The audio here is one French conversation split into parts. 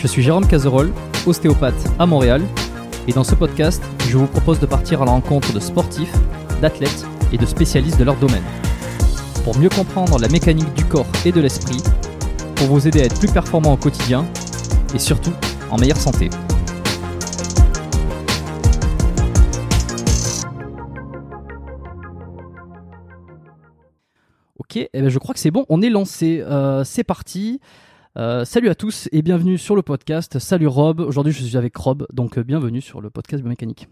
Je suis Jérôme Cazerolle, ostéopathe à Montréal, et dans ce podcast, je vous propose de partir à la rencontre de sportifs, d'athlètes et de spécialistes de leur domaine. Pour mieux comprendre la mécanique du corps et de l'esprit, pour vous aider à être plus performant au quotidien et surtout en meilleure santé. Ok, eh ben, je crois que c'est bon, on est lancé. Euh, c'est parti. Euh, salut à tous et bienvenue sur le podcast. Salut Rob. Aujourd'hui, je suis avec Rob, donc euh, bienvenue sur le podcast biomécanique.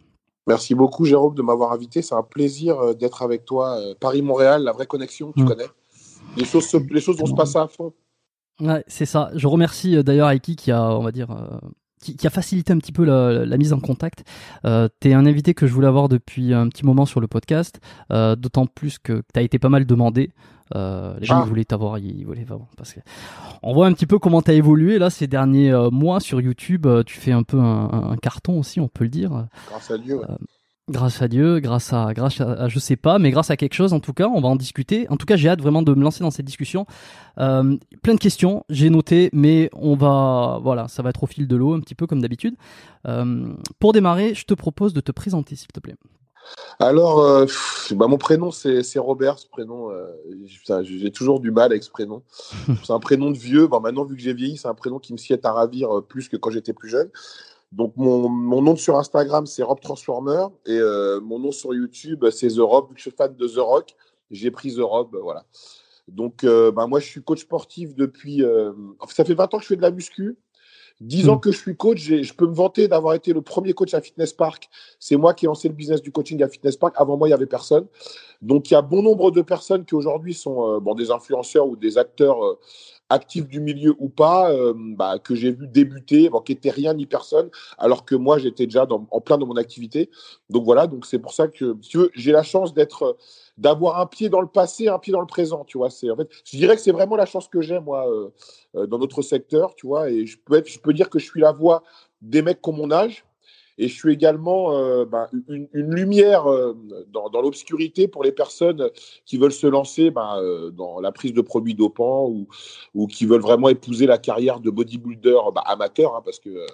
Merci beaucoup, Jérôme, de m'avoir invité. C'est un plaisir euh, d'être avec toi. Paris-Montréal, la vraie connexion, tu Mm. connais. Les choses, se- les choses vont se passer à fond. Ouais, c'est ça. Je remercie d'ailleurs Aiki qui a, on va dire, qui, qui a facilité un petit peu la, la mise en contact. Euh, T'es un invité que je voulais avoir depuis un petit moment sur le podcast, euh, d'autant plus que t'as été pas mal demandé. Euh, les gens Ah. ils voulaient t'avoir, ils voulaient vraiment parce que on voit un petit peu comment t'as évolué là ces derniers euh, mois sur YouTube. Euh, tu fais un peu un, un carton aussi, on peut le dire. Grâce à Dieu. ouais. Grâce à Dieu, grâce à, grâce à, à je sais pas, mais grâce à quelque chose en tout cas, on va en discuter. En tout cas, j'ai hâte vraiment de me lancer dans cette discussion. Euh, plein de questions, j'ai noté, mais on va, voilà, ça va être au fil de l'eau, un petit peu comme d'habitude. Pour démarrer, je te propose de te présenter, s'il te plaît. Alors, euh, bah, mon prénom, c'est Robert. Ce prénom, euh, j'ai toujours du mal avec ce prénom. C'est un prénom de vieux. Bon, maintenant, vu que j'ai vieilli, c'est un prénom qui me sied à ravir euh, plus que quand j'étais plus jeune. Donc, mon, mon nom sur Instagram, c'est Rob Transformer. Et mon nom sur YouTube, c'est The Rob. Vu que je suis fan de The Rock, j'ai pris The Rob. Voilà. Donc, bah, moi, je suis coach sportif depuis. ça fait 20 ans que je fais de la muscu. Dix ans que je suis coach, je peux me vanter d'avoir été le premier coach à Fitness Park. C'est moi qui ai lancé le business du coaching à Fitness Park. Avant moi, il n'y avait personne. Donc, il y a bon nombre de personnes qui aujourd'hui sont bon, des influenceurs ou des acteurs actif du milieu ou pas, euh, bah, que j'ai vu débuter, qui n'était rien ni personne, alors que moi j'étais déjà en plein de mon activité. Donc voilà, donc c'est pour ça que tu j'ai la chance d'être, d'avoir un pied dans le passé, un pied dans le présent. Tu vois, c'est en fait, je dirais que c'est vraiment la chance que j'ai moi euh, euh, dans notre secteur, tu vois, et je peux être, je peux dire que je suis la voix des mecs comme mon âge et je suis également euh, ben, une, lumière euh, dans, l'obscurité pour les personnes qui veulent se lancer ben, euh, dans la prise de produits dopants ou, ou, qui veulent vraiment épouser la carrière de bodybuilder ben, amateur, hein, parce que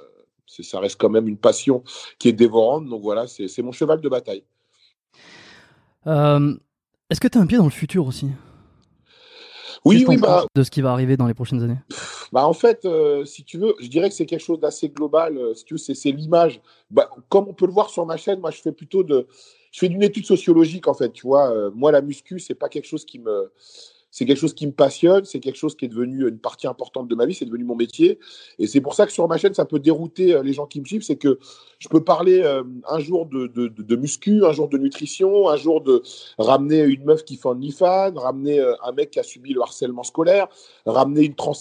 ça reste quand même une passion qui est dévorante. Donc voilà, c'est mon cheval de bataille. Est-ce que tu as un pied dans le futur aussi? Oui, oui, bah, de ce qui va arriver dans les prochaines années? Bah en fait, euh, si tu veux, je dirais que c'est quelque chose d'assez global. Euh, si tu veux, c'est l'image. Bah, comme on peut le voir sur ma chaîne, moi, je fais plutôt de, je fais d'une étude sociologique en fait. Tu vois, euh, moi, la muscu, c'est pas quelque chose qui me, c'est quelque chose qui me passionne, c'est quelque chose qui est devenu une partie importante de ma vie, c'est devenu mon métier. Et c'est pour ça que sur ma chaîne, ça peut dérouter euh, les gens qui me suivent, c'est que je peux parler euh, un jour de, de, muscu, un jour de nutrition, un jour de ramener une meuf qui fait un ramener euh, un mec qui a subi le harcèlement scolaire, ramener une, trans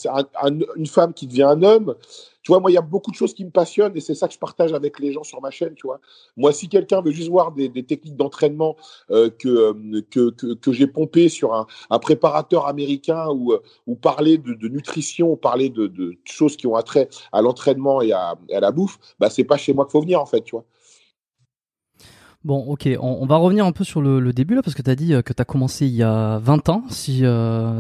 une femme qui devient un homme. Tu vois, moi, il y a beaucoup de choses qui me passionnent et c'est ça que je partage avec les gens sur ma chaîne, tu vois. Moi, si quelqu'un veut juste voir des, techniques d'entraînement euh, euh, que, que, que, j'ai pompé sur un, un, préparateur américain ou, euh, ou parler de, de nutrition, parler de, de, choses qui ont attrait à l'entraînement et à, à, la bouffe, bah, c'est pas chez moi qu'il faut venir, en fait, tu vois. Bon, ok, on, va revenir un peu sur le, début là, parce que tu as dit que tu as commencé il y a 20 ans, si,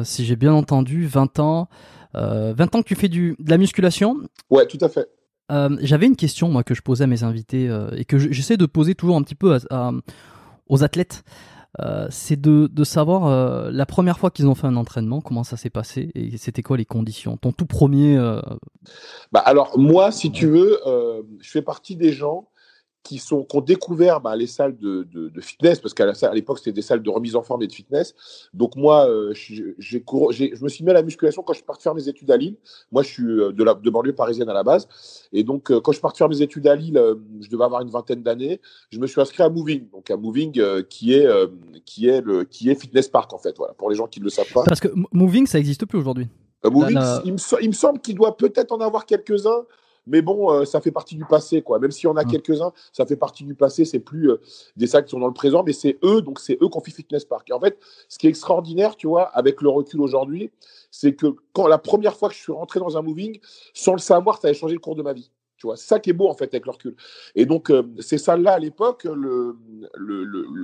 si j'ai bien entendu, 20 ans. 20 euh, ans que tu fais du, de la musculation. Ouais, tout à fait. Euh, j'avais une question moi que je posais à mes invités euh, et que j'essaie de poser toujours un petit peu aux athlètes. c'est de, de, savoir la première fois qu'ils ont fait un entraînement, comment ça s'est passé et c'était quoi les conditions. Ton tout premier. Bah alors moi, si tu veux, je fais partie des gens qui sont ont découvert bah, les salles de, de, de fitness parce qu'à l'époque c'était des salles de remise en forme et de fitness. Donc moi, euh, j'ai je me suis mis à la musculation quand je suis parti faire mes études à Lille. Moi, je suis euh, de la de banlieue parisienne à la base, et donc euh, quand je suis parti faire mes études à Lille, je devais avoir une vingtaine d'années. Je me suis inscrit à Moving, donc à Moving qui est qui est le qui est Fitness Park en fait. Voilà pour les gens qui ne le savent pas. Parce que Moving ça n'existe plus aujourd'hui. Moving, il, me, il me semble qu'il doit peut-être en avoir quelques uns. Mais bon, euh, ça fait partie du passé, quoi. Même si on a mm. quelques-uns, ça fait partie du passé. C'est plus euh, des sacs qui sont dans le présent, mais c'est eux, donc c'est eux qu'on fait Fitness Park. Et en fait, ce qui est extraordinaire, tu vois, avec le recul aujourd'hui, c'est que quand la première fois que je suis rentré dans un moving, sans le savoir, ça a changé le cours de ma vie. Tu vois, c'est ça qui est beau en fait avec le recul. Et donc, euh, ces salles-là, à l'époque, le,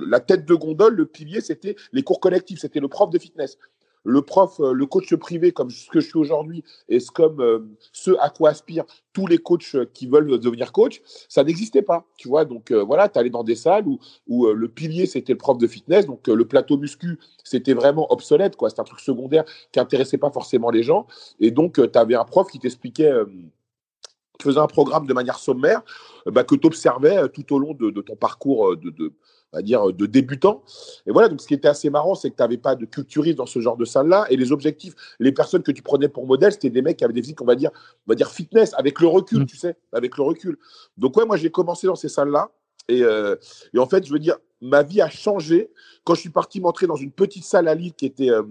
la tête de gondole, le pilier, c'était les cours collectifs, c'était le prof de fitness le prof, euh, le coach privé comme ce que je suis aujourd'hui et ce comme euh, ce à quoi aspirent tous les coachs euh, qui veulent devenir coach, ça n'existait pas. Tu vois, donc voilà, tu allais dans des salles où, où le pilier c'était le prof de fitness, donc le plateau muscu c'était vraiment obsolète, quoi. C'était un truc secondaire qui intéressait pas forcément les gens. Et donc tu avais un prof qui t'expliquait faisait un programme de manière sommaire bah, que tu observais tout au long de, ton parcours de, on va dire, de débutants. Et voilà, donc ce qui était assez marrant, c'est que tu n'avais pas de culturisme dans ce genre de salle-là. Et les objectifs, les personnes que tu prenais pour modèle, c'était des mecs qui avaient des physiques, on va dire, on va dire fitness, avec le recul, mmh. tu sais, avec le recul. Donc ouais, moi j'ai commencé dans ces salles-là. Et, euh, et, en fait, je veux dire, ma vie a changé quand je suis parti m'entrer dans une petite salle à Lille qui était euh,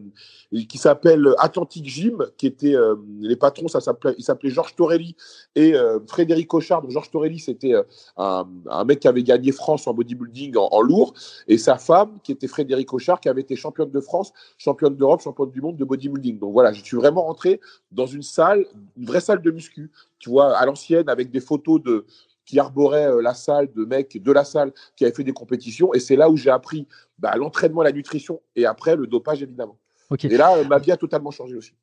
qui s'appelle Atlantic Gym, qui était euh, les patrons, ça s'appelait, il s'appelait Georges Torelli et euh, Frédéric Cochard. Donc Georges Torelli, c'était un, mec qui avait gagné France en bodybuilding en, en, lourd, et sa femme, qui était Frédéric Cochard, qui avait été championne de France, championne d'Europe, championne du monde de bodybuilding. Donc voilà, je suis vraiment rentré dans une salle, une vraie salle de muscu, tu vois, à l'ancienne, avec des photos de qui arborait euh, la salle, de mecs de la salle qui avaient fait des compétitions. Et c'est là où j'ai appris bah, l'entraînement, la nutrition et après le dopage, évidemment. Et là, euh, ma vie a totalement changé aussi.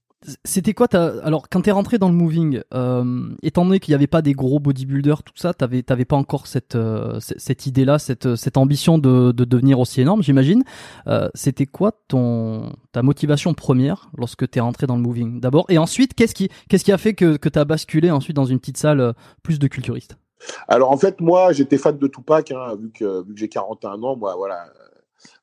C'était quoi Alors, quand tu es rentré dans le moving, euh, étant donné qu'il n'y avait pas des gros bodybuilders, tout ça, tu n'avais pas encore cette, cette idée-là, cette, cette ambition de, de devenir aussi énorme, j'imagine. C'était quoi ton, ta motivation première lorsque tu es rentré dans le moving? D'abord Et ensuite, qu'est-ce qui, qu'est-ce qui a fait que, que tu as basculé ensuite dans une petite salle plus de culturistes alors en fait, moi, j'étais fan de Tupac, hein, vu que, vu que j'ai 41 ans, moi, voilà.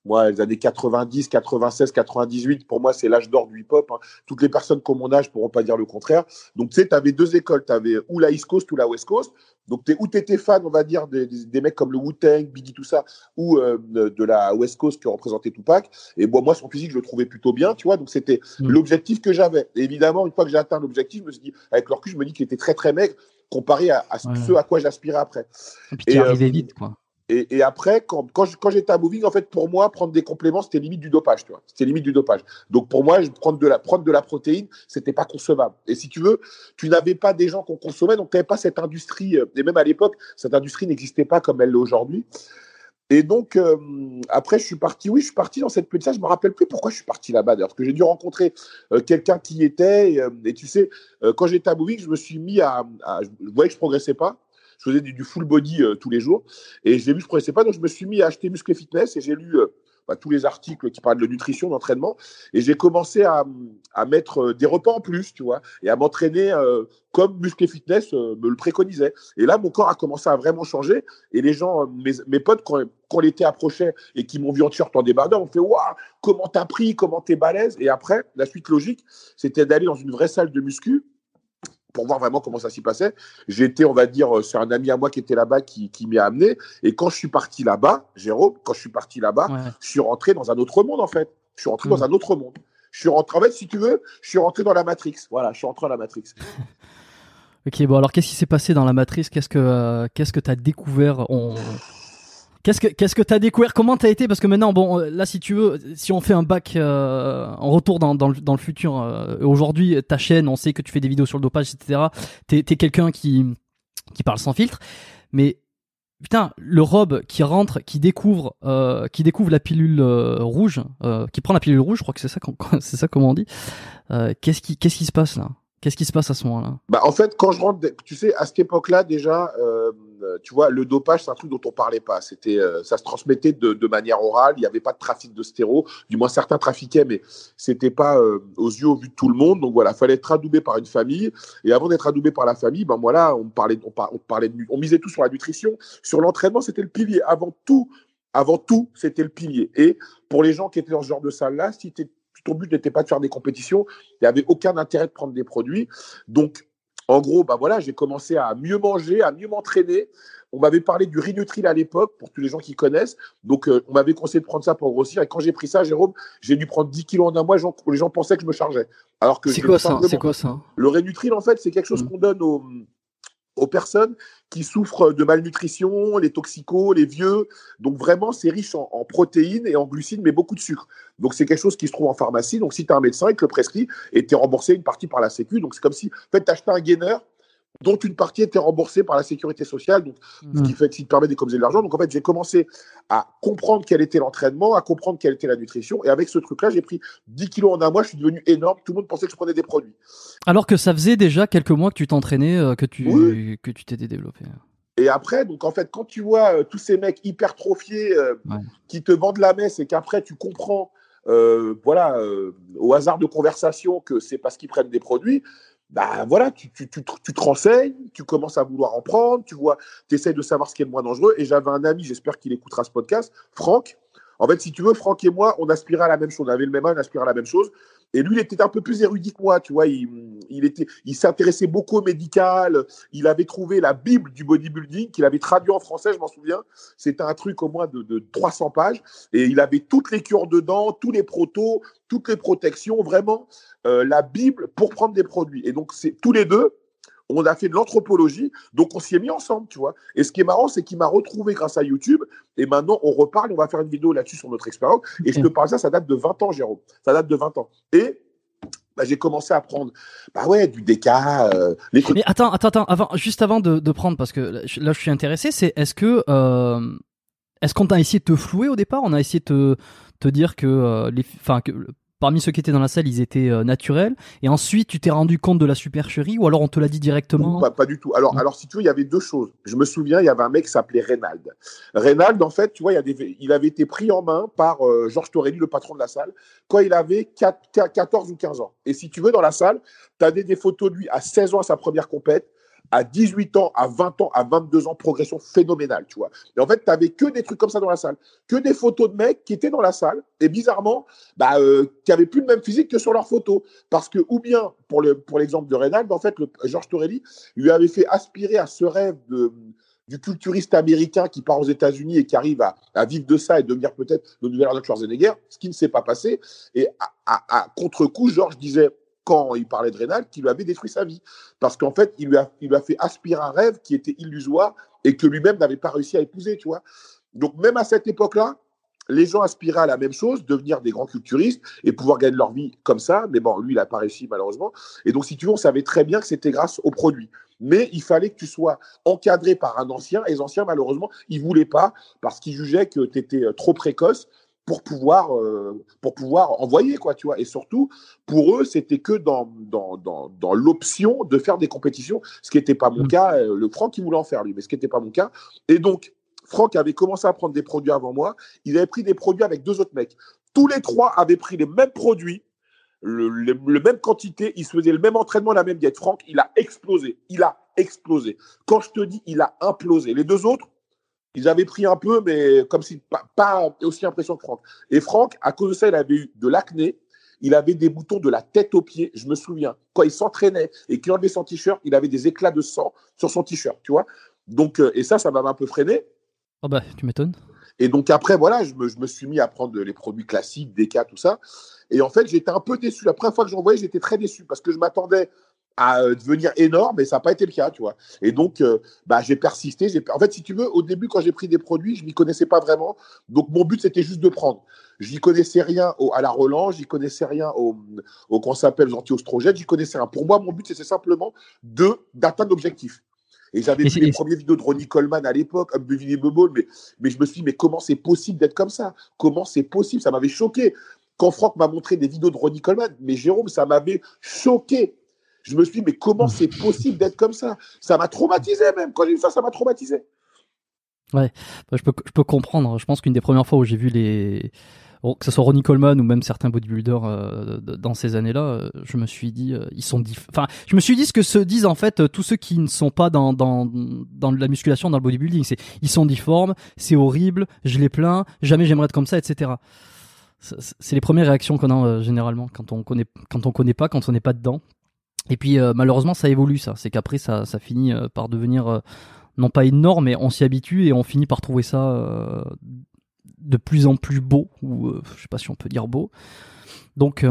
Moi, les années 90, 96, 98, pour moi, c'est l'âge d'or du hip-hop. Hein. Toutes les personnes comme mon âge pourront pas dire le contraire. Donc, tu sais, tu avais deux écoles. Tu avais ou la East Coast ou la West Coast. Donc, es, ou tu étais fan, on va dire, des, des, mecs comme le Wu-Tang, Biggie, tout ça, ou euh, de la West Coast qui représentait Tupac. Et bon, moi, son physique, je le trouvais plutôt bien, tu vois. Donc, c'était mm. l'objectif que j'avais. Évidemment, une fois que j'ai atteint l'objectif, je me suis dit, avec leur cul, je me dis qu'il était très, très maigre comparé à, ce à quoi j'aspirais après. Et puis, tu arrivais euh, vite, quoi. Et, après, quand, quand, j'étais à Moving, en fait, pour moi, prendre des compléments, c'était limite du dopage, tu vois. C'était limite du dopage. Donc, pour moi, prendre de la, prendre de la protéine, c'était pas concevable. Et si tu veux, tu n'avais pas des gens qu'on consommait, donc tu n'avais pas cette industrie. Euh, et même à l'époque, cette industrie n'existait pas comme elle l'est aujourd'hui. Et donc, euh, après, je suis parti, oui, je suis parti dans cette petite salle. Je me rappelle plus pourquoi je suis parti là-bas, d'ailleurs, parce que j'ai dû rencontrer euh, quelqu'un qui était. Et, tu sais, quand j'étais à Moving, je me suis mis à, Je voyais que je progressais pas je faisais du, full body euh, tous les jours. Et j'ai vu, je ne connaissais pas, donc je me suis mis à acheter Muscle Fitness et j'ai lu euh, bah, tous les articles qui parlent de nutrition, d'entraînement. Et j'ai commencé à, à, mettre euh, des repas en plus, tu vois, et à m'entraîner comme Muscle Fitness me le préconisait. Et là, mon corps a commencé à vraiment changer. Et les gens, mes, mes potes, quand, quand l'été approchait et qui m'ont vu en t-shirt en débardeur, on fait Waouh, comment t'as pris, comment t'es balèze? Et après, la suite logique, c'était d'aller dans une vraie salle de muscu pour voir vraiment comment ça s'y passait. J'étais, on va dire, euh, c'est un ami à moi qui était là-bas qui, qui m'y a amené. Et quand je suis parti là-bas, Jérôme, quand je suis parti là-bas, je suis rentré dans un autre monde, en fait. Je suis rentré dans mm. un autre monde. Je suis rentré, en fait, si tu veux, je suis rentré dans la Matrix. Voilà, je suis rentré dans la Matrix. ok, bon, alors qu'est-ce qui s'est passé dans la Matrix? Qu'est-ce que euh, qu'est-ce que tu as découvert On Qu'est-ce que qu'est-ce que t'as découvert? Comment t'as été? Parce que maintenant, bon, euh, là, si tu veux, si on fait un bac euh, en retour dans, dans, le, dans le futur, euh, aujourd'hui, ta chaîne, on sait que tu fais des vidéos sur le dopage, etc. T'es es, quelqu'un qui qui parle sans filtre, mais putain, le Rob qui rentre, qui découvre, euh, qui découvre la pilule rouge, qui prend la pilule rouge, je crois que c'est ça, c'est ça comment on dit. qu'est-ce qui qu'est-ce qui se passe là? Qu'est-ce qui se passe à ce moment-là? Bah, En fait, quand je rentre, tu sais, à cette époque-là, déjà, euh, tu vois, le dopage, c'est un truc dont on parlait pas. C'était, euh, ça se transmettait de, de manière orale. Il n'y avait pas de trafic de stéro. Du moins, certains trafiquaient, mais c'était pas euh, aux yeux, au vu de tout le monde. Donc voilà, fallait être adoubé par une famille. Et avant d'être adoubé par la famille, ben voilà, on parlait, on parlait, de, on misait tout sur la nutrition, sur l'entraînement. C'était le pilier. Avant tout, avant tout, c'était le pilier. Et pour les gens qui étaient dans ce genre de salle-là, si tu ton but n'était pas de faire des compétitions, il n'y avait aucun intérêt de prendre des produits. Donc, en gros, bah voilà, j'ai commencé à mieux manger, à mieux m'entraîner. On m'avait parlé du Rinutril à l'époque, pour tous les gens qui connaissent. Donc, euh, on m'avait conseillé de prendre ça pour grossir. Et quand j'ai pris ça, Jérôme, j'ai dû prendre 10 kilos en un mois. Les gens, pensaient que je me chargeais. Alors que c'est quoi, ça? C'est quoi ça? Le Rinutril, en fait, c'est quelque chose mmh. qu'on donne aux, aux personnes qui souffrent de malnutrition, les toxicos, les vieux. Donc vraiment, c'est riche en, protéines et en glucides, mais beaucoup de sucre. Donc c'est quelque chose qui se trouve en pharmacie. Donc si tu as un médecin, il te le prescrit et tu es remboursé une partie par la Sécu. Donc c'est comme si, en fait, tu achetais un gainer dont une partie était remboursée par la sécurité sociale, donc, ce qui mmh. fait ça te permet d'économiser de l'argent. Donc en fait, j'ai commencé à comprendre quel était l'entraînement, à comprendre quelle était la nutrition. Et avec ce truc-là, j'ai pris 10 kilos en un mois, je suis devenu énorme. Tout le monde pensait que je prenais des produits. Alors que ça faisait déjà quelques mois que tu t'entraînais, euh, que tu que tu t'étais développé. Et après, donc en fait, quand tu vois euh, tous ces mecs hypertrophiés euh, qui te vendent la messe et qu'après tu comprends, voilà, au hasard de conversation que c'est parce qu'ils prennent des produits, bah voilà, tu, tu, tu, tu, te renseignes, tu commences à vouloir en prendre, tu vois, tu essayes de savoir ce qui est le moins dangereux. Et j'avais un ami, j'espère qu'il écoutera ce podcast, Franck. En fait, si tu veux, Franck et moi, on aspirait à la même chose, on avait le même âge, on aspirait à la même chose. Et lui, il était un peu plus érudit que moi, tu vois. Il, était, il s'intéressait beaucoup au médical. Il avait trouvé la Bible du bodybuilding qu'il avait traduit en français, je m'en souviens. C'était un truc au moins de, de, 300 pages. Et il avait toutes les cures dedans, tous les protos, toutes les protections, vraiment euh, la Bible pour prendre des produits. Et donc, c'est tous les deux, on a fait de l'anthropologie, donc on s'y est mis ensemble, tu vois. Et ce qui est marrant, c'est qu'il m'a retrouvé grâce à YouTube, et maintenant on reparle, on va faire une vidéo là-dessus sur notre expérience. Et je te parle ça, ça date de 20 ans, Jérôme. Ça date de 20 ans. Et bah, j'ai commencé à prendre, bah ouais, du DK. Euh, les Mais attends, attends, attends, avant, juste avant de, de, prendre, parce que là, je suis intéressé, c'est est-ce que, euh, est-ce qu'on a essayé de te flouer au départ? On a essayé de te, te dire que euh, les, enfin que parmi ceux qui étaient dans la salle, ils étaient euh, naturels. Et ensuite, tu t'es rendu compte de la supercherie ou alors on te l'a dit directement? Pas, du tout. Alors, alors, si tu veux, il y avait deux choses. Je me souviens, il y avait un mec qui s'appelait Reynald. Reynald, en fait, tu vois, il, il avait été pris en main par euh, Georges Torelli, le patron de la salle, quand il avait 4, 14 ou 15 ans. Et si tu veux, dans la salle, tu as des, des, photos de lui à 16 ans à sa première compète à 18 ans, à 20 ans, à 22 ans, progression phénoménale, tu vois. Et en fait, tu que des trucs comme ça dans la salle, que des photos de mecs qui étaient dans la salle et bizarrement, bah, euh, qui n'avaient plus le même physique que sur leurs photos. Parce que, ou bien, pour l'exemple le, pour de Reynald, en fait, le, Georges Torelli lui avait fait aspirer à ce rêve de, du culturiste américain qui part aux États-Unis et qui arrive à, vivre de ça et devenir peut-être le nouvel Arnold Schwarzenegger, ce qui ne s'est pas passé. Et à, à contre-coup, Georges disait quand il parlait de Rénal, qui lui avait détruit sa vie. Parce qu'en fait, il lui, a, il lui a fait aspirer un rêve qui était illusoire et que lui-même n'avait pas réussi à épouser, tu vois. Donc, même à cette époque-là, les gens aspiraient à la même chose, devenir des grands culturistes et pouvoir gagner leur vie comme ça. Mais bon, lui, il n'a pas réussi, malheureusement. Et donc, si tu veux, on savait très bien que c'était grâce aux produits. Mais il fallait que tu sois encadré par un ancien. Et les anciens, malheureusement, ils ne voulaient pas parce qu'ils jugeaient que tu étais euh, trop précoce pour pouvoir, euh, pour pouvoir envoyer, quoi, tu vois. Et surtout, pour eux, c'était que dans, dans, dans, dans l'option de faire des compétitions, ce qui n'était pas mon mm. cas. Euh, le Franck, il voulait en faire, lui, mais ce qui n'était pas mon cas. Et donc, Franck avait commencé à prendre des produits avant moi. Il avait pris des produits avec deux autres mecs. Tous les trois avaient pris les mêmes produits, le, le, même quantité, ils se faisaient le même entraînement, la même diète. Franck, il a explosé. Il a explosé. Quand je te dis, il a implosé. Les deux autres, ils avaient pris un peu, mais comme si pas, aussi impression que Franck. Et Franck, à cause de ça, il avait eu de l'acné. Il avait des boutons de la tête aux pieds. Je me souviens, quand il s'entraînait et qu'il enlevait son t-shirt, il avait des éclats de sang sur son t-shirt, tu vois. Donc, euh, et ça, ça m'avait un peu freiné. Oh bah, tu m'étonnes. Et donc après, voilà, je me, je me, suis mis à prendre les produits classiques, DK, tout ça. Et en fait, j'étais un peu déçu. La première fois que j'en voyais, j'étais très déçu parce que je m'attendais à euh, devenir énorme, mais ça n'a pas été le cas, tu vois. Et donc, euh, bah, j'ai persisté. En fait, si tu veux, au début, quand j'ai pris des produits, je ne m'y connaissais pas vraiment. Donc, mon but, c'était juste de prendre. Je n'y connaissais rien au, à la relance, j'y connaissais rien au, au qu'on s'appelle les anti-oestrogènes, j'y connaissais rien. Pour moi, mon but, c'était simplement de d'atteindre l'objectif. Et j'avais vu les premières vidéos de Ronnie Coleman à l'époque, Unbelievable, mais, mais je me suis dit, mais comment c'est possible d'être comme ça? Comment c'est possible? Ça m'avait choqué. Quand Franck m'a montré des vidéos de Ronnie Coleman, mais Jérôme, ça m'avait choqué. Je me suis dit, mais comment c'est possible d'être comme ça? Ça m'a traumatisé même. Quand j'ai vu ça, ça m'a traumatisé. Ouais, bah, je, peux, je peux comprendre. Je pense qu'une des premières fois où j'ai vu les. que ce soit Ronnie Coleman ou même certains bodybuilders euh, dans ces années-là, euh, je me suis dit, euh, ils sont Enfin, je me suis dit ce que se disent en fait tous ceux qui ne sont pas dans, dans, dans la musculation, dans le bodybuilding. C'est, ils sont difformes, c'est horrible, je les plains, jamais j'aimerais être comme ça, etc. C'est les premières réactions qu'on a généralement quand on connaît, quand on connaît pas, quand on n'est pas dedans. Et puis euh, malheureusement ça évolue ça, c'est qu'après ça, ça finit euh, par devenir euh, non pas énorme mais on s'y habitue et on finit par trouver ça de plus en plus beau ou je sais pas si on peut dire beau. Donc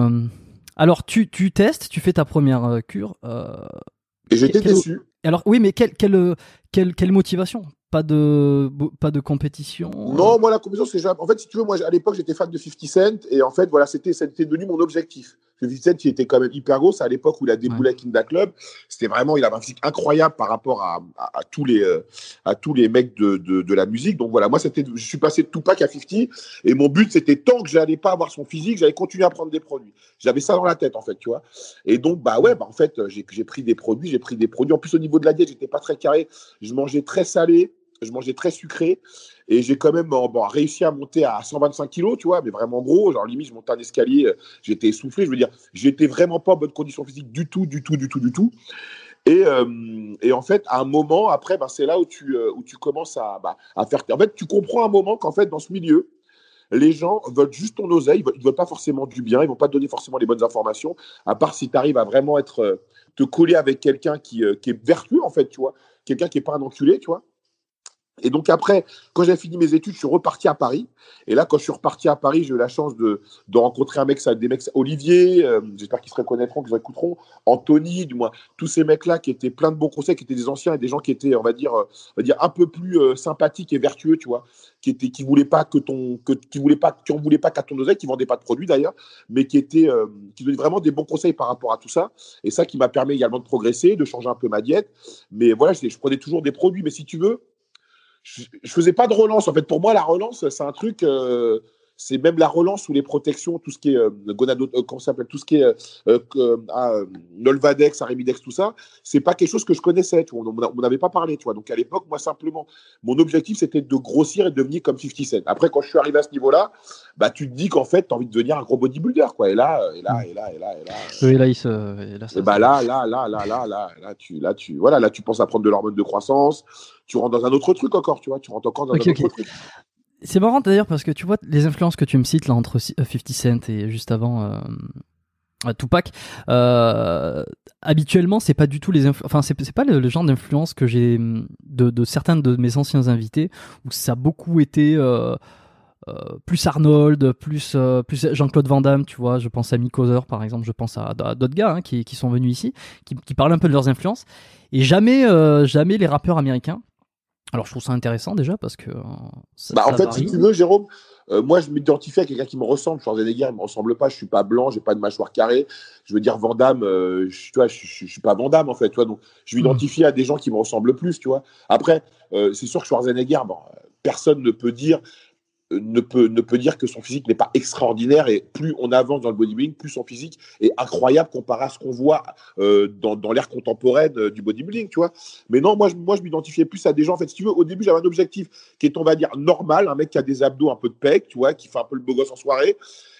alors tu, tu testes, tu fais ta première cure. et j'étais déçu. Alors oui mais quelle, quelle, quelle, quelle motivation? Pas de pas de compétition Non, moi la compétition c'est en fait si tu veux moi à l'époque j'étais fan de 50 Cent et en fait voilà c'était c'était devenu mon objectif. 50 Cent il était quand même hyper gros, c'est à l'époque où il a déboulé avec Inda Club, c'était vraiment il avait un physique incroyable par rapport à, à, tous les euh, à tous les mecs de, de, de, la musique. Donc voilà, moi c'était je suis passé de Tupac à 50 et mon but c'était tant que j'allais pas avoir son physique, j'allais continuer à prendre des produits. J'avais ça dans la tête en fait, tu vois. Et donc bah ouais, bah en fait j'ai pris des produits, j'ai pris des produits en plus au niveau de la diète, j'étais pas très carré, je mangeais très salé je mangeais très sucré et j'ai quand même bon, réussi à monter à 125 kilos, tu vois, mais vraiment gros. Genre, limite, je montais un escalier, euh, j'étais essoufflé. Je veux dire, j'étais vraiment pas en bonne condition physique du tout, du tout, du tout, du tout. Et, euh, en fait, à un moment, après, ben, c'est là où tu, euh, commences à, bah, à faire. En fait, tu comprends un moment qu'en fait, dans ce milieu, les gens veulent juste ton oseille, ils ne veulent pas forcément du bien, ils vont pas te donner forcément les bonnes informations, à part si tu arrives à vraiment être, te coller avec quelqu'un qui, qui est vertueux, en fait, tu vois, quelqu'un qui n'est pas un enculé, tu vois. Et donc après, quand j'ai fini mes études, je suis reparti à Paris. Et là, quand je suis reparti à Paris, j'ai eu la chance de, de rencontrer un mec, des mecs, Olivier, euh, j'espère qu'ils se reconnaîtront, qu'ils écouteront, Anthony, du moins, tous ces mecs-là qui étaient plein de bons conseils, qui étaient des anciens et des gens qui étaient, on va dire, euh, on va dire un peu plus euh, sympathiques et vertueux, tu vois, qui étaient, qui voulaient pas que ton, que, qui voulaient pas, qui en voulaient pas qu'à ton oseille, qui vendaient pas de produits d'ailleurs, mais qui étaient, qui donnaient vraiment des bons conseils par rapport à tout ça. Et ça qui m'a permis également de progresser, de changer un peu ma diète. Mais voilà, je, je prenais toujours des produits. Mais si tu veux, je, faisais pas de relance. En fait, pour moi, la relance, c'est un truc, euh, c'est même la relance ou les protections, tout ce qui est euh, gonado, euh, comment s'appelle, tout ce qui est euh, euh, ah, Nolvadex, Arimidex, tout ça, c'est pas quelque chose que je connaissais. Tu vois, on n'avait pas parlé. Tu vois. Donc à l'époque, moi simplement, mon objectif c'était de grossir et de devenir comme 50 Cent. Après, quand je suis arrivé à ce niveau-là, bah tu te dis qu'en fait, tu as envie de devenir un gros bodybuilder, quoi. Et là, et là, et là, et là, et là. Et là, il se, et là, ça Et bah là, là, là, là, là, là, là, tu, là, tu, voilà, là, tu penses à prendre de l'hormone de croissance. Tu rentres dans un autre truc encore, tu vois. Tu rentres encore dans Ok, un autre truc. C'est marrant d'ailleurs parce que tu vois les influences que tu me cites là entre si- euh, 50 Cent et juste avant euh, euh, Tupac. Euh, habituellement, c'est pas du tout les enfin c'est pas le, genre d'influence que j'ai hum, de, certains de mes anciens invités où ça a beaucoup été plus Arnold, plus plus Jean-Claude Van Damme, tu vois. Je pense à Mick Hauser par exemple. Je pense à, d'autres gars hein, qui, qui sont venus ici, qui, qui parlent un peu de leurs influences et jamais jamais les rappeurs américains. Alors je trouve ça intéressant déjà parce que euh, ça, Bah, en fait, varie. si tu veux, Jérôme, euh, moi, je m'identifie à quelqu'un qui me ressemble. Schwarzenegger, il me ressemble pas. Je suis pas blanc, j'ai pas de mâchoire carrée. Je veux dire, Van Damme, euh, je, tu vois, je, je, je suis pas Van Damme, en fait. Tu vois, donc, je m'identifie à des gens qui me ressemblent plus, tu vois. Après, euh, c'est sûr que Schwarzenegger, bon, personne ne peut dire ne peut, ne peut dire que son physique n'est pas extraordinaire et plus on avance dans le bodybuilding, plus son physique est incroyable comparé à ce qu'on voit euh, dans, dans l'ère contemporaine euh, du bodybuilding, tu vois. Mais non, moi, je, moi, je m'identifiais plus à des gens, en fait, si tu veux, au début, j'avais un objectif qui est, on va dire, normal, un mec qui a des abdos, un peu de pec, tu vois, qui fait un peu le beau gosse en soirée.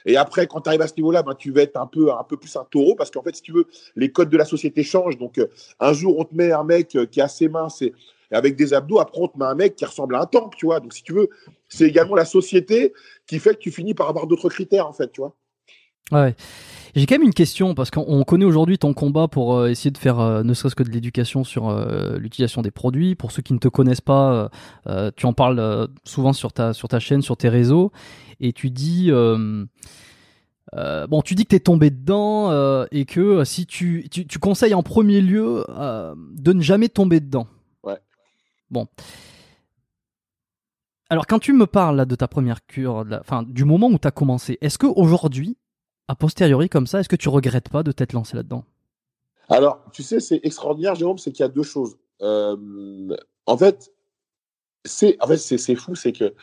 Et après, quand tu arrives à ce niveau-là, ben, tu vas être un peu, un peu plus un taureau, parce qu'en fait, si tu veux, les codes de la société changent. Donc, euh, un jour, on te met un mec qui est assez mince et avec des abdos, met un mec qui ressemble à un tank, tu vois. Donc, si tu veux, c'est également la société qui fait que tu finis par avoir d'autres critères, en fait, tu vois. Ouais. J'ai quand même une question parce qu'on on connaît aujourd'hui ton combat pour euh, essayer de faire euh, ne serait-ce que de l'éducation sur euh, l'utilisation des produits. Pour ceux qui ne te connaissent pas, tu en parles souvent sur ta sur ta chaîne, sur tes réseaux, et tu dis euh, bon, tu dis que t'es tombé dedans et que si tu, tu conseilles en premier lieu de ne jamais tomber dedans. Bon. Alors quand tu me parles de ta première cure, du moment où tu as commencé, est-ce que aujourd'hui, a posteriori comme ça, est-ce que tu regrettes pas de t'être lancé là-dedans? Alors, tu sais, c'est extraordinaire, Jérôme, c'est qu'il y a deux choses. Euh, en fait, c'est en fait, fou, c'est que,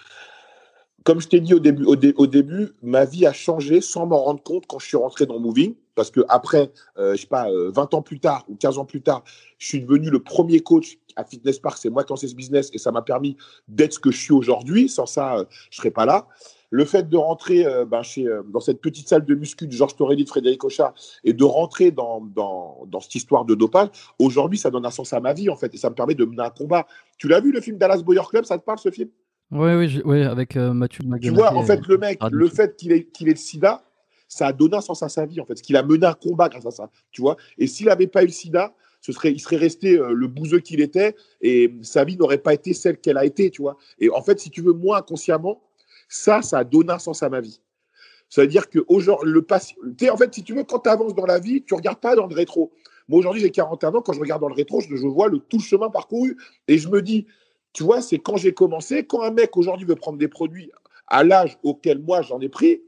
comme je t'ai dit au début, au, au début, ma vie a changé sans m'en rendre compte quand je suis rentré dans Moving. Parce que après, euh, je sais pas, euh, 20 ans plus tard ou 15 ans plus tard, je suis devenu le premier coach à Fitness Park. C'est moi qui ai lancé ce business et ça m'a permis d'être ce que je suis aujourd'hui. Sans ça, euh, je serais pas là. Le fait de rentrer euh, ben, chez, euh, dans cette petite salle de muscu de Georges Torelli, de Frédéric Auchard, et de rentrer dans, dans, dans cette histoire de dopage, aujourd'hui, ça donne un sens à ma vie, en fait, et ça me permet de mener un combat. Tu l'as vu, le film Dallas Boyer Club, ça te parle, ce film? Oui, oui, oui, avec euh, Mathieu Tu vois, en fait, le mec, le fait qu'il ait, qu'il ait le sida, ça a donné un sens à sa vie, en fait, parce qu'il a mené un combat grâce à ça, tu vois. Et s'il n'avait pas eu le sida, ce serait, il serait resté euh, le bouseux qu'il était, et sa vie n'aurait pas été celle qu'elle a été, tu vois. Et en fait, si tu veux, moi, inconsciemment, ça, ça a donné un sens à ma vie. Ça veut dire que aujourd'hui, le passé, en fait, si tu veux, quand tu avances dans la vie, tu regardes pas dans le rétro. Moi, aujourd'hui, j'ai 41 ans. Quand je regarde dans le rétro, je, je vois le tout le chemin parcouru et je me dis, tu vois, c'est quand j'ai commencé. Quand un mec aujourd'hui veut prendre des produits à l'âge auquel moi j'en ai pris,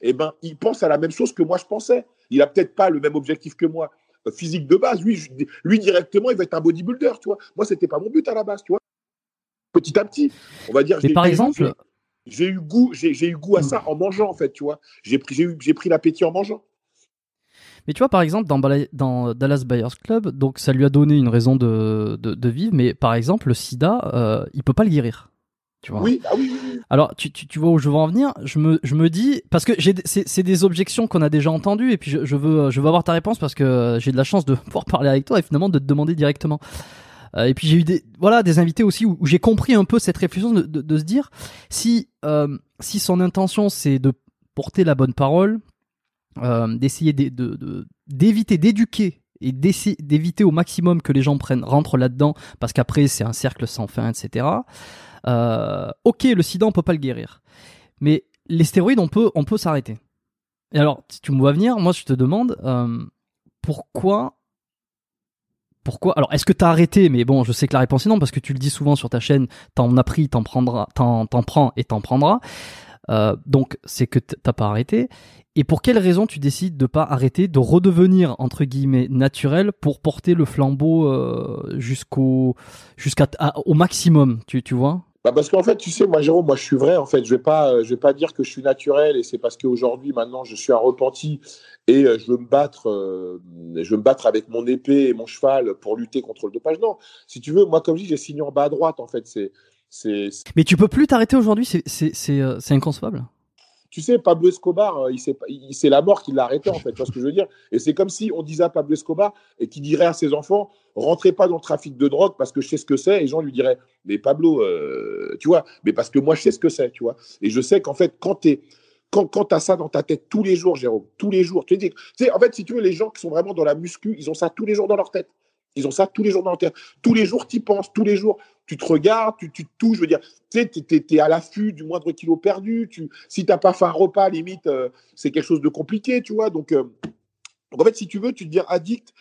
eh ben, il pense à la même chose que moi je pensais. Il a peut-être pas le même objectif que moi, physique de base. Lui, je- lui directement, il va être un bodybuilder, tu vois. Moi, c'était pas mon but à la base, tu vois. Petit à petit, on va dire. Mais par exemple, j'ai eu goût, j'ai eu goût à ça en mangeant en fait, tu vois. J'ai pris, j'ai pris l'appétit en mangeant. Mais tu vois, par exemple, dans, Dallas Buyers Club, donc ça lui a donné une raison de, de, de vivre, mais par exemple, le sida, euh, il peut pas le guérir. Tu vois. Oui, ah oui, oui. Alors, tu, tu, tu vois où je veux en venir? Je me, je me dis, parce que c'est des objections qu'on a déjà entendues, et puis je, je, veux, je veux avoir ta réponse parce que j'ai de la chance de pouvoir parler avec toi et finalement de te demander directement. Euh, et puis j'ai eu des, voilà, des invités aussi où, j'ai compris un peu cette réflexion de, de, de se dire si, euh, si son intention c'est de porter la bonne parole, euh, d'essayer de- de- d'éviter, d'éduquer et d'éviter au maximum que les gens prennent, rentrent là-dedans, parce qu'après c'est un cercle sans fin, etc. Euh, ok, le sida on peut pas le guérir, mais les stéroïdes on peut, on peut s'arrêter. Et alors, si tu me vois venir, moi je te demande euh, pourquoi pourquoi Alors, est-ce que t'as arrêté? Mais bon, je sais que la réponse est non, parce que tu le dis souvent sur ta chaîne, t'en as pris, t'en prendras, t'en, prends et t'en prendras. Euh, donc, c'est que t'as pas arrêté. Et pour quelle raison tu décides de pas arrêter, de redevenir entre guillemets naturel pour porter le flambeau jusqu'au jusqu'à au maximum, tu tu vois? Bah parce qu'en fait, tu sais, moi, Jérôme, moi, je suis vrai. En fait, je vais pas, euh, je vais pas dire que je suis naturel et c'est parce qu'aujourd'hui, maintenant, je suis un repenti et euh, je veux me battre, euh, je veux me battre avec mon épée et mon cheval pour lutter contre le dopage. Non, si tu veux, moi, comme je dis, j'ai signé en bas à droite. En fait, c'est, c'est. Mais tu peux plus t'arrêter aujourd'hui. C'est, c'est, c'est, c'est inconcevable. Tu sais, Pablo Escobar, il c'est, la mort qui l'a arrêté en fait. Tu vois ce que je veux dire? Et c'est comme si on disait à Pablo Escobar et qui dirait à ses enfants rentrez pas dans le trafic de drogue parce que je sais ce que c'est. Et les gens lui diraient, mais Pablo, euh, tu vois, mais parce que moi, je sais ce que c'est, tu vois. Et je sais qu'en fait, quand tu quand, quand as ça dans ta tête tous les jours, Jérôme, tous les jours, tu sais, en fait, si tu veux, les gens qui sont vraiment dans la muscu, ils ont ça tous les jours dans leur tête. Ils ont ça tous les jours dans leur tête. Tous les jours, tu y penses, tous les jours, tu te regardes, tu, tu te touches, je veux dire, tu sais, tu es, à l'affût du moindre kilo perdu. Tu, si tu n'as pas fait un repas, limite, euh, c'est quelque chose de compliqué, tu vois. Donc, euh, en fait, si tu veux, tu te dis addict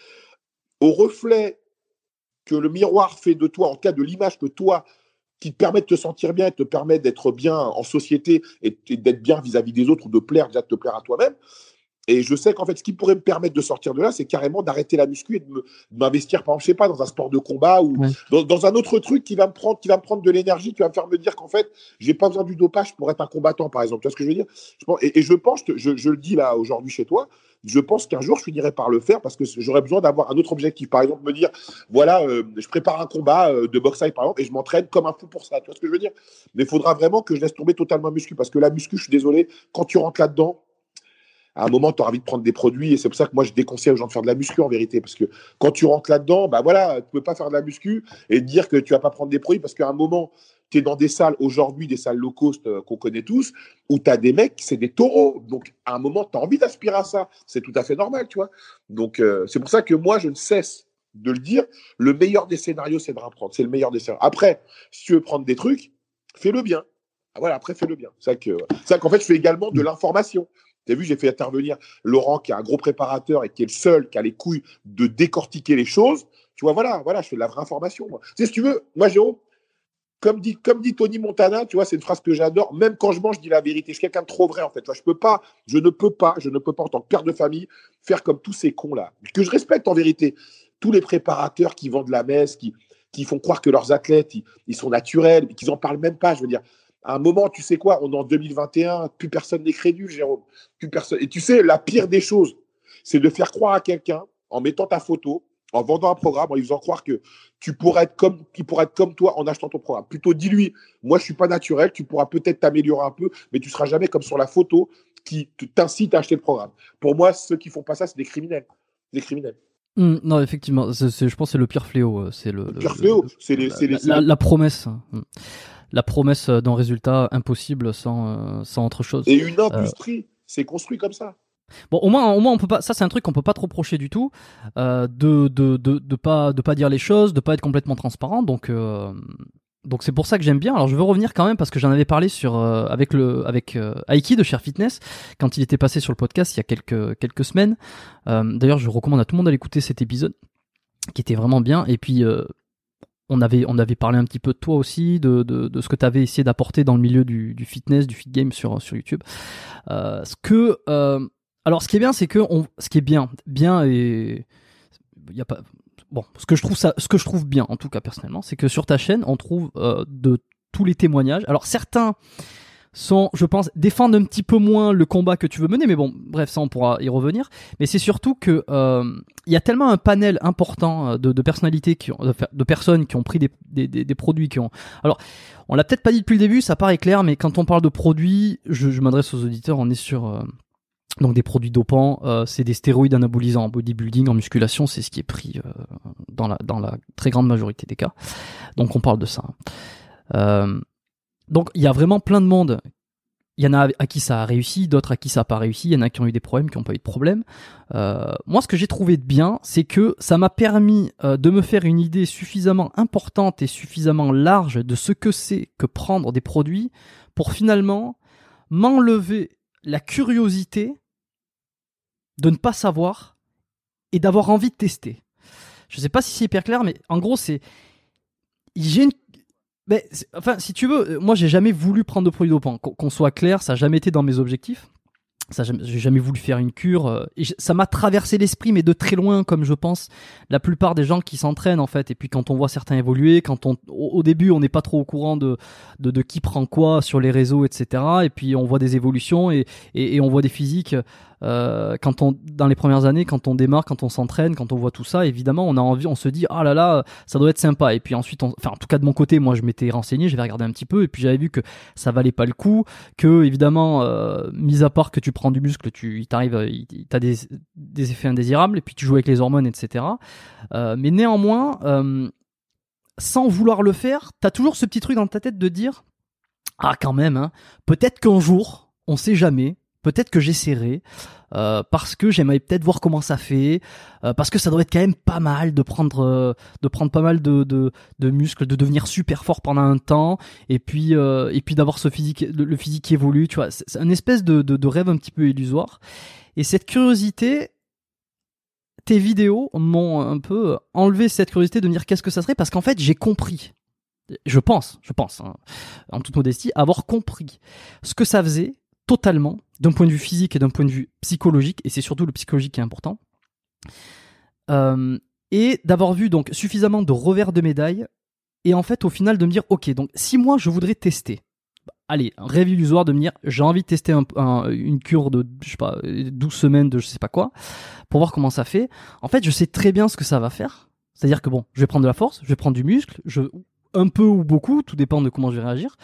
au reflet que le miroir fait de toi, en cas de l'image que toi, qui te permet de te sentir bien et te permet d'être bien en société et, d'être bien vis-à-vis des autres ou de plaire, déjà de te plaire à toi-même. Et je sais qu'en fait, ce qui pourrait me permettre de sortir de là, c'est carrément d'arrêter la muscu et de m'investir, par exemple, je sais pas, dans un sport de combat ou dans, un autre truc qui va me prendre, qui va me prendre de l'énergie, qui va me faire me dire qu'en fait, j'ai pas besoin du dopage pour être un combattant, par exemple. Tu vois ce que je veux dire? Et, je pense, je, je le dis là aujourd'hui chez toi, je pense qu'un jour, je finirai par le faire parce que j'aurais besoin d'avoir un autre objectif. Par exemple, me dire, voilà, euh, je prépare un combat euh, de boxe par exemple, et je m'entraîne comme un fou pour ça. Tu vois ce que je veux dire? Mais il faudra vraiment que je laisse tomber totalement la muscu parce que la muscu, je suis désolé, quand tu rentres là-dedans, à un moment, tu as envie de prendre des produits et c'est pour ça que moi, je déconseille aux gens de faire de la muscu en vérité. Parce que quand tu rentres là-dedans, bah voilà, tu peux pas faire de la muscu et dire que tu vas pas prendre des produits parce qu'à un moment, tu es dans des salles aujourd'hui, des salles low cost euh, qu'on connaît tous, où tu as des mecs, c'est des taureaux. Donc, à un moment, tu as envie d'aspirer à ça. C'est tout à fait normal, tu vois. Donc, euh, c'est pour ça que moi, je ne cesse de le dire. Le meilleur des scénarios, c'est de reprendre. C'est le meilleur des scénarios. Après, si tu veux prendre des trucs, fais-le bien. Ah, voilà, après, fais-le bien. C'est ça qu'en fait, je fais également de l'information. Tu as vu, j'ai fait intervenir Laurent, qui est un gros préparateur et qui est le seul qui a les couilles de décortiquer les choses. Tu vois, voilà, voilà, je fais de la vraie information. Tu sais, si tu veux, moi, Jérôme, comme dit, comme dit Tony Montana, tu vois, c'est une phrase que j'adore. Même quand je mange, je dis la vérité. Je suis quelqu'un de trop vrai, en fait. je peux pas, je ne peux pas, je ne peux pas, en tant que père de famille, faire comme tous ces cons-là. Que je respecte en vérité. Tous les préparateurs qui vendent la messe, qui, qui font croire que leurs athlètes, ils, sont naturels, qu'ils n'en parlent même pas. Je veux dire, à un moment, tu sais quoi, on est en 2021, plus personne n'est crédule, Jérôme. Plus personne. Et tu sais, la pire des choses, c'est de faire croire à quelqu'un en mettant ta photo, en vendant un programme, en lui faisant croire que tu pourrais être comme, qu'il pourrait être comme toi en achetant ton programme. Plutôt dis-lui, moi je suis pas naturel, tu pourras peut-être t'améliorer un peu, mais tu seras jamais comme sur la photo qui t'incite à acheter le programme. Pour moi, ceux qui font pas ça, c'est des criminels. Des criminels. Mmh, non, effectivement, je pense que c'est le pire fléau. Euh, c'est le, pire fléau, c'est la, la, promesse. Mmh. La promesse d'un résultat impossible sans, euh, sans autre chose. Et une industrie, c'est construit comme ça. Bon, au moins, au moins, on peut pas. Ça, c'est un truc qu'on peut pas trop reprocher du tout, euh, de, de, de de pas de pas dire les choses, de pas être complètement transparent. Donc euh, donc c'est pour ça que j'aime bien. Alors je veux revenir quand même parce que j'en avais parlé sur euh, avec le avec euh, Aiki de Cher Fitness quand il était passé sur le podcast il y a quelques quelques semaines. Euh, D'ailleurs, je recommande à tout le monde d'aller écouter cet épisode qui était vraiment bien. Et puis euh, on avait, on avait parlé un petit peu de toi aussi, de, de, ce que tu avais essayé d'apporter dans le milieu du, du, fitness, du fit game sur, sur YouTube. Euh, ce que euh, alors, ce qui est bien, c'est que on, ce qui est bien, bien et y a pas. Bon, ce que je trouve ça, ce que je trouve bien, en tout cas personnellement, c'est que sur ta chaîne, on trouve euh, de tous les témoignages. Alors certains sont, je pense, défendent un petit peu moins le combat que tu veux mener, mais bon, bref, ça on pourra y revenir. Mais c'est surtout que euh, il y a tellement un panel important euh, de, de personnalités qui ont, de, personnes qui ont pris des, des, des, produits qui ont. Alors, on l'a peut-être pas dit depuis le début, ça paraît clair, mais quand on parle de produits, je, je m'adresse aux auditeurs, on est sur euh, donc des produits dopants, euh, c'est des stéroïdes anabolisants en bodybuilding, en musculation, c'est ce qui est pris euh, dans, la, dans la très grande majorité des cas. Donc on parle de ça. Euh, donc il y a vraiment plein de monde. Il y en a à qui ça a réussi, d'autres à qui ça n'a pas réussi, il y en a qui ont eu des problèmes, qui n'ont pas eu de problème. moi ce que j'ai trouvé de bien, c'est que ça m'a permis de me faire une idée suffisamment importante et suffisamment large de ce que c'est que prendre des produits pour finalement m'enlever la curiosité de ne pas savoir et d'avoir envie de tester. Je sais pas si c'est hyper clair, mais en gros, c'est. J'ai une. Mais, enfin, si tu veux, moi, j'ai jamais voulu prendre de produits dopants. Qu'on soit clair, ça n'a jamais été dans mes objectifs. J'ai jamais voulu faire une cure. euh, ça m'a traversé l'esprit, mais de très loin, comme je pense la plupart des gens qui s'entraînent en fait. Et puis quand on voit certains évoluer, quand on, au, début, on n'est pas trop au courant de, de, qui prend quoi sur les réseaux, etc. Et puis on voit des évolutions et, et, on voit des physiques. euh, quand on, dans les premières années, quand on démarre, quand on s'entraîne, quand on voit tout ça, évidemment, on a envie, on se dit, ah là là, ça doit être sympa. Et puis ensuite, enfin, en tout cas de mon côté, moi, je m'étais renseigné, j'avais regardé un petit peu, et puis j'avais vu que ça valait pas le coup, que évidemment, euh, mis à part que tu prends du muscle, tu, il t'arrive, euh, t'as des, des effets indésirables, et puis tu joues avec les hormones, etc. Euh, mais néanmoins, euh, sans vouloir le faire, t'as toujours ce petit truc dans ta tête de dire, ah quand même, hein, peut-être qu'un jour, on sait jamais, peut-être que j'essaierai, euh, parce que j'aimerais peut-être voir comment ça fait, euh, parce que ça doit être quand même pas mal de prendre, euh, de prendre pas mal de, de, de muscles, de devenir super fort pendant un temps, et puis, euh, et puis d'avoir ce physique, le, physique qui évolue, tu vois, c'est un espèce de, de, de rêve un petit peu illusoire. Et cette curiosité, tes vidéos m'ont un peu enlevé cette curiosité de me dire qu'est-ce que ça serait, parce qu'en fait j'ai compris, je pense, je pense, hein, en toute modestie, avoir compris ce que ça faisait totalement d'un point de vue physique et d'un point de vue psychologique, et c'est surtout le psychologique qui est important, Euh, et d'avoir vu donc suffisamment de revers de médaille, et en fait au final de me dire ok, donc si moi je voudrais tester, allez, rêve illusoire de me dire j'ai envie de tester un- un- une cure de je sais pas 12 semaines de je sais pas quoi pour voir comment ça fait. En fait, je sais très bien ce que ça va faire. C'est-à-dire que bon, je vais prendre de la force, je vais prendre du muscle, je un peu ou beaucoup, tout dépend de comment je vais réagir.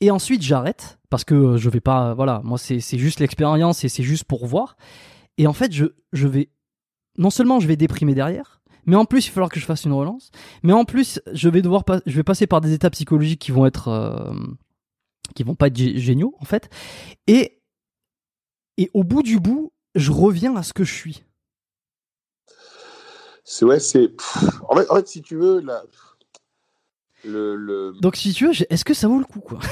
Et ensuite, j'arrête parce que euh, je vais pas voilà, moi c'est juste l'expérience et c'est juste pour voir. Et en fait, je je vais non seulement je vais déprimer derrière, mais en plus il va falloir que je fasse une relance, mais en plus je vais devoir je vais passer par des états psychologiques qui vont être euh, qui vont pas être gé- géniaux en fait. Et et au bout du bout, je reviens à ce que je suis. C'est ouais, c'est. En fait, si tu veux, la... le, le... Donc si tu veux, est-ce que ça vaut le coup quoi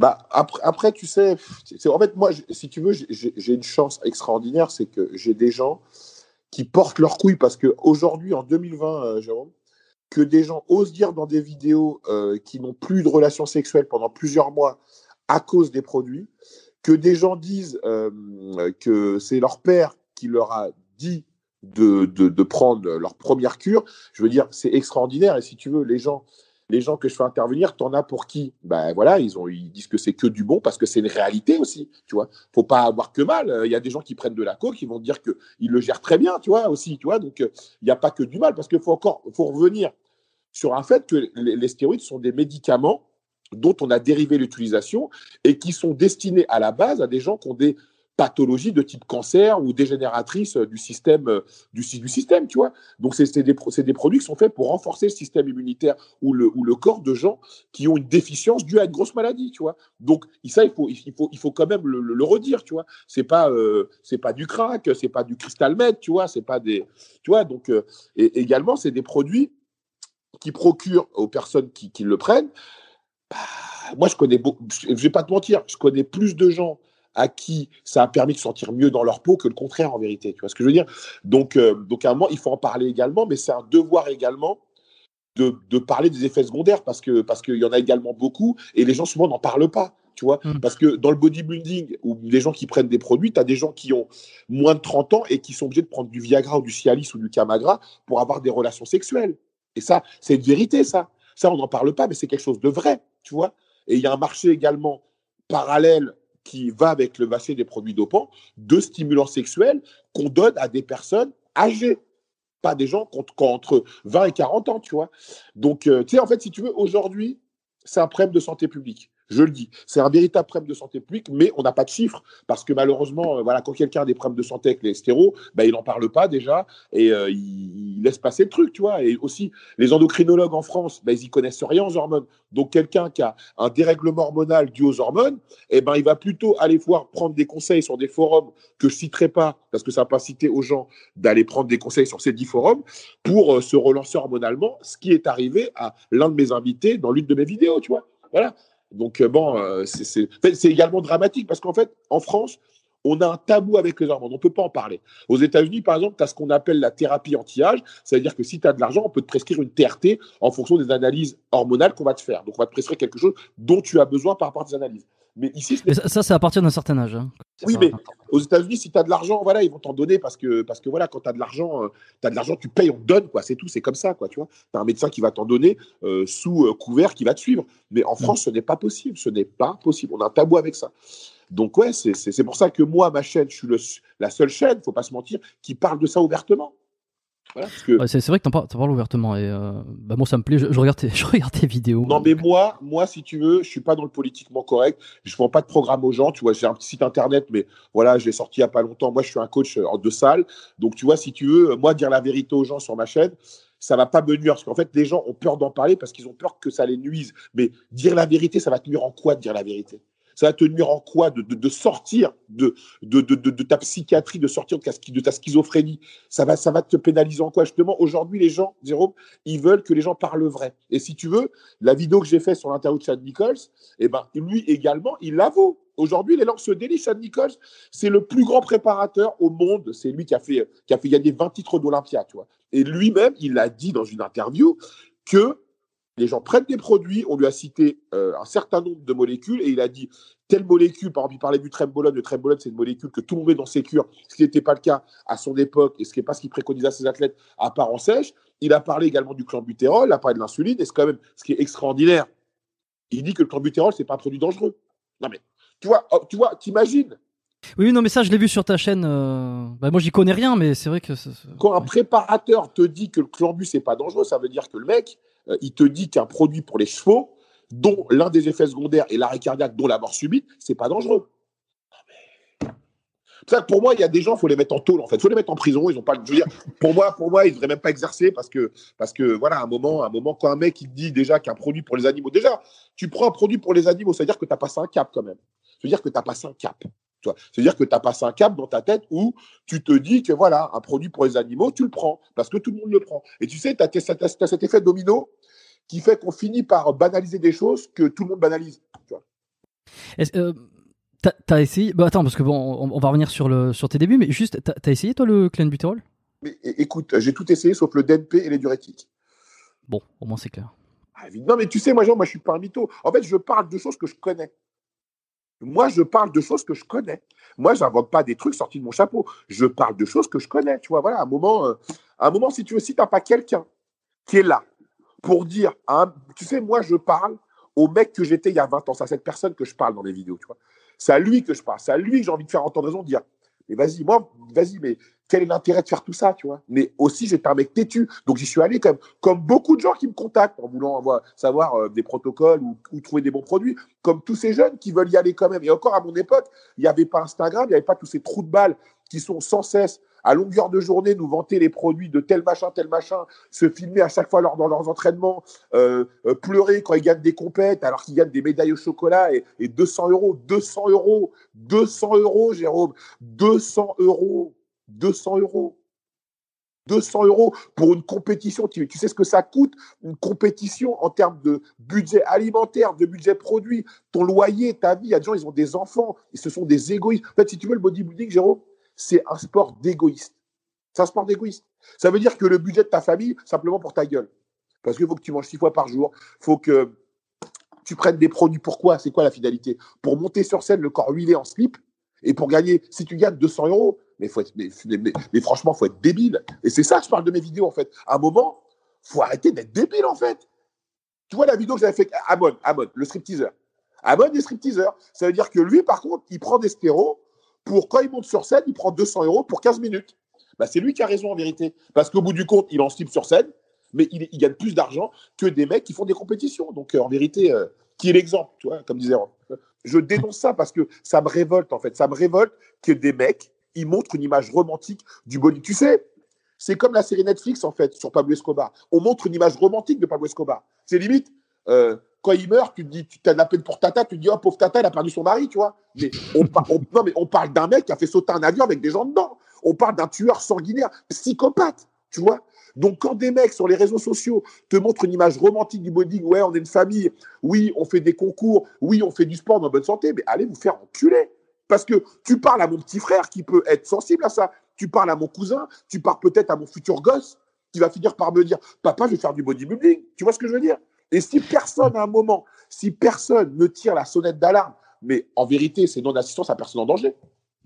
Bah, après, après, tu sais, en fait, moi, si tu veux, j'ai- une chance extraordinaire, c'est que j'ai des gens qui portent leurs couilles parce qu'aujourd'hui, en 2020, euh, Jérôme, que des gens osent dire dans des vidéos euh, qui n'ont plus de relations sexuelles pendant plusieurs mois à cause des produits, que des gens disent euh, que c'est leur père qui leur a dit de, prendre leur première cure, je veux dire, c'est extraordinaire. Et si tu veux, les gens, les gens que je fais intervenir, t'en as pour qui? Ben voilà, ils, ont, ils disent que c'est que du bon parce que c'est une réalité aussi, tu vois. Faut pas avoir que mal. Il y a des gens qui prennent de la coke, qui vont dire qu'ils le gèrent très bien, tu vois, aussi, tu vois. Donc, il n'y a pas que du mal parce qu'il faut encore, faut revenir sur un fait que les, les stéroïdes sont des médicaments dont on a dérivé l'utilisation et qui sont destinés à la base à des gens qui ont des pathologies de type cancer ou dégénératrices du système, euh, du, du système, tu vois. Donc, c'est des, des produits qui sont faits pour renforcer le système immunitaire ou le, ou le corps de gens qui ont une déficience due à une grosse maladie, tu vois. Donc, ça, il faut, il faut, il faut quand même le, redire, tu vois. C'est pas, euh, pas du crack, c'est pas du cristal tu vois. C'est pas des, tu vois. Donc, euh, et également, c'est des produits qui procurent aux personnes qui, qui le prennent. bah, moi, je connais beaucoup, je vais pas te mentir, je connais plus de gens à qui ça a permis de sentir mieux dans leur peau que le contraire en vérité. Tu vois ce que je veux dire? Donc, euh, donc, à un moment, il faut en parler également, mais c'est un devoir également de, de parler des effets secondaires parce que parce qu'il y en a également beaucoup et les gens souvent n'en parlent pas. Tu vois, Mm. parce que dans le bodybuilding ou les gens qui prennent des produits, tu as des gens qui ont moins de 30 ans et qui sont obligés de prendre du Viagra ou du Cialis ou du Camagra pour avoir des relations sexuelles. Et ça, c'est une vérité, ça. Ça, on n'en parle pas, mais c'est quelque chose de vrai, tu vois? Et il y a un marché également parallèle qui va avec le marché des produits dopants de stimulants sexuels qu'on donne à des personnes âgées, pas des gens ont entre 20 et 40 ans, tu. Donc, euh, tu sais, en fait, si tu veux, aujourd'hui, c'est un problème de santé publique. Je le dis, c'est un véritable problème de santé publique, mais on n'a pas de chiffres parce que malheureusement, euh, voilà, quand quelqu'un a des problèmes de santé avec les stéros, ben, il n'en parle pas déjà et euh, il, laisse passer le truc, tu vois. Et aussi, les endocrinologues en France, ben, ils y connaissent rien aux hormones. Donc, quelqu'un qui a un dérèglement hormonal dû aux hormones, eh ben, il va plutôt aller voir prendre des conseils sur des forums que je citerai pas parce que ça n'a pas cité aux gens d'aller prendre des conseils sur ces dix forums pour euh, se relancer hormonalement, ce qui est arrivé à l'un de mes invités dans l'une de mes vidéos, tu vois. Voilà. Donc, euh, bon, euh, c'est également dramatique parce qu'en fait, en France, on a un tabou avec les hormones. On ne peut pas en parler. Aux États-Unis, par exemple, tu as ce qu'on appelle la thérapie anti-âge. C'est-à-dire que si tu as de l'argent, on peut te prescrire une TRT en fonction des analyses hormonales qu'on va te faire. Donc, on va te prescrire quelque chose dont tu as besoin par rapport à tes analyses. Mais ici, Mais ça, ça, c'est à partir d'un certain âge. hein. Oui, mais aux États-Unis, si tu as de l'argent, voilà, ils vont t'en donner parce que, parce que voilà, quand tu as de l'argent, tu as de l'argent, tu payes, on te donne, quoi. C'est tout, c'est comme ça, quoi, tu vois. As un médecin qui va t'en donner euh, sous euh, couvert qui va te suivre. Mais en France, ce n'est pas possible. Ce n'est pas possible. On a un tabou avec ça. Donc, ouais, c'est- pour ça que moi, ma chaîne, je suis le, la seule chaîne, faut pas se mentir, qui parle de ça ouvertement. Voilà, que, c'est vrai que t'en parles, parles ouvertement et euh, bah moi ça me plaît. Je, je regarde tes, je regarde tes vidéos. Non, mais moi, moi, si tu veux, je suis pas dans le politiquement correct. Je vends pas de programme aux gens. Tu vois, j'ai un petit site internet, mais voilà, je l'ai sorti il y a pas longtemps. Moi, je suis un coach euh, en deux salles. Donc, tu vois, si tu veux, euh, moi, dire la vérité aux gens sur ma chaîne, ça va pas me nuire. Parce qu'en fait, les gens ont peur d'en parler parce qu'ils ont peur que ça les nuise. Mais dire la vérité, ça va te nuire en quoi de dire la vérité? Ça va te nuire en quoi de, de, de sortir de, de, ta psychiatrie, de sortir de ta, schizophrénie? Ça va, ça va te pénaliser en quoi? Justement, aujourd'hui, les gens, Jérôme, ils veulent que les gens parlent vrai. Et si tu veux, la vidéo que j'ai faite sur l'interview de Chad Nichols, eh ben, lui également, il la vaut. Aujourd'hui, les langues se délient. Chad Nichols, c'est le plus grand préparateur au monde. C'est lui qui a fait, qui a fait gagner 20 titres d'Olympia. Et lui-même, il a dit dans une interview que les gens prennent des produits, on lui a cité euh, un certain nombre de molécules et il a dit telle molécule, par exemple, il parlait du trembolone. Le trembolone, c'est une molécule que tout le monde met dans ses cures, ce qui n'était pas le cas à son époque et ce qui n'est pas ce qu'il préconisait à ses athlètes à part en sèche. Il a parlé également du clenbutérol, il a parlé de l'insuline et c'est quand même ce qui est extraordinaire. Il dit que le clenbutérol, c'est pas un produit dangereux. Non mais, tu vois, oh, tu vois, t'imagines? Oui, non, mais ça je l'ai vu sur ta chaîne. euh, Bah moi j'y connais rien, mais c'est vrai que. quand un préparateur te dit que le clenbu c'est pas dangereux, ça veut dire que le mec, euh, il te dit qu'un produit pour les chevaux, dont l'un des effets secondaires est l'arrêt cardiaque, dont la mort subite, c'est pas dangereux. Ça pour moi, il y a des gens, faut les mettre en tôle en fait, faut les mettre en prison. Ils ont pas, je veux dire, pour moi, pour moi, ils devraient même pas exercer parce que, parce que voilà, un moment, un moment, quand un mec il dit déjà qu'un produit pour les animaux, déjà, tu prends un produit pour les animaux, ça veut dire que tu as passé un cap quand même. Ça veut dire que tu as passé un cap. Tu C'est-à-dire que tu as passé un cap dans ta tête où tu te dis que voilà, un produit pour les animaux, tu le prends parce que tout le monde le prend. Et tu sais, tu as, cet effet domino qui fait qu'on finit par banaliser des choses que tout le monde banalise. Tu vois. Euh, T'as t'as essayé Bah attends, parce que bon, on, on va revenir sur, le, sur tes débuts, mais juste, t'as as essayé toi le clenbutérol Mais écoute, j'ai tout essayé sauf le DNP et les diurétiques. Bon, au moins c'est clair. Ah, évidemment, mais tu sais, moi, Jean, moi, je suis pas un mytho. En fait, je parle de choses que je connais. Moi, je parle de choses que je connais. Moi, j'invente pas des trucs sortis de mon chapeau. Je parle de choses que je connais. Tu vois, voilà, à un moment, euh, un moment si tu veux, si t'as pas quelqu'un qui est là pour dire, hein, tu sais, moi, je parle au mec que j'étais il y a 20 ans. C'est à cette personne que je parle dans les vidéos, tu. C'est à lui que je parle. C'est à lui que j'ai envie de faire entendre raison, de dire, mais vas-y, moi, vas-y, mais quel est l'intérêt de faire tout ça, tu vois. Mais aussi, j'étais un mec têtu, donc j'y suis allé comme, comme beaucoup de gens qui me contactent en voulant avoir, savoir euh, des protocoles ou, ou trouver des bons produits, comme tous ces jeunes qui veulent y aller quand même. Et encore à mon époque, il n'y avait pas Instagram, il n'y avait pas tous ces trous de balles qui sont sans cesse à longueur de journée nous vanter les produits de tel machin, tel machin, se filmer à chaque fois lors, dans leurs entraînements, euh, euh, pleurer quand ils gagnent des compètes alors qu'ils gagnent des médailles au chocolat et, et 200 euros, 200 euros, 200 euros, Jérôme, 200 euros, 200 euros. 200 euros pour une compétition. Tu, sais ce que ça coûte, une compétition en termes de budget alimentaire, de budget produit, ton loyer, ta vie. Il y a des gens, ils ont des enfants, et ce sont des égoïstes. En fait, si tu veux, le bodybuilding, Jérôme, c'est un sport d'égoïste. C'est un sport d'égoïste. Ça veut dire que le budget de ta famille, simplement pour ta gueule. Parce qu'il faut que tu manges six fois par jour. Il faut que tu prennes des produits. Pourquoi? C'est quoi la finalité? Pour monter sur scène, le corps huilé en slip, et pour gagner, si tu gagnes 200 euros, mais, faut être, franchement, faut être débile. Et c'est ça que je parle de mes vidéos, en fait. À un moment, faut arrêter d'être débile, en fait. Tu vois la vidéo que j'avais fait Amon, Amon, le stripteaser. Amon est stripteaser. Ça veut dire que lui, par contre, il prend des stéros pour, quand il monte sur scène, il prend 200 euros pour 15 minutes. Bah, c'est lui qui a raison, en vérité. Parce qu'au bout du compte, il en slip sur scène, mais il, il gagne plus d'argent que des mecs qui font des compétitions. Donc, euh, en vérité, euh, qui est l'exemple, tu vois, comme disait Rob. Je dénonce ça parce que ça me révolte, en fait. Ça me révolte que des mecs, ils montrent une image romantique du body. Tu sais, c'est comme la série Netflix, en fait, sur Pablo Escobar. On montre une image romantique de Pablo Escobar. C'est limite, euh, quand il meurt, tu te dis, tu as de la peine pour Tata, tu te dis, oh, pauvre Tata, elle a perdu son mari, tu vois. Mais on, non, mais on parle d'un mec qui a fait sauter un avion avec des gens dedans. On parle d'un tueur sanguinaire, psychopathe, tu vois. Donc, quand des mecs sur les réseaux sociaux te montrent une image romantique du body, ouais, on est une famille, oui, on fait des concours, oui, on fait du sport en bonne santé, mais allez vous faire enculer. Parce que tu parles à mon petit frère qui peut être sensible à ça. Tu parles à mon cousin, tu parles peut-être à mon futur gosse qui va finir par me dire Papa, je vais faire du bodybuilding. Tu vois ce que je veux dire? Et si personne, à un moment, si personne ne tire la sonnette d'alarme, Mais en vérité, c'est non-assistance à personne en danger.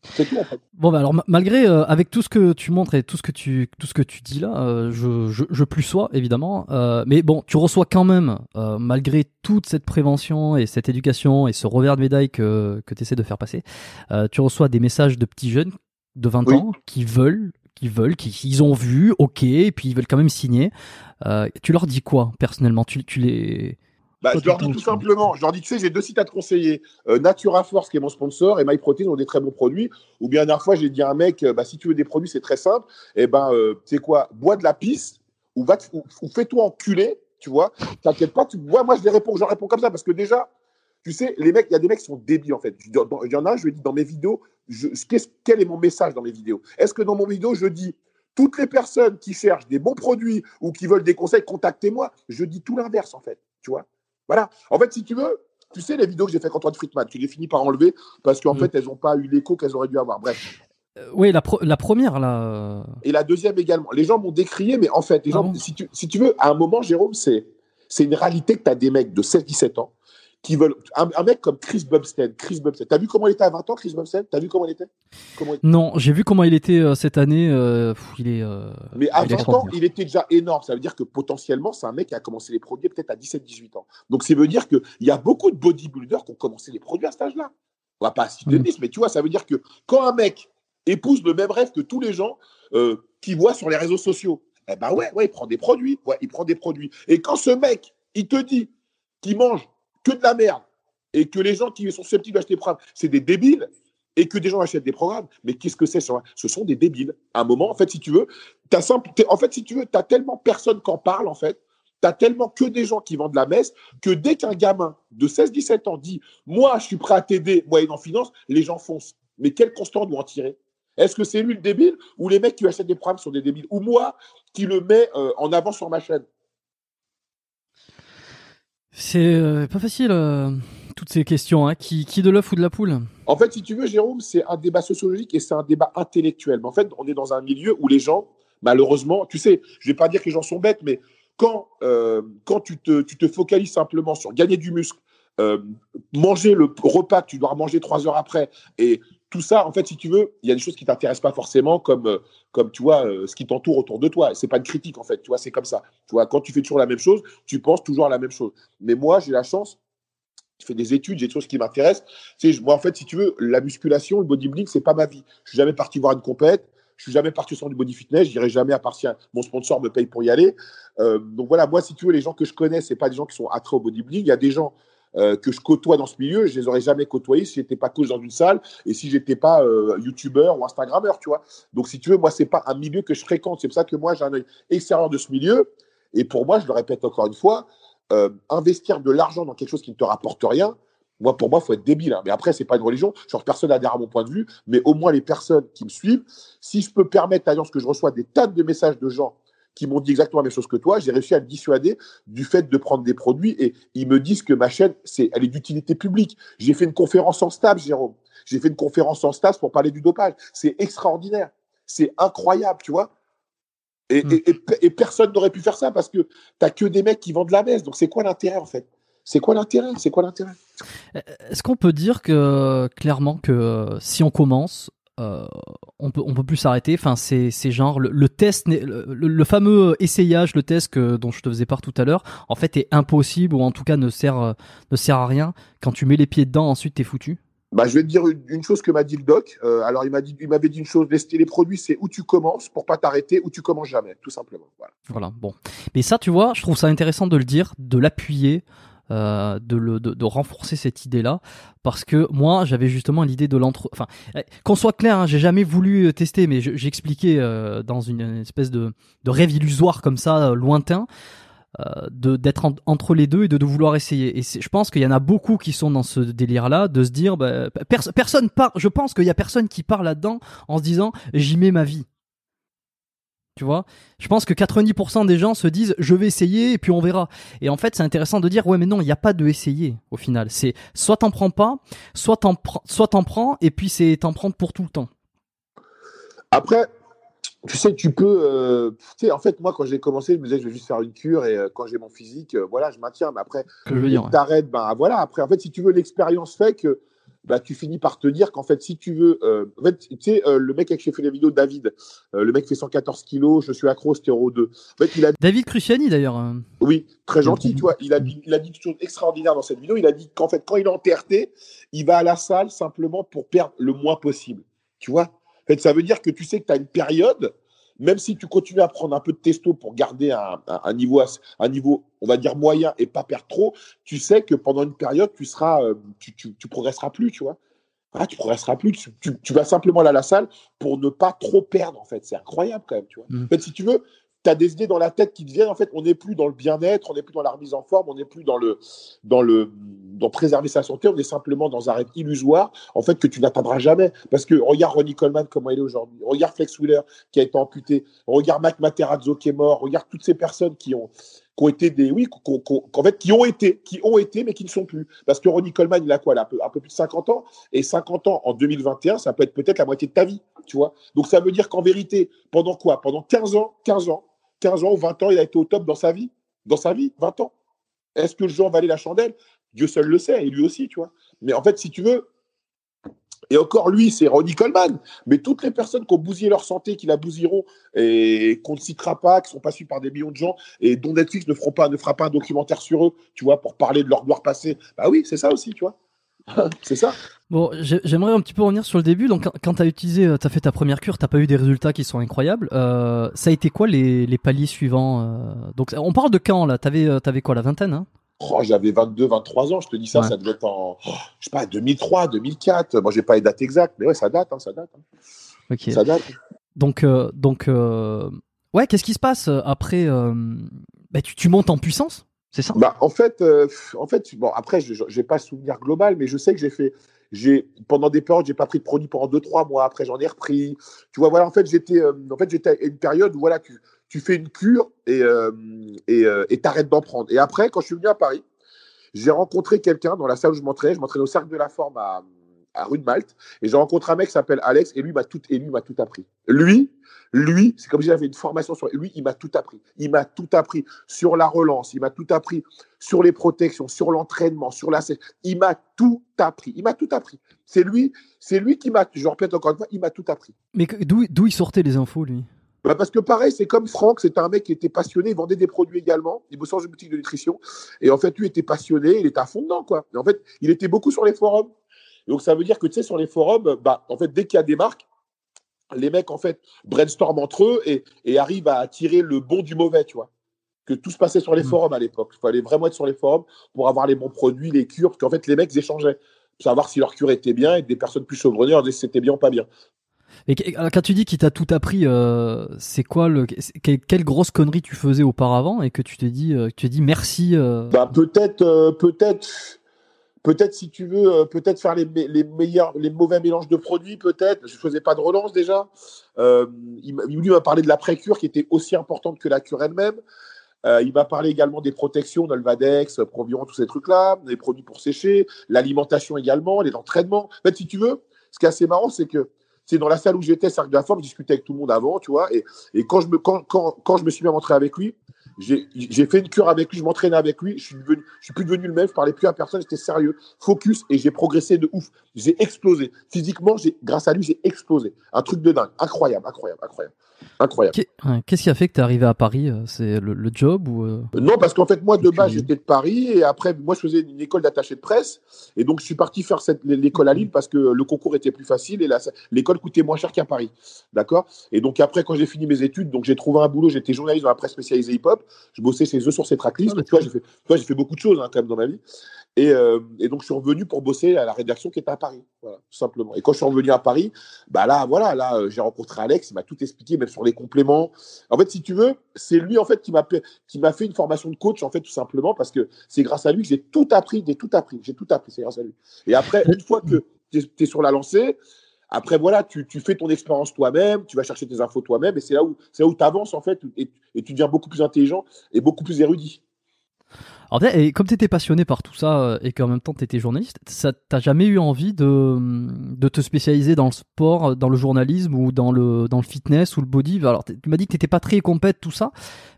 C'est tout en fait. Bon bah alors ma- malgré euh, avec tout ce que tu montres et tout ce que tu tout ce que tu dis là, euh, je, je je plus sois évidemment, euh, mais bon tu reçois quand même malgré toute cette prévention et cette éducation et ce revers de médaille que que tu essaies de faire passer, tu reçois des messages de petits jeunes de 20 Oui. ans qui veulent qui veulent qui ils ont vu, ok, et puis ils veulent quand même signer. Tu leur dis quoi personnellement? Tu tu les Bah, je leur dis tout simplement, je leur dis, tu sais, j'ai deux sites à te conseiller. Euh, Natura Force, qui est mon sponsor, et MyProtein ont des très bons produits. Ou bien, la dernière fois, j'ai dit à un mec, euh, bah, si tu veux des produits, c'est très simple. Et ben, euh, tu sais quoi, bois de la pisse, ou, va te- ou, ou fais-toi enculer, tu vois. T'inquiète pas, tu bois. Moi, je les réponds, comme ça, parce que déjà, tu sais, les mecs, il y a des mecs qui sont débiles, en fait. Il y en a je lui dit dans mes vidéos, je, quel est mon message dans mes vidéos? Est-ce que dans mon vidéo, je dis, toutes les personnes qui cherchent des bons produits ou qui veulent des conseils, contactez-moi. Je dis tout l'inverse, en fait, tu vois. Voilà. En fait, si tu veux, tu sais, les vidéos que j'ai fait Antoine Friedman, tu les finis par enlever parce qu'en Mm. fait, elles n'ont pas eu l'écho qu'elles auraient dû avoir. Bref. Euh, oui la la première là. euh, Et la deuxième également. Les gens m'ont décrié, mais en fait, les Ah gens, bon? si, tu, si tu veux, à un moment, Jérôme, c'est, c'est une réalité que tu as des mecs de 16-17 ans qui veulent. Un, un mec comme Chris Bumstead. Chris Bumstead. T'as vu comment il était à 20 ans, Chris Bumstead? T'as vu comment il était? Comment il- Non, j'ai vu comment il était euh, cette année. euh, pff, il est. euh, Mais à il est 20 ans, il était déjà énorme. Ça veut dire que potentiellement, c'est un mec qui a commencé les produits peut-être à 17-18 ans. Donc, ça veut dire qu'il y a beaucoup de bodybuilders qui ont commencé les produits à cet âge-là. On va pas citer de Mm. liste, mais tu vois, ça veut dire que quand un mec épouse le même rêve que tous les gens qui voient sur les réseaux sociaux, eh ben ouais, ouais, il prend des produits. Ouais, il prend des produits. Et quand ce mec, il te dit qu'il mange que de la merde. Et que les gens qui sont susceptibles d'acheter des programmes, c'est des débiles. Et que des gens achètent des programmes, mais qu'est-ce que c'est Ce sont des débiles. À un moment, en fait, si tu veux, t'as simple, en fait, si tu veux, tu as tellement personne qui en parle, en fait, tu as tellement que des gens qui vendent la messe, que dès qu'un gamin de 16-17 ans dit « Moi, je suis prêt à t'aider, moyennant finance », les gens foncent. Mais quel constat on doit en tirer? Est-ce que c'est lui le débile? Ou les mecs qui achètent des programmes sont des débiles? Ou moi qui le mets euh, en avant sur ma chaîne? C'est euh, pas facile, euh, toutes ces questions. Hein. Qui, qui de l'œuf ou de la poule? En fait, si tu veux, Jérôme, c'est un débat sociologique et c'est un débat intellectuel. Mais en fait, on est dans un milieu où les gens, malheureusement, tu sais, je vais pas dire que les gens sont bêtes, mais quand, euh, quand tu, te, tu te focalises simplement sur gagner du muscle, manger le repas que tu dois manger trois heures après, et tout ça, en fait, si tu veux, il y a des choses qui t'intéressent pas forcément, comme, euh, comme tu vois, euh, ce qui t'entoure autour de toi. C'est pas une critique, en fait, tu vois, c'est comme ça. Tu vois, quand tu fais toujours la même chose, tu penses toujours à la même chose. Mais moi, j'ai la chance, je fais des études, j'ai des choses qui m'intéressent. Moi, en fait, si tu veux, la musculation, le bodybuilding, c'est pas ma vie. Je suis jamais parti voir une compète. Je suis jamais parti sur du body fitness. Je n'irai jamais à part si un- mon sponsor me paye pour y aller. Euh, donc voilà, moi, si tu veux, les gens que je connais, c'est pas des gens qui sont attraits au bodybuilding. Il y a des gens euh, que je côtoie dans ce milieu. Je les aurais jamais côtoyés si j'étais pas coach dans une salle et si j'étais pas euh, youtubeur ou instagrammeur, tu vois. Donc si tu veux, moi, c'est pas un milieu que je fréquente. C'est pour ça que moi, j'ai un œil extérieur de ce milieu. Et pour moi, je le répète encore une fois, euh, investir de l'argent dans quelque chose qui ne te rapporte rien, moi, pour moi, il faut être débile. hein. Mais après, c'est pas une religion. Genre, personne n'adhère à mon point de vue. Mais au moins, les personnes qui me suivent, si je peux permettre, Alliance, que je reçois des tas de messages de gens qui m'ont dit exactement la même chose que toi, j'ai réussi à le dissuader du fait de prendre des produits et ils me disent que ma chaîne, c'est, elle est d'utilité publique. J'ai fait une conférence en stab, Jérôme. J'ai fait une conférence en stab pour parler du dopage. C'est extraordinaire. C'est incroyable, tu vois. Et, Mm. et- et- et personne n'aurait pu faire ça parce que t'as que des mecs qui vendent la messe. Donc, c'est quoi l'intérêt, en fait? C'est quoi l'intérêt? C'est quoi l'intérêt? Est-ce qu'on peut dire que clairement que euh, si on commence, euh, on peut on peut plus s'arrêter. Enfin, c'est genre le, le test, le, fameux essayage, le test que dont je te faisais part tout à l'heure, en fait est impossible ou en tout cas ne sert ne sert à rien. Quand tu mets les pieds dedans, ensuite t'es foutu. Bah, je vais te dire une, une chose que m'a dit le doc. Euh, alors, il m'a dit, il m'avait dit une chose. Les, les produits, c'est où tu commences pour pas t'arrêter, ou tu commences jamais, tout simplement. Voilà. Voilà. Bon, mais ça, tu vois, je trouve ça intéressant de le dire, de l'appuyer. Euh, de, le, de, renforcer cette idée-là. Parce que moi j'avais justement l'idée de l'entre enfin eh, qu'on soit clair hein, j'ai jamais voulu tester mais je- j'ai expliqué euh, dans une espèce de, de rêve illusoire comme ça euh, lointain euh, d'être en- entre les deux et de, vouloir essayer. Et je pense qu'il y en a beaucoup qui sont dans ce délire là de se dire bah, pers- personne je pense qu'il y a personne qui part là-dedans en se disant j'y mets ma vie tu vois je pense que 90% des gens se disent je vais essayer et puis on verra et en fait c'est intéressant de dire ouais mais non il n'y a pas de essayer au final c'est soit t'en prends pas soit t'en prends soit t'en prends et puis c'est t'en prendre pour tout le temps Après, tu sais, tu peux. euh, tu sais, en fait, moi, quand j'ai commencé, je me disais, je vais juste faire une cure et euh, quand j'ai mon physique, euh, voilà, je maintiens. Mais après, ouais. t'arrêtes, ben voilà. Après, en fait, si tu veux, l'expérience fait que bah, tu finis par te dire qu'en fait, si tu veux, euh, en fait, tu sais, euh, le mec avec qui j'ai fait la vidéo, David, euh, le mec fait 114 kilos, je suis accro, stéro 2. En fait, il a David Cruciani d'ailleurs. euh. oui, très gentil, tu vois. Il a, dit, il a dit quelque chose d'extraordinaire dans cette vidéo. Il a dit qu'en fait, quand il est en TRT, il va à la salle simplement pour perdre le moins possible. Tu vois? En fait, ça veut dire que tu sais que tu as une période, même si tu continues à prendre un peu de testo pour garder un, un- un niveau, ass- un niveau, on va dire, moyen et pas perdre trop, tu sais que pendant une période, tu seras, euh, tu, tu, tu progresseras plus, tu vois. Ah, tu progresseras plus. Tu, tu- tu vas simplement aller à la salle pour ne pas trop perdre, en fait. C'est incroyable, quand même, tu vois. Mhm. En fait, si tu veux, tu des idées dans la tête qui te viennent. En fait, on n'est plus dans le bien-être, on n'est plus dans la remise en forme, on n'est plus dans le, dans le, dans préserver sa santé. On est simplement dans un rêve illusoire, en fait, que tu n'atteindras jamais. Parce que regarde Ronnie Coleman comment il est aujourd'hui. Regarde Flex Wheeler qui a été amputé. Regarde Mac Materazzo qui est mort. Regarde toutes ces personnes qui ont, qui ont été des, oui, qui, qui- qui- en fait, qui ont été, qui ont été, mais qui ne sont plus. Parce que Ronnie Coleman, il a quoi, là, un un peu plus de 50 ans. Et 50 ans en 2021, ça peut être peut-être la moitié de ta vie, tu vois. Donc, ça veut dire qu'en vérité, pendant quoi? Pendant 15 ans, 15 ans, 15 ans ou 20 ans, il a été au top dans sa vie. Dans sa vie, 20 ans. Est-ce que en valait la chandelle? Dieu seul le sait, et lui aussi, tu vois. Mais en fait, si tu veux, et encore lui, c'est Ronnie Coleman, mais toutes les personnes qui ont bousillé leur santé, qui la bousilleront et qu'on ne citera pas, qui sont pas suivis par des millions de gens et dont Netflix ne, feront pas, ne fera pas un documentaire sur eux, tu vois, pour parler de leur gloire passée. Bah oui, c'est ça aussi, tu vois. c'est ça. Bon, j'ai- j'aimerais un petit peu revenir sur le début. Donc, quand- tu as utilisé, tu as fait ta première cure, t'as pas eu des résultats qui sont incroyables. Euh, ça a été quoi les, les paliers suivants euh Donc, on parle de quand là? T'avais avais quoi la vingtaine hein? Oh, J'avais 22, 23 ans, je te dis ça, Ouais. ça devait être en, oh, je sais pas, 2003, 2004. Moi, j'ai pas les dates exactes, mais ouais, ça date, hein, ça date. hein. Ok. Ça date. Donc, euh, donc, euh, ouais, qu'est-ce qui se passe euh, après euh, bah, tu, tu montes en puissance, c'est ça? Bah, en fait, euh, en fait, bon, après, je n'ai pas le souvenir global, mais je sais que j'ai fait, j'ai pendant des périodes, j'ai pas pris de produit pendant deux, trois mois. Après, j'en ai repris. Tu vois, voilà, en fait, j'étais, euh, en fait, j'étais à une période où voilà, tu, tu fais une cure et euh, et euh, et t'arrêtes d'en prendre. Et après, quand je suis venu à Paris, j'ai rencontré quelqu'un dans la salle où je m'entraînais. Je m'entraînais au Cercle de la Forme à, à rue de Malte. Et j'ai rencontré un mec qui s'appelle Alex et lui m'a tout, et lui m'a tout appris. Lui, lui, c'est comme si j'avais une formation sur lui. Il m'a tout appris. Il m'a tout appris sur la relance. Il m'a tout appris sur les protections, sur l'entraînement, sur la. Il m'a tout appris. Il m'a tout appris. C'est lui, c'est lui qui m'a. Je répète encore une fois, il m'a tout appris. Mais d'où d'où il sortait les infos lui? Bah parce que pareil, c'est comme Franck, c'était un mec qui était passionné, il vendait des produits également, il bossait dans une boutique de nutrition, et en fait, lui était passionné, il était à fond dedans, quoi. Et en fait, il était beaucoup sur les forums. Donc ça veut dire que, tu sais, sur les forums, bah, en fait, dès qu'il y a des marques, les mecs, en fait, brainstorment entre eux et, et arrivent à tirer le bon du mauvais, tu vois. Que tout se passait sur les Mm. forums à l'époque. Il fallait vraiment être sur les forums pour avoir les bons produits, les cures, parce qu'en fait, les mecs échangeaient pour savoir si leur cure était bien et des personnes plus chevronnées disaient si c'était bien ou pas bien. Et quand tu dis qu'il t'a tout appris, euh, c'est quoi le quelle, quelle grosse connerie tu faisais auparavant et que tu t'es dit, euh, que tu t'es dit merci. euh, Bah, peut-être, euh, peut-être, peut-être si tu veux, euh, peut-être faire les, me- les meilleurs, les mauvais mélanges de produits, peut-être. Je faisais pas de relance déjà. Euh, il, m'a- parlé de la pré-cure qui était aussi importante que la cure elle-même. Euh, il m'a parlé également des protections, Nolvadex, Proviron, tous ces trucs-là, des produits pour sécher, l'alimentation également, les entraînements. En fait, si tu veux, ce qui est assez marrant, c'est que c'est dans la salle où j'étais, Cercle de la Forme, je discutais avec tout le monde avant, tu vois, et, quand je me suis mis à m'entraîner avec lui, j'ai fait une cure avec lui, je m'entraînais avec lui, je suis, devenu, je suis plus devenu le même, je parlais plus à personne, j'étais sérieux, focus, et j'ai progressé de ouf. J'ai explosé. Physiquement, grâce à lui, j'ai explosé. Un truc de dingue. Incroyable, incroyable, incroyable. Incroyable. ouais, Qu'est-ce qui a fait que t'es arrivé à Paris euh, C'est le, le job ou euh, Non, parce qu'en fait, moi, de base, j'étais de Paris et après, moi, je faisais une école d'attaché de presse. Et donc, je suis parti faire l'école à Lille parce que le concours était plus facile et l'école coûtait moins cher qu'à Paris. D'accord? Et donc, après, quand j'ai fini mes études, donc j'ai trouvé un boulot, j'étais journaliste dans la presse spécialisée hip-hop. Je bossais chez eux sur ces tracklists. Ah, tu vois, j'ai fait, fait beaucoup de choses hein, quand même dans ma vie. Et, euh, et donc, je suis revenu pour bosser à la rédaction qui était à Paris. Voilà, tout simplement. Et quand je suis revenu à Paris, bah là, voilà, là, euh, j'ai rencontré Alex, il m'a tout expliqué, même sur les compléments. En fait, si tu veux, c'est lui, en fait, qui m'a fait- qui m'a fait une formation de coach, en fait, tout simplement, parce que c'est grâce à lui que j'ai tout appris, j'ai tout appris, j'ai tout appris, c'est grâce à lui. Et après, une fois que tu es, sur la lancée, après, voilà, tu, tu fais ton expérience toi-même, tu vas chercher tes infos toi-même, et c'est là où tu avances, en fait, et, et tu deviens beaucoup plus intelligent et beaucoup plus érudit. Alors, et comme tu étais passionné par tout ça euh, et qu'en même temps tu étais journaliste, ça t'as jamais eu envie de, de te spécialiser dans le sport, dans le journalisme ou dans le, dans le fitness ou le body? Alors, tu m'as dit que t'étais pas très compète, tout ça,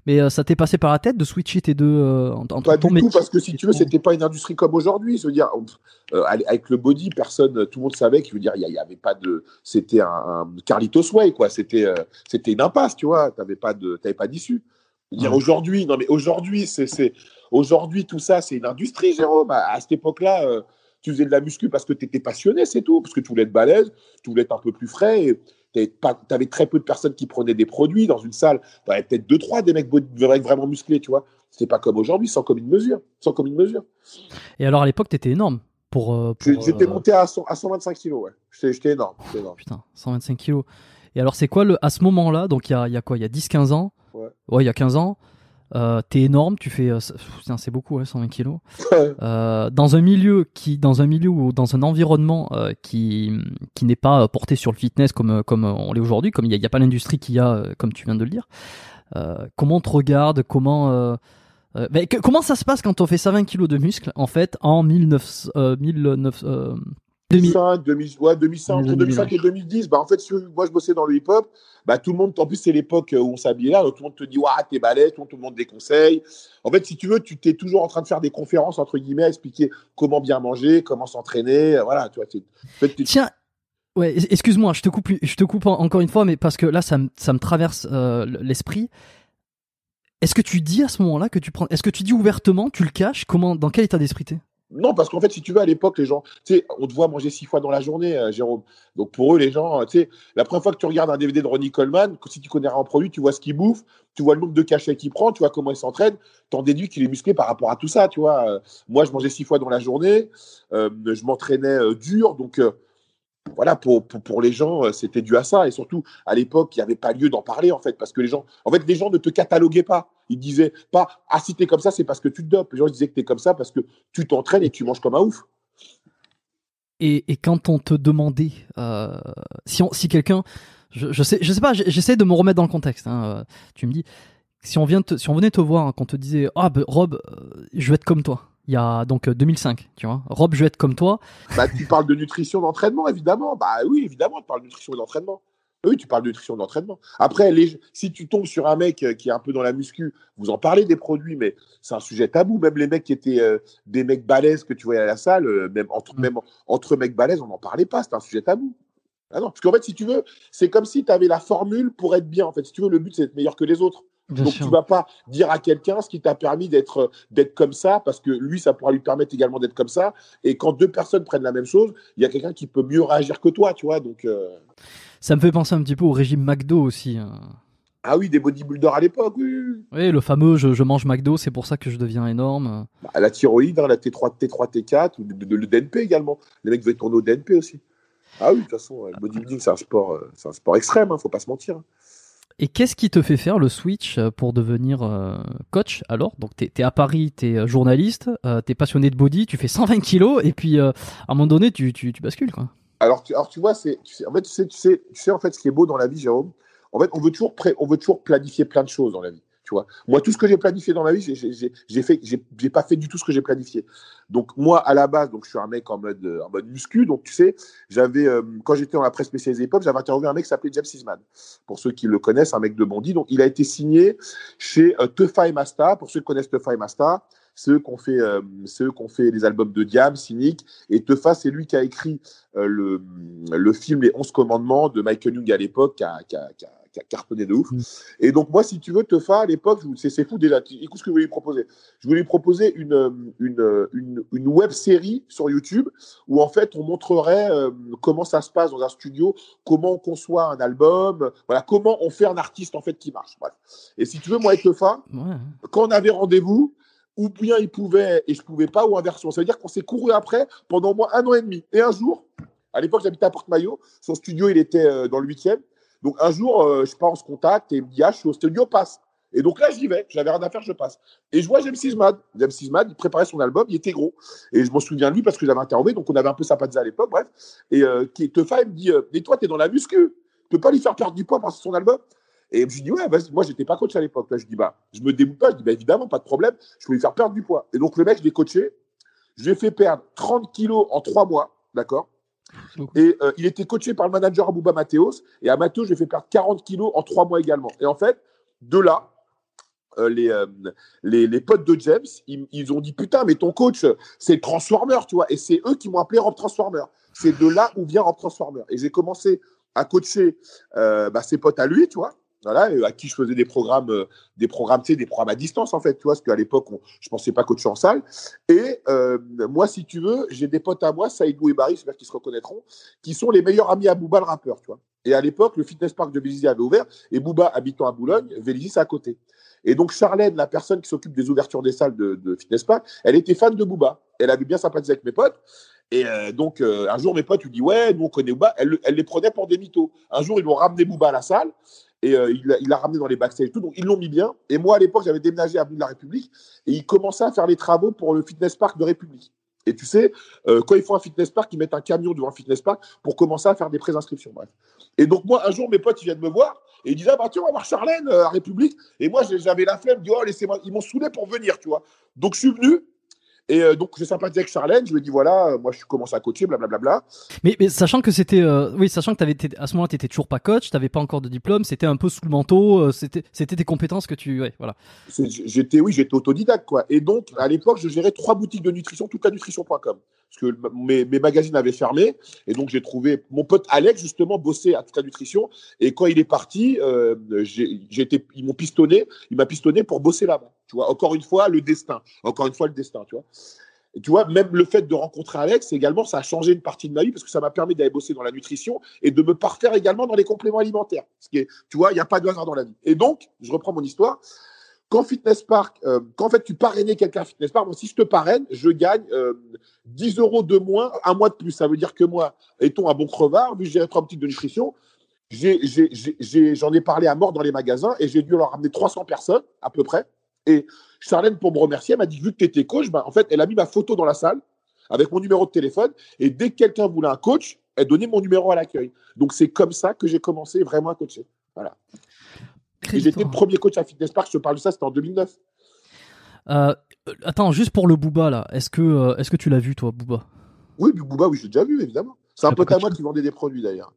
mais euh, ça t'est passé par la tête de switcher tes deux euh, en- entre Pas du tout, parce que si tu veux, c'était pas une industrie comme aujourd'hui. Je veux dire, euh, avec le body, personne, tout le monde savait qu'il dire, il y, avait pas de, c'était un, un Carlitos Way, quoi. C'était, euh, c'était une impasse, tu vois. T'avais pas de, t'avais pas d'issue. Dire Ouais. aujourd'hui, non mais aujourd'hui, c'est, c'est, aujourd'hui tout ça, c'est une industrie, Jérôme. À, à cette époque-là, euh, tu faisais de la muscu parce que tu étais passionné, c'est tout, parce que tu voulais être balèze, tu voulais être un peu plus frais. Et t'avais pas, t'avais très peu de personnes qui prenaient des produits dans une salle. T'avais peut-être deux, trois des mecs vraiment musclés, tu vois. C'était pas comme aujourd'hui, sans commune mesure, sans commune mesure. Et alors à l'époque, t'étais énorme pour. euh, pour, J'étais euh, monté à, 100 à 125 kilos, ouais. J'étais énorme, énorme. Putain, 125 kilos. Et alors, c'est quoi le, à ce moment-là, donc il y a, il y a quoi Il y a 10-15 ans? Ouais. il y a 15 ans. Euh, T'es énorme, tu fais. euh, putain, c'est beaucoup, ouais, 120 kilos. Euh, dans un milieu qui, dans un milieu ou dans un environnement euh, qui, qui n'est pas euh, porté sur le fitness comme, euh, comme on l'est aujourd'hui, comme il n'y a, pas l'industrie qu'il y a, comme tu viens de le dire. Euh, comment on te regarde Comment. que- comment ça se passe quand on fait 120 kilos de muscles en fait en 1900, euh, 1900, euh, 2000 2005, 2000, ouais, 2005, entre 2005 et 2005. 2010. Bah, en fait, si moi, je bossais dans le hip-hop. Bah, tout le monde, en plus, c'est l'époque où on s'habillait là. Donc, tout le monde te dit, ouais, t'es balèze, tout le monde te demande des conseils. En fait, si tu veux, tu t'es toujours en train de faire des conférences, entre guillemets, expliquer comment bien manger, comment s'entraîner. euh, Voilà, tu vois. En fait, Tiens, ouais, excuse-moi, je te coupe, je te coupe en- encore une fois, mais parce que là, ça me, ça me traverse euh, l'esprit. Est-ce que tu dis à ce moment-là que tu prends, est-ce que tu dis ouvertement, tu le caches, comment, dans quel état d'esprit t'es? Non, parce qu'en fait, si tu veux, à l'époque, les gens, tu sais, on te voit manger six fois dans la journée, euh, Jérôme. Donc pour eux, les gens, euh, tu sais, la première fois que tu regardes un DVD de Ronnie Coleman, si tu connais un produit, tu vois ce qu'il bouffe, tu vois le nombre de cachets qu'il prend, tu vois comment il s'entraîne, t'en déduis qu'il est musclé par rapport à tout ça, tu vois. Euh, moi, je mangeais six fois dans la journée, je m'entraînais dur, donc voilà, pour, pour, pour les gens, c'était dû à ça. Et surtout, à l'époque, il n'y avait pas lieu d'en parler, en fait, parce que les gens, en fait, les gens ne te cataloguaient pas. Ils disaient pas, ah, si t'es comme ça, c'est parce que tu te dopes. Les gens disaient que t'es comme ça parce que tu t'entraînes et tu manges comme un ouf. et, et quand on te demandait, euh, si, si quelqu'un, je, je sais, je sais pas, j'essaie de me remettre dans le contexte. hein, euh, tu me dis, si on vient, te, si on venait te voir, hein, qu'on te disait, ah, ben, Rob, euh, je vais être comme toi. Il y a donc euh, 2005, tu vois. Rob, je vais être comme toi. Bah, tu parles de nutrition, d'entraînement, évidemment. Bah oui, évidemment, tu parles de nutrition et d'entraînement. Oui, tu parles de nutrition d'entraînement. Après, les, si tu tombes sur un mec euh, qui est un peu dans la muscu, vous en parlez des produits, mais c'est un sujet tabou. Même les mecs qui étaient euh, des mecs balèzes que tu voyais à la salle, euh, même, entre, Mm. même entre mecs balèzes, on n'en parlait pas. C'était un sujet tabou. Ah non, parce qu'en fait, si tu veux, c'est comme si tu avais la formule pour être bien. En fait, si tu veux, le but, c'est d'être meilleur que les autres. Bien Donc sûr. tu vas pas dire à quelqu'un ce qui t'a permis d'être d'être comme ça parce que lui ça pourra lui permettre également d'être comme ça et quand deux personnes prennent la même chose il y a quelqu'un qui peut mieux réagir que toi tu vois donc euh, Ça me fait penser un petit peu au régime McDo aussi. hein. ah oui des bodybuilders à l'époque oui, oui, le fameux je, je mange McDo, c'est pour ça que je deviens énorme. Bah, la thyroïde hein, la T3 T3 T4 ou de- de- le DNP également les mecs veulent tourner au DNP aussi ah oui de toute façon le bodybuilding c'est un sport euh, c'est un sport extrême hein, faut pas se mentir hein. Et qu'est-ce qui te fait faire le switch euh, pour devenir euh, coach alors? Donc t'es es à Paris, t'es euh, journaliste, euh, t'es passionné de body, tu fais 120 kilos et puis à un moment donné tu, tu, tu bascules quoi. Alors, tu, vois, c'est, tu sais, en fait, tu sais, tu sais, tu sais, en fait, ce qui est beau dans la vie, Jérôme. En fait, on veut toujours, pré- on veut toujours planifier plein de choses dans la vie. Tu vois, moi, tout ce que j'ai planifié dans ma vie, j'ai, fait, j'ai, pas fait du tout ce que j'ai planifié. Donc, moi, à la base, donc, je suis un mec en mode, euh, en mode muscu. Donc, tu sais, j'avais, euh, quand j'étais dans la presse spécialisée hip-hop, j'avais interviewé un mec qui s'appelait James. Pour ceux qui le connaissent, un mec de Bondy. Donc, il a été signé chez euh, et Masta. Pour ceux qui connaissent Teufa et Masta, c'est eux qui ont fait, euh, c'est eux qui ont fait les albums de Diam, Cynic. Et Teufa, c'est lui qui a écrit euh, le, le film Les 11 commandements de Michael Young à l'époque, qui a, qui a- qui a- qui a cartonné de ouf. Mm. Et donc, moi, si tu veux, Teufa, à l'époque, c'est fou déjà. Écoute ce que je voulais lui proposer. Je voulais lui proposer une, euh, une, euh, une, une web série sur YouTube où, en fait, on montrerait euh, comment ça se passe dans un studio, comment on conçoit un album, voilà, comment on fait un artiste, en fait, qui marche. Bref. Et si tu veux, moi, avec Teufa, Ouais. quand on avait rendez-vous, ou bien il pouvait et je pouvais pas, ou inversion. Ça veut dire qu'on s'est couru après pendant au moins un an et demi. Et un jour, à l'époque, j'habitais à Porte-Maillot, son studio, il était euh, dans le 8e. Donc un jour, euh, je pas, on se contacte et il me dit, ah, je suis au studio, passe. Et donc là, j'y vais, j'avais rien à faire, je passe. Et je vois James Sismad. James Sismad, il préparait son album, il était gros. Et je m'en souviens de lui parce que j'avais interrogé, donc on avait un peu sympathisé à l'époque, bref. Et euh, Teufa, il me dit, euh, mais toi, t'es dans la muscu, tu peux pas lui faire perdre du poids parce son album. Et je lui dis, ouais, vas-y. moi, j'étais pas coach à l'époque. Je dis, bah, je me déboule pas. Je dis, bah, évidemment, pas de problème. Je peux lui faire perdre du poids. Et donc, le mec, je l'ai coaché. Je lui ai fait perdre 30 kilos en trois mois. D'accord? Et euh, il était coaché par le manager Abouba Mateos. Et à Mateos, je lui ai fait perdre 40 kilos en trois mois également. Et en fait, de là, euh, les, euh, les, les, potes de James, ils, ils, ont dit putain, mais ton coach, c'est Transformer, tu vois. Et c'est eux qui m'ont appelé Rob Transformer. C'est de là où vient Rob Transformer. Et j'ai commencé à coacher euh, bah, ses potes à lui, tu vois. Voilà, à qui je faisais des programmes, euh, des programmes, tu des programmes à distance en fait, tu vois, parce qu'à l'époque, on, je pensais pas coacher en salle. Et euh, moi, si tu veux, j'ai des potes à moi, Saïdou et Barry, j'espère qu'ils se reconnaîtront, qui sont les meilleurs amis à Booba, le rappeur, tu vois. Et à l'époque, le fitness park de Vélizy avait ouvert, et Booba, habitant à Boulogne, Vélizy, c'est à côté. Et donc, Charlène, la personne qui s'occupe des ouvertures des salles de, fitness park, elle était fan de Booba. Elle avait bien sympathisé avec mes potes. Et euh, donc, euh, un jour, mes potes lui disent Ouais, nous, on connaît Booba. Elle, elle, les prenait pour des mythos. Un jour, ils l'ont ramené Booba à la salle et euh, il l'a ramené dans les backstage et tout. Donc, ils l'ont mis bien. Et moi, à l'époque, j'avais déménagé à Avenue de la République et il commençait à faire les travaux pour le fitness park de République. Et tu sais, euh, quand ils font un fitness park, ils mettent un camion devant un fitness park pour commencer à faire des préinscriptions. Bref. Et donc, moi, un jour, mes potes, ils viennent me voir et ils disent Ah, bah, tu on va voir Charlène euh, à République. Et moi, j'avais la flemme, je dis Oh, laissez-moi. Ils m'ont saoulé pour venir, tu vois. Donc, je suis venu. Et euh, donc, j'ai sympathisé avec Charlène. Je lui ai dit, voilà, euh, moi, je commence à coacher, blablabla. Mais, mais sachant que c'était, euh, oui, sachant que avais été, à ce moment-là, tu n'étais toujours pas coach, tu n'avais pas encore de diplôme, c'était un peu sous le manteau, euh, c'était, c'était tes compétences que tu, ouais, voilà. J'étais, oui, j'étais autodidacte, quoi. Et donc, à l'époque, je gérais trois boutiques de nutrition, toute la nutrition.com. Parce que mes, magazines avaient fermé. Et donc, j'ai trouvé mon pote Alex, justement, bossait à la nutrition. Et quand il est parti, euh, j'ai, été, ils m'ont pistonné, il m'a pistonné pour bosser là-bas. Tu vois, encore une fois, le destin. Encore une fois, le destin, tu vois. Et tu vois, même le fait de rencontrer Alex, également, ça a changé une partie de ma vie parce que ça m'a permis d'aller bosser dans la nutrition et de me parfaire également dans les compléments alimentaires. Ce qui est, tu vois, il n'y a pas de hasard dans la vie. Et donc, je reprends mon histoire. Quand Fitness Park, euh, quand en fait tu parrainais quelqu'un à Fitness Park, moi, si je te parraine, je gagne euh, 10 euros de moins, un mois de plus. Ça veut dire que moi, étant un bon crevard, vu que j'ai trois petites de nutrition, j'en ai, parlé à mort dans les magasins et j'ai dû leur ramener 300 personnes à peu près. Et Charlène, pour me remercier, m'a dit vu que tu étais coach, ben, en fait, elle a mis ma photo dans la salle avec mon numéro de téléphone. Et dès que quelqu'un voulait un coach, elle donnait mon numéro à l'accueil. Donc, c'est comme ça que j'ai commencé vraiment à coacher. Voilà. J'étais le premier coach à Fitness Park, je te parle de ça, c'était en 2009. Euh, attends, juste pour le Booba, là, est-ce que, euh, est que tu l'as vu, toi, Booba? Oui, Booba, oui, j'ai déjà vu, évidemment. C'est un pote à moi qui vendait des produits, d'ailleurs.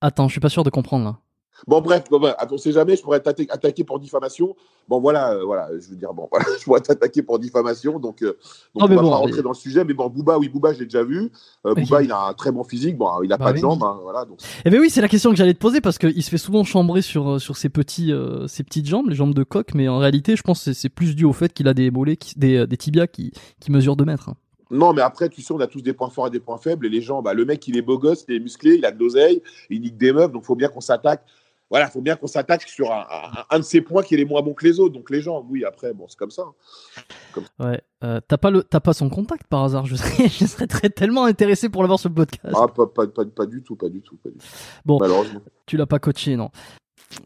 Attends, je suis pas sûr de comprendre, là. Bon, bref, bon, bref, on sait jamais, je pourrais t'attaquer pour diffamation. Bon, voilà, euh, voilà, je veux dire, bon, voilà, je pourrais t'attaquer pour diffamation, donc, euh, donc on va bon, pas rentrer mais... dans le sujet. Mais bon, Booba, oui, Booba, je l'ai déjà vu. Euh, Booba, il a un très bon physique, bon, il a bah, pas oui. de jambes, hein, voilà. Donc... Eh ben oui, c'est la question que j'allais te poser parce qu'il se fait souvent chambrer sur, sur ses, petits, euh, ses petites jambes, les jambes de coq, mais en réalité, je pense que c'est plus dû au fait qu'il a des mollets, qui, des, des tibias qui, qui mesurent 2 mètres. Hein. Non, mais après, tu sais, on a tous des points forts et des points faibles. Et les gens, bah, le mec, il est beau gosse, il est musclé, il a de l'oseille, il nique des meufs, donc il faut bien qu'on s'attaque voilà, il faut bien qu'on s'attaque sur un, un, un, de ces points qui est les moins bons que les autres. Donc les gens, oui, après, bon, c'est comme ça. Hein. Comme... Ouais. Euh, t'as pas le, t'as pas son contact par hasard? Je serais, je serais très, tellement intéressé pour l'avoir sur le podcast. Ah, pas, pas, pas, pas, du tout, pas du tout, pas du tout. Bon, malheureusement. Tu l'as pas coaché, non.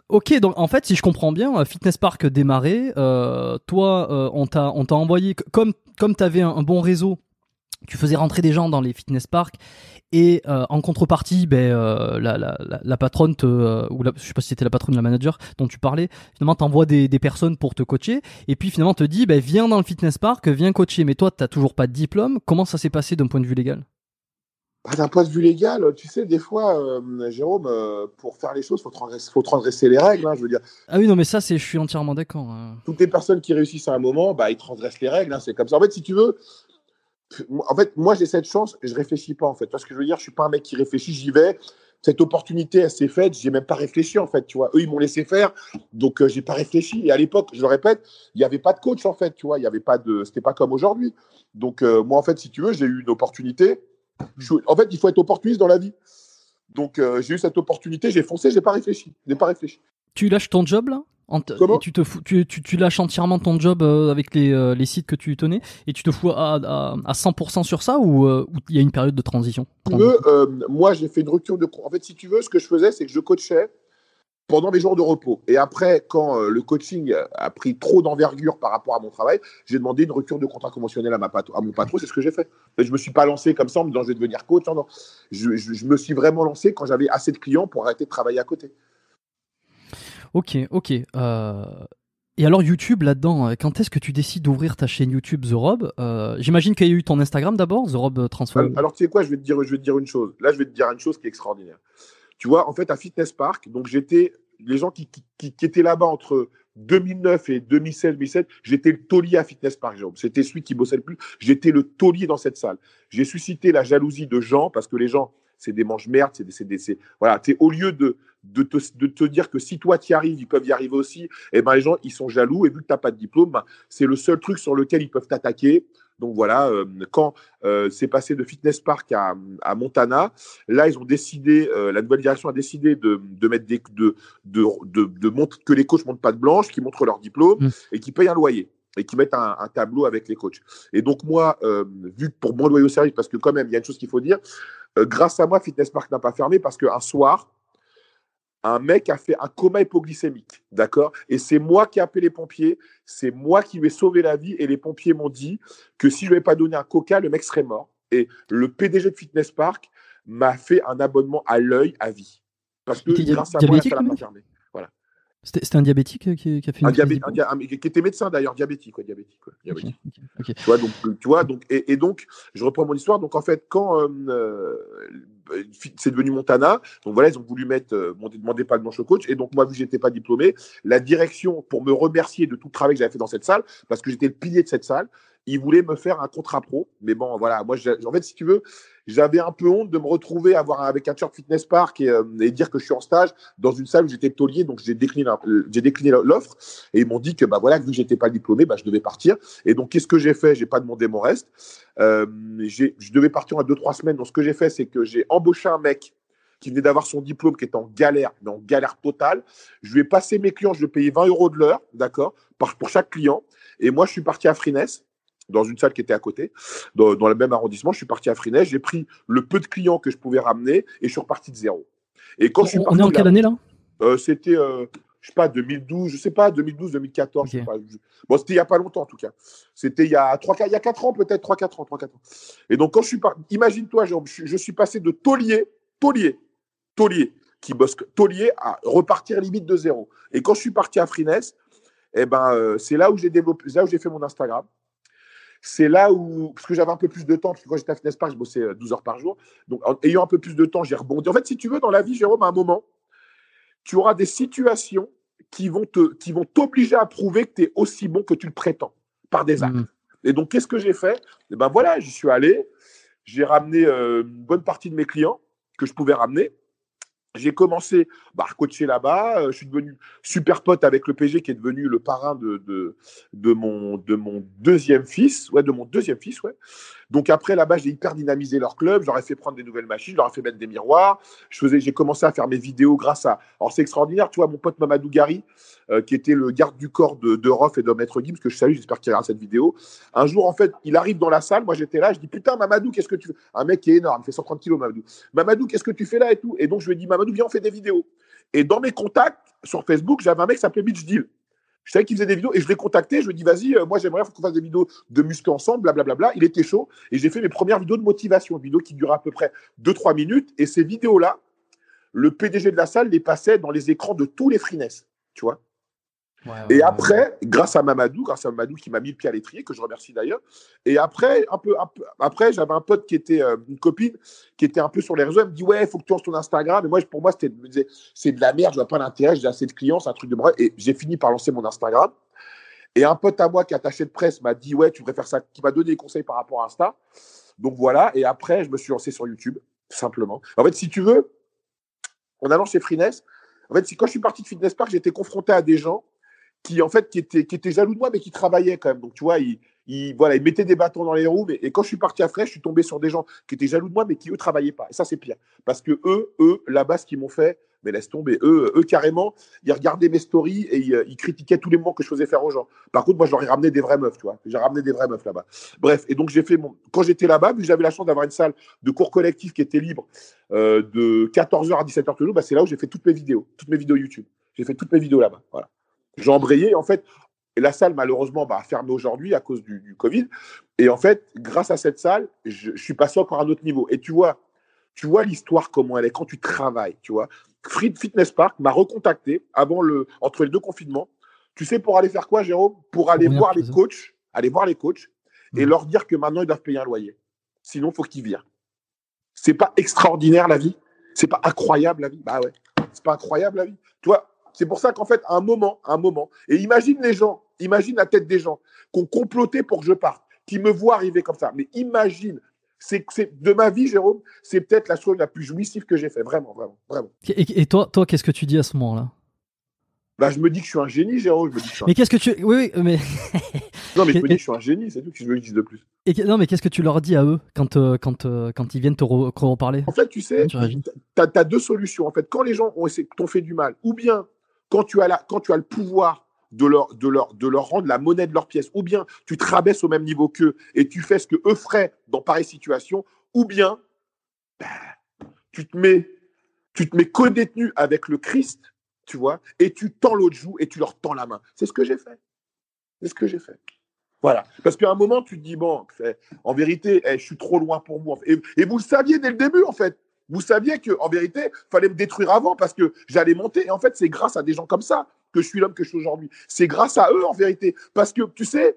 Ok, donc en fait, si je comprends bien, euh, Fitness Park démarré, euh, toi, euh, on t'a, on t'a envoyé comme, comme t'avais un, un bon réseau tu faisais rentrer des gens dans les fitness parks et euh, en contrepartie, ben, euh, la, la, la, patronne, te, euh, ou la, je sais pas si c'était la patronne ou la manager dont tu parlais, finalement t'envoie des, des personnes pour te coacher et puis finalement te dit, ben, viens dans le fitness park, viens coacher. Mais toi, t'as toujours pas de diplôme. Comment ça s'est passé d'un point de vue légal? Bah, D'un point de vue légal, tu sais, des fois, euh, Jérôme, pour faire les choses, faut transgresser, faut transgresser les règles. Hein, je veux dire. Ah oui, non, mais ça, c'est, je suis entièrement d'accord. Hein. Toutes les personnes qui réussissent à un moment, bah, ils transgressent les règles. Hein, c'est comme ça. En fait, si tu veux, en fait, moi, j'ai cette chance, je réfléchis pas, en fait. Parce que je veux dire, je suis pas un mec qui réfléchit, j'y vais. Cette opportunité, elle s'est faite, j'ai même pas réfléchi, en fait, tu vois. Eux, ils m'ont laissé faire, donc euh, j'ai pas réfléchi. Et à l'époque, je le répète, il n'y avait pas de coach, en fait, tu vois. Il y avait pas de, pas comme aujourd'hui. Donc, euh, moi, en fait, si tu veux, j'ai eu une opportunité. En fait, il faut être opportuniste dans la vie. Donc, euh, j'ai eu cette opportunité, j'ai foncé, j'ai pas réfléchi. J'ai pas réfléchi. Tu lâches ton job, là Comment tu, te fous, tu, tu, tu, lâches entièrement ton job euh, avec les, euh, les, sites que tu tenais et tu te fous à, à, à 100% sur ça ou euh, il y a une période de transition Moi, j'ai fait une rupture de. En fait, si tu veux, ce que je faisais, c'est que je coachais pendant mes jours de repos. Et après, quand le coaching a pris trop d'envergure par rapport à mon travail, j'ai demandé une rupture de contrat conventionnel à, ma à mon patron. C'est ce que j'ai fait. Je me suis pas lancé comme ça en me disant je vais devenir coach. Non, non. Je, je, je me suis vraiment lancé quand j'avais assez de clients pour arrêter de travailler à côté. Ok, ok. Euh, Et alors YouTube là-dedans, euh, quand est-ce que tu décides d'ouvrir ta chaîne YouTube The Rob? Euh, J'imagine qu'il y a eu ton Instagram d'abord, The Rob Transform. Alors, tu sais quoi, je vais, te dire, je vais te dire une chose. Là, je vais te dire une chose qui est extraordinaire. Tu vois, en fait, à Fitness Park, donc j'étais, les gens qui, qui- qui étaient là-bas entre 2009 et 2016-2017, j'étais le taulier à Fitness Park, Jérôme. C'était celui qui bossait le plus. J'étais le taulier dans cette salle. J'ai suscité la jalousie de gens parce que les gens, c'est des manches merdes, c'est des, c'est des- c'est- voilà. t'es- au lieu de, de, te, de te dire que si toi tu y arrives, ils peuvent y arriver aussi, et ben les gens, ils sont jaloux et vu que tu n'as pas de diplôme, ben, c'est le seul truc sur lequel ils peuvent t'attaquer. Donc voilà, euh, quand euh, c'est passé de Fitness Park à, à Montana, là ils ont décidé, euh, la nouvelle direction a décidé de, de mettre des, de, de, de, de montrer que les coachs montent pas de blanche, qu'ils montrent leur diplôme Mm. et qu'ils payent un loyer et qui mettent un, un tableau avec les coachs. Et donc moi, euh, vu que pour mon loyer au service, parce que quand même, il y a une chose qu'il faut dire, euh, grâce à moi, Fitness Park n'a pas fermé parce qu'un soir, un mec a fait un coma hypoglycémique, d'accord? Et c'est moi qui ai appelé les pompiers, c'est moi qui lui ai sauvé la vie et les pompiers m'ont dit que si je lui avais pas donné un coca, le mec serait mort. Et le PDG de Fitness Park m'a fait un abonnement à l'œil à vie. Parce que grâce à moi, la salle le n'a pas fermé. C'était un diabétique euh, qui, qui a fait une Un crise diabé- un dia- un- qui était médecin d'ailleurs, diabétique, quoi, diabétique. Tu vois, donc, tu vois, donc, et, et donc, je reprends mon histoire. Donc, en fait, quand euh, euh, c'est devenu Montana, donc voilà, ils ont voulu mettre, euh, demander pas de blanche au coach. Et donc, moi, vu que j'étais pas diplômé, la direction, pour me remercier de tout le travail que j'avais fait dans cette salle, parce que j'étais le pilier de cette salle, ils voulaient me faire un contrat pro. Mais bon, voilà, moi, en fait, si tu veux, j'avais un peu honte de me retrouver avoir avec un short fitness park et, euh, et dire que je suis en stage dans une salle où j'étais taulier, donc j'ai décliné, euh, décliné l'offre et ils m'ont dit que bah voilà, vu que j'étais pas diplômé, bah je devais partir. Et donc qu'est-ce que j'ai fait? J'ai pas demandé mon reste. Euh, je devais partir en deux trois semaines. Donc ce que j'ai fait, c'est que j'ai embauché un mec qui venait d'avoir son diplôme, qui était en galère, mais en galère totale. Je lui ai passé mes clients, je lui ai payé 20 euros de l'heure, d'accord, pour chaque client. Et moi, je suis parti à Frines dans une salle qui était à côté, dans, dans le même arrondissement. Je suis parti à Frines, j'ai pris le peu de clients que je pouvais ramener et je suis reparti de zéro. Et quand je suis On, on parti est en quelle année là euh, c'était, euh, je sais pas, 2012, je sais pas, 2012, 2014, je sais Ok. pas. Je- Bon, c'était il y a pas longtemps en tout cas. C'était il y a 3, il y a 4 ans peut-être, 3, 4 ans, 3, 4 ans. Et donc quand je suis parti, imagine-toi, je, suis- je suis passé de taulier, taulier, taulier, qui bosse, taulier à repartir limite de zéro. Et quand je suis parti à Frines, eh ben, euh, c'est là où j'ai développé, c'est là où j'ai fait mon Instagram. C'est là où, parce que j'avais un peu plus de temps, parce que quand j'étais à Fitness Park, je bossais euh, 12 heures par jour. Donc, en ayant un peu plus de temps, j'ai rebondi. En fait, si tu veux, dans la vie, Jérôme, à un moment, tu auras des situations qui vont te, qui vont t'obliger à prouver que tu es aussi bon que tu le prétends par des actes. Mhm. Et donc, qu'est-ce que j'ai fait? Eh ben voilà, j'y suis allé. J'ai ramené euh, une bonne partie de mes clients que je pouvais ramener. J'ai commencé bah, à coacher là-bas. Euh, je suis devenu super pote avec le PG qui est devenu le parrain de, de, de, mon, de mon deuxième fils. Ouais, de mon deuxième fils, ouais. Donc après, là-bas, j'ai hyper dynamisé leur club. Ai fait prendre des nouvelles machines, ai fait mettre des miroirs. J'ai commencé à faire mes vidéos grâce à. Alors c'est extraordinaire, tu vois, mon pote Mamadou Gary, euh, qui était le garde du corps de, de et de Maître Gibbs, que je salue, j'espère qu'il regarde cette vidéo. Un jour, en fait, il arrive dans la salle, moi j'étais là, je dis putain, Mamadou, qu'est-ce que tu fais? Un mec qui est énorme, il fait 130 kilos, Mamadou. Mamadou, qu'est-ce que tu fais là et tout? Et donc je lui ai dit, Mamadou, viens, on fait des vidéos. Et dans mes contacts sur Facebook, j'avais un mec qui s'appelait Beach Deal. Je savais qu'il faisait des vidéos et je l'ai contacté. Je lui ai dit, vas-y, euh, moi j'aimerais qu'on fasse des vidéos de muscu ensemble, blablabla. Il était chaud et j'ai fait mes premières vidéos de motivation, vidéos qui duraient à peu près 2-3 minutes. Et ces vidéos-là, le PDG de la salle les passait dans les écrans de tous les freenes, tu vois. Et après, grâce à Mamadou, grâce à Mamadou qui m'a mis le pied à l'étrier, que je remercie d'ailleurs. Et après, un peu, un peu- après, j'avais un pote qui était euh, une copine qui était un peu sur les réseaux. Elle me dit ouais, il faut que tu lances ton Instagram. Et moi, pour moi, c'était, c'est de la merde, je vois pas l'intérêt, j'ai assez de clients, c'est un truc de moi. Et j'ai fini par lancer mon Instagram. Et un pote à moi qui est attaché de presse m'a dit ouais, tu devrais faire ça, qui m'a donné des conseils par rapport à Insta. Donc voilà. Et après, je me suis lancé sur YouTube, simplement. En fait, si tu veux, en allant chez Freeness, en fait, c'est quand je suis parti de Fitness Park, j'étais confronté à des gens qui en fait qui étaient, qui étaient jaloux de moi mais qui travaillaient quand même. Donc tu vois ils, ils, voilà, ils mettaient des bâtons dans les roues mais, et quand je suis parti à Fraîche je suis tombé sur des gens qui étaient jaloux de moi mais qui eux travaillaient pas. Et ça c'est pire. Parce que eux eux là-bas ce qu'ils m'ont fait mais laisse tomber. Eux eux carrément ils regardaient mes stories et ils, ils critiquaient tous les moments que je faisais faire aux gens. Par contre moi je leur ai ramené des vraies meufs tu vois. J'ai ramené des vraies meufs là-bas. Bref et donc j'ai fait mon quand j'étais là-bas vu que j'avais la chance d'avoir une salle de cours collectif qui était libre euh, de 14h à 17h tous les jours bah, c'est là où j'ai fait toutes mes vidéos toutes mes vidéos YouTube. J'ai fait toutes mes vidéos là-bas voilà j'ai embrayé. En fait, et la salle, malheureusement, bah, a fermé aujourd'hui à cause du, du, Covid. Et en fait, grâce à cette salle, je, je, suis passé encore à un autre niveau. Et tu vois, tu vois l'histoire, comment elle est, quand tu travailles, tu vois. Free Fitness Park m'a recontacté avant le, entre les deux confinements. Tu sais pour aller faire quoi, Jérôme? Pour aller voir les coachs, aller voir les coachs et Mhm. leur dire que maintenant ils doivent payer un loyer. Sinon, faut qu'ils virent. C'est pas extraordinaire la vie? C'est pas incroyable la vie? Bah ouais, c'est pas incroyable la vie. Tu vois, c'est pour ça qu'en fait, à un moment, à un moment, et imagine les gens, imagine la tête des gens qui ont comploté pour que je parte, qui me voient arriver comme ça. Mais imagine, c'est c'est- de ma vie, Jérôme, c'est peut-être la chose la plus jouissive que j'ai fait, vraiment, vraiment, vraiment. Et, et toi, toi, qu'est-ce que tu dis à ce moment-là? Bah, je me dis que je suis un génie, Jérôme. Je me dis que je suis un- Mais qu'est-ce que tu, oui, oui, mais Non, mais je me dis que je suis un génie, c'est tout que je veux dire de plus. et, non, mais qu'est-ce que tu leur dis à eux quand, euh, quand, euh, quand ils viennent te re- te reparler? En fait, tu sais, tu as, deux solutions. En fait, quand les gens ont essayé- t'ont fait du mal, ou bien quand tu as, la, quand tu as le pouvoir de leur, rendre la monnaie de leur pièce, ou bien tu te rabaisses au même niveau qu'eux et tu fais ce que eux feraient dans pareille situation, ou bien bah, tu te mets, tu te mets co-détenu avec le Christ, tu vois, et tu tends l'autre joue et tu leur tends la main. C'est ce que j'ai fait. C'est ce que j'ai fait. Voilà. Parce qu'à un moment, tu te dis, bon, en vérité, eh, je suis trop loin pour moi. Et, et vous le saviez dès le début, en fait. Vous saviez qu'en vérité, fallait me détruire avant parce que j'allais monter. Et en fait, c'est grâce à des gens comme ça que je suis l'homme que je suis aujourd'hui. C'est grâce à eux, en vérité. Parce que, tu sais,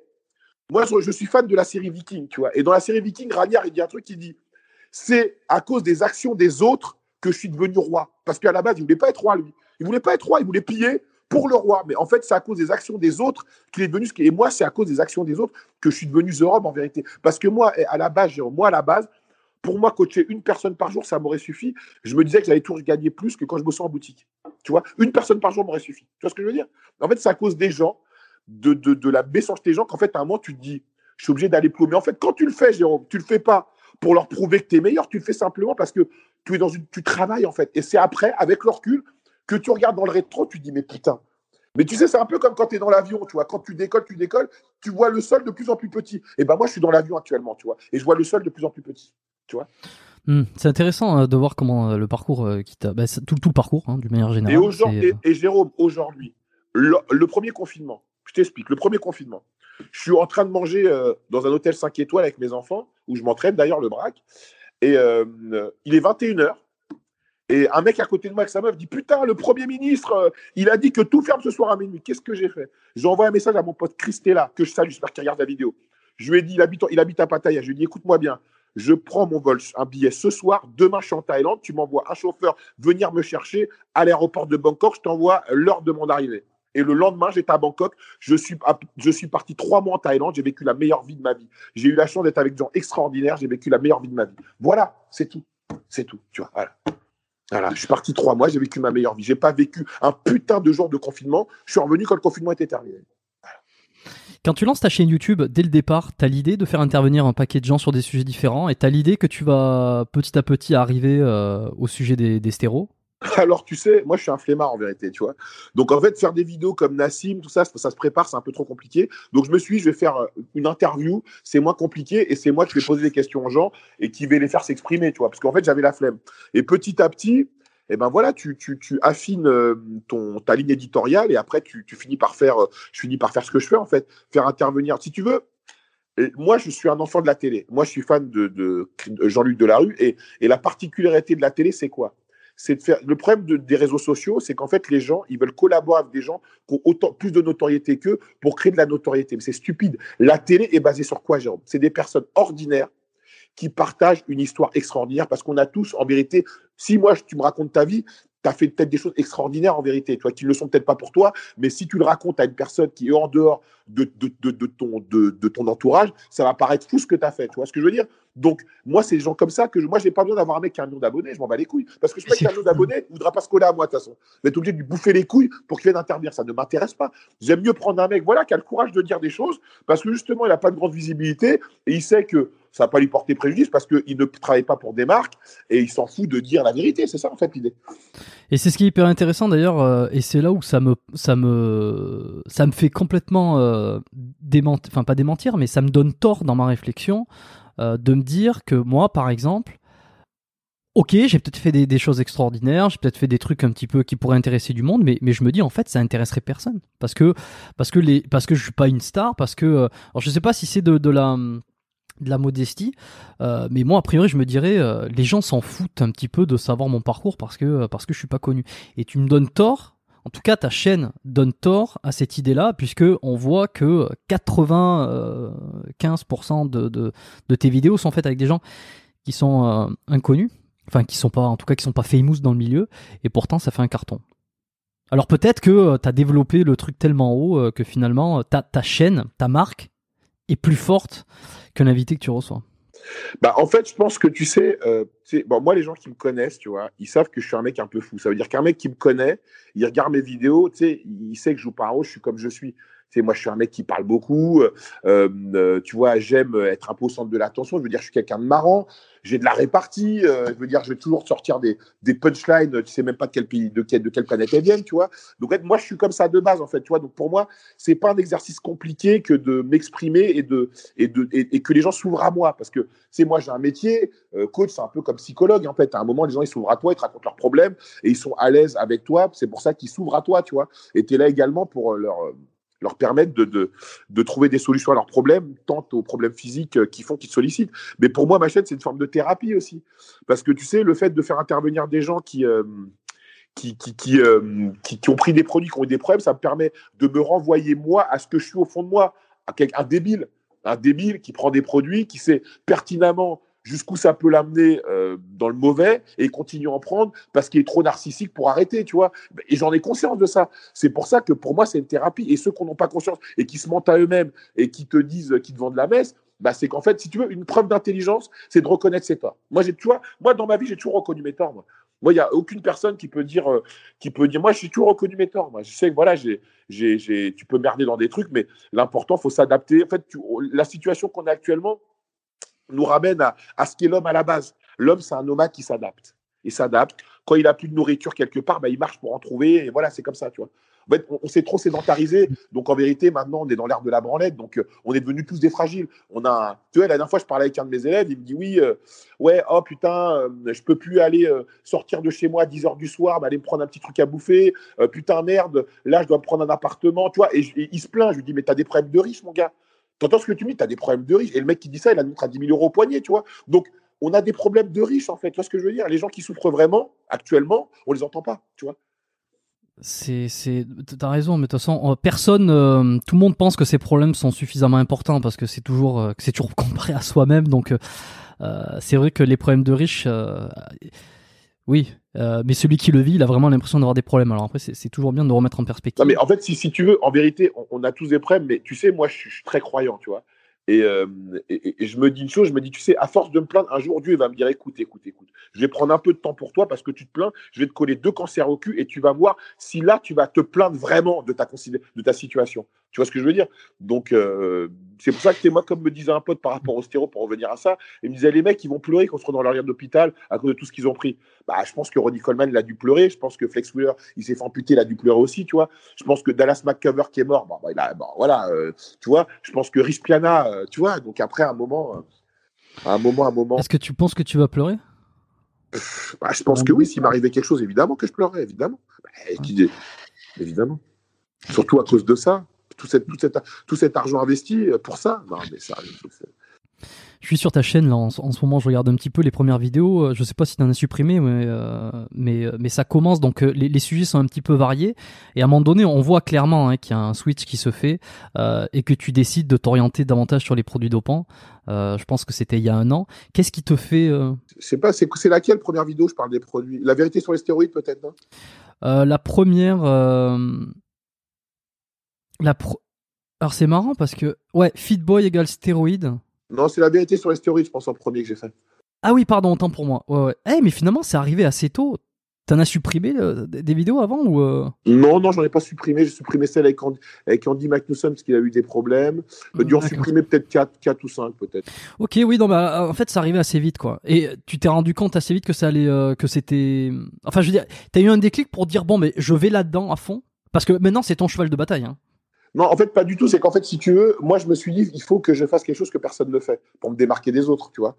moi, je, suis fan de la série Viking, tu vois. Et dans la série Viking, Ragnar, il dit un truc qui dit c'est à cause des actions des autres que je suis devenu roi. Parce qu'à la base, il voulait pas être roi, lui. Il voulait pas être roi, il voulait piller pour le roi. Mais en fait, c'est à cause des actions des autres qu'il est devenu ce qu'il est. Et moi, c'est à cause des actions des autres que je suis devenu The Rob, en vérité. Parce que moi, à la base, moi, à la base, pour moi, coacher une personne par jour, ça m'aurait suffi. Je me disais que j'allais toujours gagner plus que quand je bossais en boutique. Tu vois, une personne par jour m'aurait suffi. Tu vois ce que je veux dire? En fait, c'est à cause des gens, de, de, de la méchanceté des gens, qu'en fait, à un moment, tu te dis, je suis obligé d'aller plus. Mais en fait, quand tu le fais, Jérôme, tu le fais pas pour leur prouver que tu es meilleur, tu le fais simplement parce que tu es dans une, tu travailles en fait. Et c'est après, avec le recul, que tu regardes dans le rétro, tu te dis mais putain. Mais tu sais, c'est un peu comme quand tu es dans l'avion, tu vois. Quand tu décolles, tu décolles, tu vois le sol de plus en plus petit. Et ben moi, je suis dans l'avion actuellement, tu vois. Et je vois le sol de plus en plus petit. Hmm, C'est intéressant euh, de voir comment euh, le parcours euh, qui t'a, bah, tout, tout le parcours, hein, d'une manière Et, générale. aujourd'hui, et, et Jérôme, aujourd'hui, le, le premier confinement, je t'explique, le premier confinement, je suis en train de manger euh, dans un hôtel 5 étoiles avec mes enfants, où je m'entraîne d'ailleurs le braque, et euh, euh, il est 21h, et un mec à côté de moi avec sa meuf dit Putain, le Premier ministre, euh, il a dit que tout ferme ce soir à minuit. Qu'est-ce que j'ai fait? J'ai envoyé un message à mon pote Christella, que je salue, j'espère qu'il regarde la vidéo. Je lui ai dit Il habite, il habite à Pattaya. Je lui ai dit Écoute-moi bien, je prends mon vol, un billet ce soir, demain je suis en Thaïlande, tu m'envoies un chauffeur venir me chercher à l'aéroport de Bangkok, je t'envoie l'heure de mon arrivée. Et le lendemain, j'étais à Bangkok. Je suis, parti trois mois en Thaïlande. J'ai vécu la meilleure vie de ma vie. J'ai eu la chance d'être avec des gens extraordinaires. J'ai vécu la meilleure vie de ma vie. Voilà, c'est tout. C'est tout. Tu vois, voilà. Voilà, je suis parti trois mois, j'ai vécu ma meilleure vie. J'ai pas vécu un putain de jour de confinement. Je suis revenu quand le confinement était terminé. Quand tu lances ta chaîne YouTube, dès le départ, t'as l'idée de faire intervenir un paquet de gens sur des sujets différents et t'as l'idée que tu vas petit à petit arriver euh, au sujet des, stéros? Alors, tu sais, moi, je suis un flemmard en vérité, tu vois. Donc, en fait, faire des vidéos comme Nassim, tout ça, ça, ça se prépare, c'est un peu trop compliqué. Donc, je me suis dit, je vais faire euh, une interview, c'est moins compliqué et c'est moi qui vais poser des questions aux gens et qui vais les faire s'exprimer, tu vois. Parce qu'en fait, j'avais la flemme. Et petit à petit, eh ben voilà, tu, tu, tu affines euh, ton, ta ligne éditoriale et après, tu, tu finis par faire, euh, je finis par faire ce que je fais, en fait. Faire intervenir, si tu veux. Et moi, je suis un enfant de la télé. Moi, je suis fan de, de, Jean-Luc Delarue. Et, et la particularité de la télé, c'est quoi? C'est de faire le problème de, des réseaux sociaux, c'est qu'en fait les gens ils veulent collaborer avec des gens qui ont autant plus de notoriété qu'eux pour créer de la notoriété. Mais c'est stupide. La télé est basée sur quoi, Jérôme? C'est des personnes ordinaires qui partagent une histoire extraordinaire parce qu'on a tous, en vérité, si moi tu me racontes ta vie, tu as fait peut-être des choses extraordinaires en vérité, toi, qui ne le sont peut-être pas pour toi, mais si tu le racontes à une personne qui est en dehors de, de, de, de ton, de, ton entourage, ça va paraître fou ce que tu as fait. Tu vois ce que je veux dire? Donc, moi, c'est des gens comme ça que je, moi, j'ai pas besoin d'avoir un mec qui a un million d'abonnés, je m'en bats les couilles. Parce que ce mec qui a un million d'abonnés, ne voudra pas se coller à moi, de toute façon. Il va être obligé de lui bouffer les couilles pour qu'il vienne intervenir. Ça ne m'intéresse pas. J'aime mieux prendre un mec voilà, qui a le courage de dire des choses parce que justement, il n'a pas de grande visibilité et il sait que ça va pas lui porter préjudice parce qu'il ne travaille pas pour des marques et il s'en fout de dire la vérité. C'est ça, en fait, l'idée. Et c'est ce qui est hyper intéressant d'ailleurs, euh, et c'est là où ça me, ça me, ça me fait complètement euh, démentir, enfin pas démentir, mais ça me donne tort dans ma réflexion euh, de me dire que moi, par exemple, ok, j'ai peut-être fait des, choses extraordinaires, j'ai peut-être fait des trucs un petit peu qui pourraient intéresser du monde, mais, mais je me dis en fait ça intéresserait personne parce que parce que les parce que je suis pas une star, parce que alors je sais pas si c'est de la de la modestie. Euh, mais moi, a priori, je me dirais, euh, les gens s'en foutent un petit peu de savoir mon parcours parce que parce que je suis pas connu. Et tu me donnes tort. En tout cas, ta chaîne donne tort à cette idée-là, puisque on voit que 95% de, de, de tes vidéos sont faites avec des gens qui sont euh, inconnus, enfin qui sont pas, en tout cas qui sont pas famous dans le milieu, et pourtant ça fait un carton. Alors peut-être que tu as développé le truc tellement haut que finalement ta, ta chaîne, ta marque est plus forte qu'un invité que tu reçois bah, en fait, je pense que tu sais, euh, bon, moi, les gens qui me connaissent, tu vois, ils savent que je suis un mec un peu fou. Ça veut dire qu'un mec qui me connaît, il regarde mes vidéos, tu sais, il sait que je joue pas un rôle, je suis comme je suis. Moi, je suis un mec qui parle beaucoup. Euh, euh, tu vois, j'aime être un peu au centre de l'attention. Je veux dire, je suis quelqu'un de marrant j'ai de la répartie. Euh, je veux dire, je vais toujours sortir des, des punchlines. Tu sais même pas de quel pays, de quelle, de quelle planète elles viennent, tu vois. Donc, en fait, moi, je suis comme ça de base, en fait, tu vois. Donc, pour moi, c'est pas un exercice compliqué que de m'exprimer et de et de et, que les gens s'ouvrent à moi, parce que c'est moi, j'ai un métier. Euh, coach, c'est un peu comme psychologue, en fait. À un moment, les gens ils s'ouvrent à toi, ils te racontent leurs problèmes et ils sont à l'aise avec toi. C'est pour ça qu'ils s'ouvrent à toi, tu vois. Et tu es là également pour euh, leur leur permettre de, de, de, trouver des solutions à leurs problèmes, tant aux problèmes physiques euh, qui font qu'ils sollicitent. Mais pour moi, ma chaîne, c'est une forme de thérapie aussi. Parce que tu sais, le fait de faire intervenir des gens qui, euh, qui, euh, qui, qui, ont pris des produits, qui ont eu des problèmes, ça me permet de me renvoyer, moi, à ce que je suis au fond de moi, à un débile. Un débile qui prend des produits, qui sait pertinemment jusqu'où ça peut l'amener euh, dans le mauvais et continue à en prendre parce qu'il est trop narcissique pour arrêter, tu vois. Et j'en ai conscience de ça. C'est pour ça que pour moi, c'est une thérapie. Et ceux qui n'ont pas conscience et qui se mentent à eux-mêmes et qui te disent, qui te vendent la messe, bah, c'est qu'en fait, si tu veux, une preuve d'intelligence, c'est de reconnaître ses torts. Moi, j'ai, tu vois, moi, dans ma vie, j'ai toujours reconnu mes torts. Moi, moi, il n'y a aucune personne qui peut dire, euh, qui peut dire, moi, j'ai toujours reconnu mes torts. Moi, je sais que voilà, j'ai, j'ai, tu peux merder dans des trucs, mais l'important, faut s'adapter. En fait, la situation qu'on a actuellement, nous ramène à, à ce qu'est l'homme à la base. L'homme, c'est un nomade qui s'adapte. Il s'adapte. Quand il a plus de nourriture quelque part, bah, il marche pour en trouver. Et voilà, c'est comme ça, tu vois. En fait, on, s'est trop sédentarisé. Donc, en vérité, maintenant, on est dans l'ère de la branlette. Donc, euh, on est devenus tous des fragiles. On a, tu vois, la dernière fois, je parlais avec un de mes élèves. Il me dit, oui, euh, ouais, oh putain, euh, je peux plus aller sortir de chez moi à 10 heures du soir, aller me prendre un petit truc à bouffer. putain, merde, là, je dois me prendre un appartement, tu vois. Et, et il se plaint. Je lui dis, mais t'as des problèmes de riche, mon gars. T'entends ce que tu me dis, tu as des problèmes de riches. Et le mec qui dit ça, il a montre à 10 000 euros au poignet, tu vois. Donc, on a des problèmes de riches, en fait. Tu vois ce que je veux dire? Les gens qui souffrent vraiment, actuellement, on les entend pas, tu vois. C'est, c'est, t'as raison, mais de toute façon, euh, personne, euh, tout le monde pense que ces problèmes sont suffisamment importants parce que c'est toujours, euh, que c'est toujours comparé à soi-même. Donc, c'est vrai que les problèmes de riches, oui, euh, mais celui qui le vit, il a vraiment l'impression d'avoir des problèmes. Alors après, c'est toujours bien de remettre en perspective. Mais en fait, si, si tu veux, en vérité, on, a tous des problèmes, mais tu sais, moi, je suis, très croyant, tu vois. Euh, et, et, je me dis une chose, je me dis, tu sais, à force de me plaindre, un jour, Dieu va me dire, écoute, écoute, écoute, je vais prendre un peu de temps pour toi parce que tu te plains, je vais te coller deux cancers au cul et tu vas voir si là, tu vas te plaindre vraiment de ta, de ta situation. Tu vois ce que je veux dire? Donc, euh, c'est pour ça que moi, comme me disait un pote par rapport au stéro, pour revenir à ça, il me disait les mecs, ils vont pleurer quand ils seront dans leur lit d'hôpital à cause de tout ce qu'ils ont pris. Bah, je pense que Ronnie Coleman, il a dû pleurer. Je pense que Flex Wheeler, il s'est fait amputer, il a dû pleurer aussi, tu vois. Je pense que Dallas McCover, qui est mort, bah, il a, voilà, euh, tu vois. Je pense que Rich Piana, euh, tu vois. Donc après, un moment, un moment, un moment. Est-ce que tu penses que tu vas pleurer? Bah, Je pense que oui. S'il m'arrivait quelque chose, évidemment que je pleurerais, évidemment. Bah, évidemment. Surtout à cause de ça tout, tout, cet argent investi euh, pour ça. Non, mais ça, je suis sur ta chaîne là en, ce moment, je regarde un petit peu les premières vidéos. Euh, je sais pas si tu en as supprimé, mais euh, mais, mais ça commence donc les, sujets sont un petit peu variés et à un moment donné, on voit clairement hein, qu'il y a un switch qui se fait et que tu décides de t'orienter davantage sur les produits dopants. je pense que c'était il y a un an. Qu'est-ce qui te fait C'est pas c'est c'est laquelle première vidéo Je parle des produits? La vérité sur les stéroïdes peut-être La première la pro... Alors c'est marrant parce que, ouais, Fit Boy égale stéroïde. Non, c'est la vérité sur les stéroïdes, je pense, en premier que j'ai fait. Ah oui, pardon, autant pour moi. Ouais, ouais. Eh, mais finalement, c'est arrivé assez tôt. T'en as supprimé euh, des vidéos avant ou euh? Non, non, j'en ai pas supprimé. J'ai supprimé celle avec Andy, avec Andy McNusson parce qu'il a eu des problèmes. J'ai dû en supprimer peut-être 4, 4 ou 5 peut-être. Ok, oui, non, mais euh, en fait, ça arrivait assez vite, quoi. Et tu t'es rendu compte assez vite que ça allait, que c'était. Enfin, je veux dire, t'as eu un déclic pour dire bon, mais je vais là-dedans à fond? Parce que maintenant, c'est ton cheval de bataille. Hein. Non, en fait, pas du tout. C'est qu'en fait, si tu veux, moi, je me suis dit, il faut que je fasse quelque chose que personne ne fait pour me démarquer des autres, tu vois.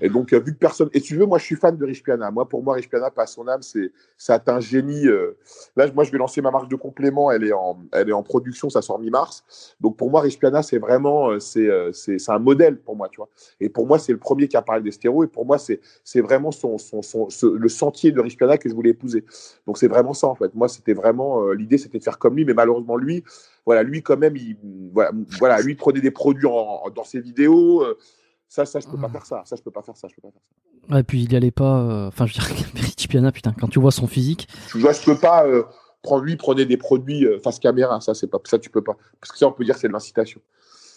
Et donc, euh, vu que personne. Et si tu veux, moi, je suis fan de Rich Piana. Moi, pour moi, Rich Piana, pas son âme, c'est c'est un génie. euh. Là, moi, je vais lancer ma marque de complément. Elle est en, elle est en production. Ça sort mi-mars. Donc, pour moi, Rich Piana, c'est vraiment, euh, c'est c'est c'est un modèle pour moi, tu vois. Et pour moi, c'est le premier qui a parlé des stéros. Et pour moi, c'est c'est vraiment son, son, son, ce- le sentier de Rich Piana que je voulais épouser. Donc, c'est vraiment ça, en fait. Moi, c'était vraiment l'idée, c'était de faire comme lui, mais malheureusement, lui, voilà, lui quand même, il, voilà, voilà, lui prenait des produits en- en- dans ses vidéos. euh, ça, ça, je peux pas faire ça. Ça, je peux pas faire ça. Je peux pas faire ça. Ouais, puis il y allait pas. euh, Enfin, je veux dire, Piana, putain, quand tu vois son physique. Tu vois, je peux pas euh, prendre lui prenait des produits euh, face caméra. Ça, c'est pas ça, tu peux pas. Parce que ça, on peut dire que c'est de l'incitation.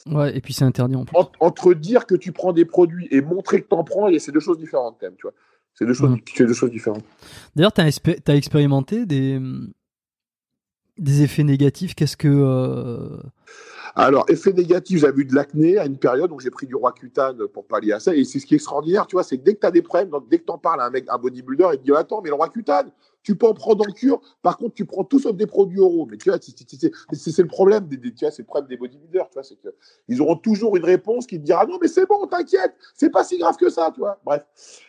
Ouais, et puis c'est interdit en plus. En- entre dire que tu prends des produits et montrer que tu en prends, et c'est deux choses différentes quand même. Tu vois, c'est deux choses, c'est deux choses différentes. D'ailleurs, t'as expé- t'as expérimenté des des effets négatifs. Qu'est-ce que euh, Alors, effet négatif, j'avais eu de l'acné à une période, donc j'ai pris du Roaccutane pour pallier à ça. Et c'est ce qui est extraordinaire, tu vois, c'est que dès que tu as des problèmes, dès que tu en parles à un mec, un bodybuilder, il te dit Attends, mais le Roaccutane, tu peux en prendre en cure. Par contre, tu prends tout sauf des produits oraux. Mais tu vois, c'est- le problème des, tu vois, c'est le problème des bodybuilders, tu vois, c'est que ils auront toujours une réponse qui te dira Non, mais c'est bon, t'inquiète, c'est pas si grave que ça, tu vois. Bref.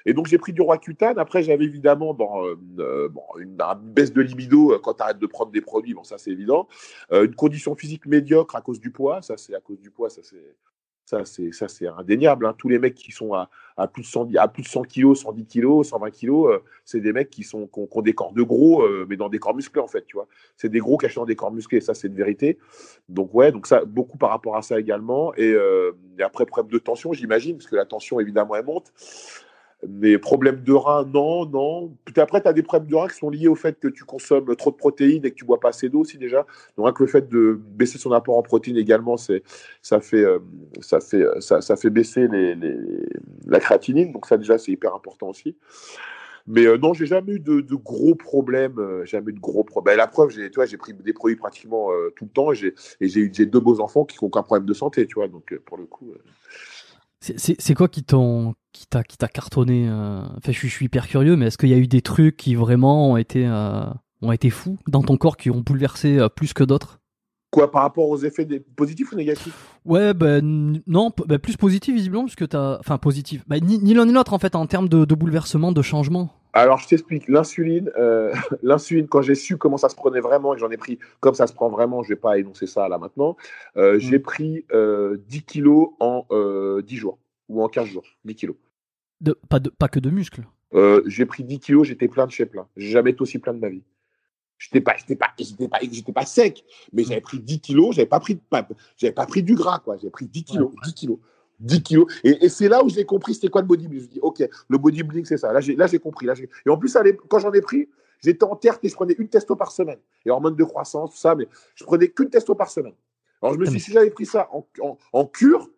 Et donc, j'ai pris du Roaccutane. Après, j'avais évidemment bon, euh, euh, bon, une, baisse de libido euh, quand tu arrêtes de prendre des produits. Bon, ça, c'est évident. Une condition physique médiocre à cause du poids, ça c'est à cause du poids, ça c'est ça c'est ça c'est indéniable. hein. Tous les mecs qui sont à, plus de 110 à plus de 100 kilos, 110 kilos, 120 kilos, euh, c'est des mecs qui sont qui ont, qui ont des corps de gros, euh, mais dans des corps musclés en fait, tu vois. C'est des gros cachés dans des corps musclés, ça c'est une vérité. Donc ouais, donc ça beaucoup par rapport à ça également. Et, euh, et après problème de tension, j'imagine, parce que la tension évidemment elle monte. Mais problème de rein, non, non. Puis après, tu as des problèmes de rein qui sont liés au fait que tu consommes trop de protéines et que tu bois pas assez d'eau aussi déjà. Donc, rien le fait de baisser son apport en protéines également, c'est, ça, fait, euh, ça, fait, euh, ça, fait baisser la créatinine. Donc, ça, déjà, c'est hyper important aussi. Mais euh, non, j'ai jamais eu de, gros problèmes. jamais eu de gros problèmes. la preuve, j'ai, j'ai pris des produits pratiquement tout le temps et j'ai, et j'ai, eu- j'ai deux beaux enfants qui n'ont aucun problème de santé. Donc, pour le coup. C'est- quoi qui t'ont qui t'a qui t'a cartonné euh, Enfin, je suis je suis hyper curieux, mais est-ce qu'il y a eu des trucs qui vraiment ont été euh, ont été fous dans ton corps qui ont bouleversé euh, plus que d'autres? Quoi, par rapport aux effets des... positifs ou négatifs? Ouais, ben non, ben, plus positif visiblement, parce que t'as, enfin positif, Ben, ni, ni l'un ni l'autre en fait en termes de, de bouleversement, de changement. Alors, je t'explique. L'insuline, euh, l'insuline, quand j'ai su comment ça se prenait vraiment, et j'en ai pris comme ça se prend vraiment, je vais pas énoncer ça là maintenant, euh, j'ai pris euh, 10 kilos en euh, 10 jours ou en 15 jours. 10 kilos. De, pas de, pas que de muscles. Euh, j'ai pris 10 kilos, j'étais plein de chez plein. J'ai jamais été aussi plein de ma vie. J'étais pas, j'étais pas, j'étais pas, j'étais pas sec, mais j'avais pris 10 kilos, j'avais pas pris, de- j'avais pas pris du gras, quoi. J'ai pris 10 kilos, 10 kilos. 10 kilos. Et, et c'est là où j'ai compris c'était quoi le bodybuilding. Je me dis, OK, le bodybuilding, c'est ça. Là, j'ai, là, j'ai compris. Là, j'ai... Et en plus, quand j'en ai pris, j'étais en terre et je prenais une testo par semaine. Et hormones de croissance, tout ça, mais je prenais qu'une testo par semaine. Alors, je me suis dit, si j'avais pris ça en, en, en cure,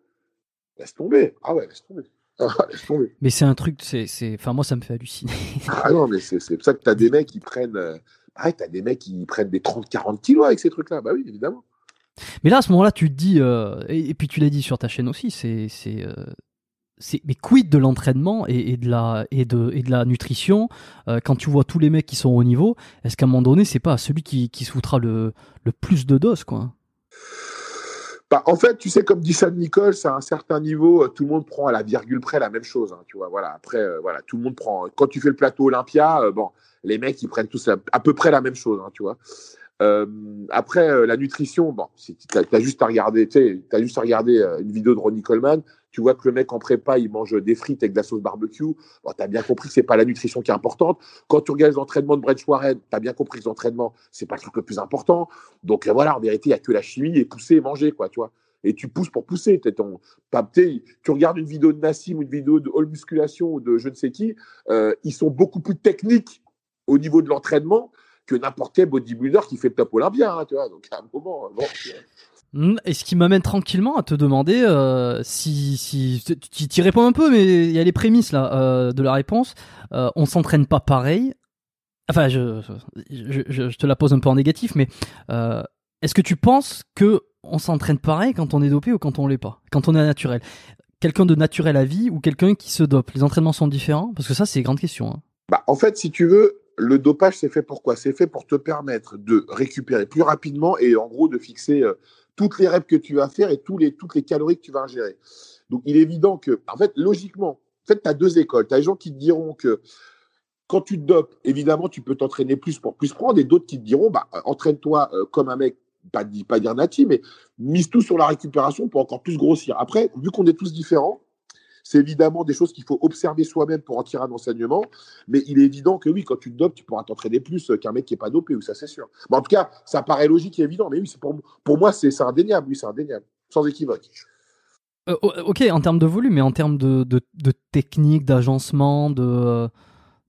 laisse tomber. Ah ouais, laisse tomber. Ah, laisse tomber. Mais c'est un truc, c'est, c'est, enfin moi ça me fait halluciner. Ah non, mais c'est, c'est pour ça que tu as des mecs qui prennent. Euh... Ah, tu as des mecs qui prennent des 30-40 kilos avec ces trucs-là. Bah oui, évidemment. Mais là à ce moment-là, tu te dis, euh, et, puis tu l'as dit sur ta chaîne aussi, c'est, c'est, euh, mais quid de l'entraînement et, de la et de et de la nutrition euh, quand tu vois tous les mecs qui sont au niveau, est-ce qu'à un moment donné c'est pas celui qui qui se foutra le le plus de doses quoi? Bah, en fait, tu sais, comme dit Sam Nichols, à un certain niveau, euh, tout le monde prend à la virgule près la même chose. hein, tu vois, voilà. Après, voilà, tout le monde prend. Quand tu fais le plateau Olympia, bon, les mecs, ils prennent tous à, à peu près la même chose, hein, tu vois. Euh, après, euh, la nutrition, bon, tu as, juste à regarder, juste à euh, une vidéo de Ronnie Coleman. Tu vois que le mec en prépa, il mange des frites avec de la sauce barbecue. Bon, tu as bien compris que c'est pas la nutrition qui est importante. Quand tu regardes les entraînements de Brett Warren, tu as bien compris que les entraînements, c'est pas le truc le plus important. Donc voilà, en vérité, il n'y a que la chimie et pousser et manger, quoi, tu vois. Et tu pousses pour pousser. T'es ton, pas- t'es- tu regardes une vidéo de Nassim ou une vidéo de All Musculation ou de je ne sais qui, ils sont beaucoup plus techniques au niveau de l'entraînement que n'importe quel bodybuilder qui fait le top olympien, hein, tu vois. Donc à un moment, bon, Et ce qui m'amène tranquillement à te demander euh, si, si tu tu y réponds un peu, mais il y a les prémices là euh, de la réponse. Euh, on s'entraîne pas pareil. Enfin, je, je, je- je te la pose un peu en négatif, mais euh, est-ce que tu penses que on s'entraîne pareil quand on est dopé ou quand on l'est pas, quand on est naturel Quelqu'un de naturel à vie ou quelqu'un qui se dope? Les entraînements sont différents? Parce que ça, c'est une grande question. hein. Bah, en fait, si tu veux, le dopage, c'est fait pour quoi? C'est fait pour te permettre de récupérer plus rapidement et en gros de fixer euh, toutes les reps que tu vas faire et tous les, toutes les calories que tu vas ingérer. Donc, il est évident que, en fait, logiquement, en fait, tu as deux écoles. Tu as des gens qui te diront que quand tu te dopes, évidemment, tu peux t'entraîner plus pour plus prendre, et d'autres qui te diront, bah, entraîne-toi euh, comme un mec, pas, pas dire natif, mais mise tout sur la récupération pour encore plus grossir. Après, vu qu'on est tous différents, c'est évidemment des choses qu'il faut observer soi-même pour en tirer un enseignement. Mais il est évident que oui, quand tu te dopes, tu pourras t'entraîner plus qu'un mec qui n'est pas dopé, ou ça c'est sûr. en tout cas, ça paraît logique et évident. Mais oui, pour, pour moi, c'est indéniable. C'est. Sans équivoque. Euh, ok, en termes de volume, mais en termes de, technique, d'agencement, de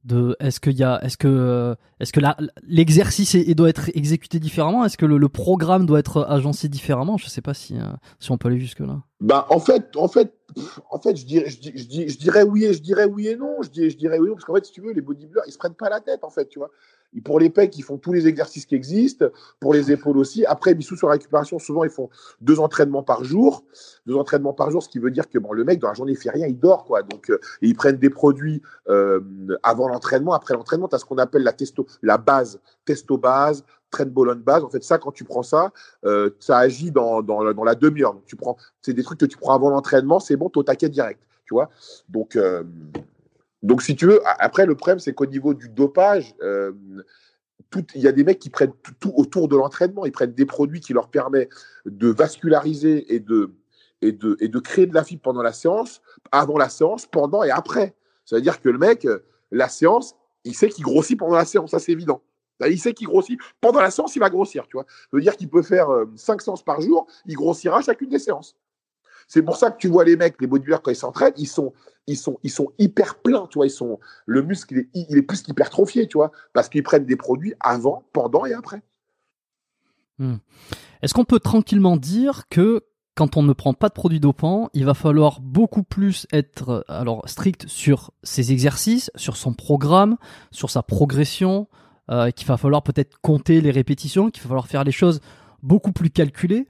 de est-ce qu'il y a est-ce que est-ce que l'exercice doit être exécuté différemment? Est-ce que le, programme doit être agencé différemment? Je sais pas si euh, si on peut aller jusque là bah en fait en fait en fait je dirais oui et je dirais oui et non je dirais, je oui parce qu'en fait si tu veux les bodybuilders ils se prennent pas la tête en fait tu vois pour les pecs, ils font tous les exercices qui existent. Pour les épaules aussi. Après, bisous sur la récupération, souvent, ils font deux entraînements par jour. Deux entraînements par jour, ce qui veut dire que bon, le mec, dans la journée, il fait rien, il dort. quoi. Donc, euh, ils prennent des produits euh, avant l'entraînement. Après l'entraînement, tu as ce qu'on appelle la, testo, la base, testo-base, ball base. En fait, ça, quand tu prends ça, euh, ça agit dans, dans, la demi-heure. Tu prends, c'est des trucs que tu prends avant l'entraînement, c'est bon, tu au taquet direct. Tu vois Donc, donc, si tu veux, après, le problème, c'est qu'au niveau du dopage, euh, il y a des mecs qui prennent tout, autour de l'entraînement. Ils prennent des produits qui leur permettent de vasculariser et de, et de, et de créer de la fibre pendant la séance, avant la séance, pendant et après. Ça veut dire que le mec, la séance, il sait qu'il grossit pendant la séance, ça c'est évident. Il sait qu'il grossit. Pendant la séance, il va grossir, tu vois. Ça veut dire qu'il peut faire 5 euh, séances par jour, il grossira chacune des séances. C'est pour ça que tu vois les mecs, les bodybuilders, quand ils s'entraînent, ils sont, ils, sont, ils sont hyper pleins, tu vois. Ils sont, le muscle, il est, plus qu'hypertrophié, tu vois, parce qu'ils prennent des produits avant, pendant et après. Hmm. Est-ce qu'on peut tranquillement dire que quand on ne prend pas de produits dopants, il va falloir beaucoup plus être alors strict sur ses exercices, sur son programme, sur sa progression, euh, qu'il va falloir peut-être compter les répétitions, qu'il va falloir faire les choses beaucoup plus calculées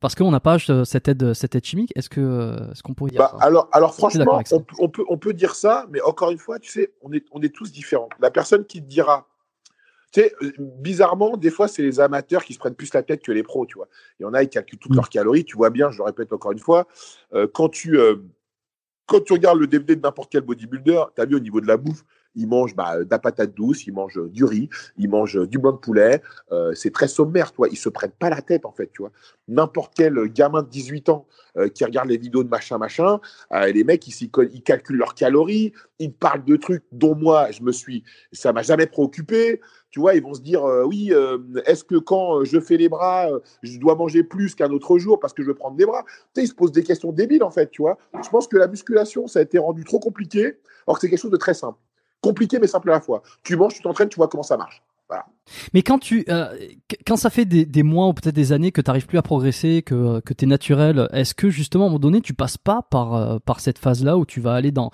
parce qu'on n'a pas cette aide, cette aide chimique. Est-ce que, euh, est-ce qu'on pourrait dire bah, ça? Alors, alors franchement, on, peut, on peut dire ça, mais encore une fois, tu sais, on est, on est tous différents. La personne qui te dira, tu sais, euh, bizarrement, des fois, c'est les amateurs qui se prennent plus la tête que les pros, tu vois. Il y en a, ils calculent toutes mm. leurs calories. Tu vois bien, je le répète encore une fois, euh, quand tu, quand tu regardes le DVD de n'importe quel bodybuilder, tu as vu au niveau de la bouffe, il mange bah, de la patate douce, il mange du riz, il mange du blanc de poulet. Euh, c'est très sommaire, toi. Ils se prennent pas la tête, en fait, tu vois. N'importe quel gamin de 18 ans euh, qui regarde les vidéos de machin, machin, euh, les mecs, ils, ils, calculent leurs calories, ils parlent de trucs dont moi, je me suis, ça m'a jamais préoccupé. Tu vois, ils vont se dire, oui, est-ce que quand je fais les bras, je dois manger plus qu'un autre jour parce que je veux prendre des bras? Tu sais, ils se posent des questions débiles, en fait, tu vois. Je pense que la musculation, ça a été rendu trop compliqué, alors que c'est quelque chose de très simple compliqué mais simple à la fois. Tu manges, tu t'entraînes, tu vois comment ça marche. Mais quand tu, euh, quand ça fait des, mois ou peut-être des années que tu n'arrives plus à progresser, que, que tu es naturel, est-ce que justement à un moment donné tu passes pas par, euh, par cette phase-là où tu vas aller dans,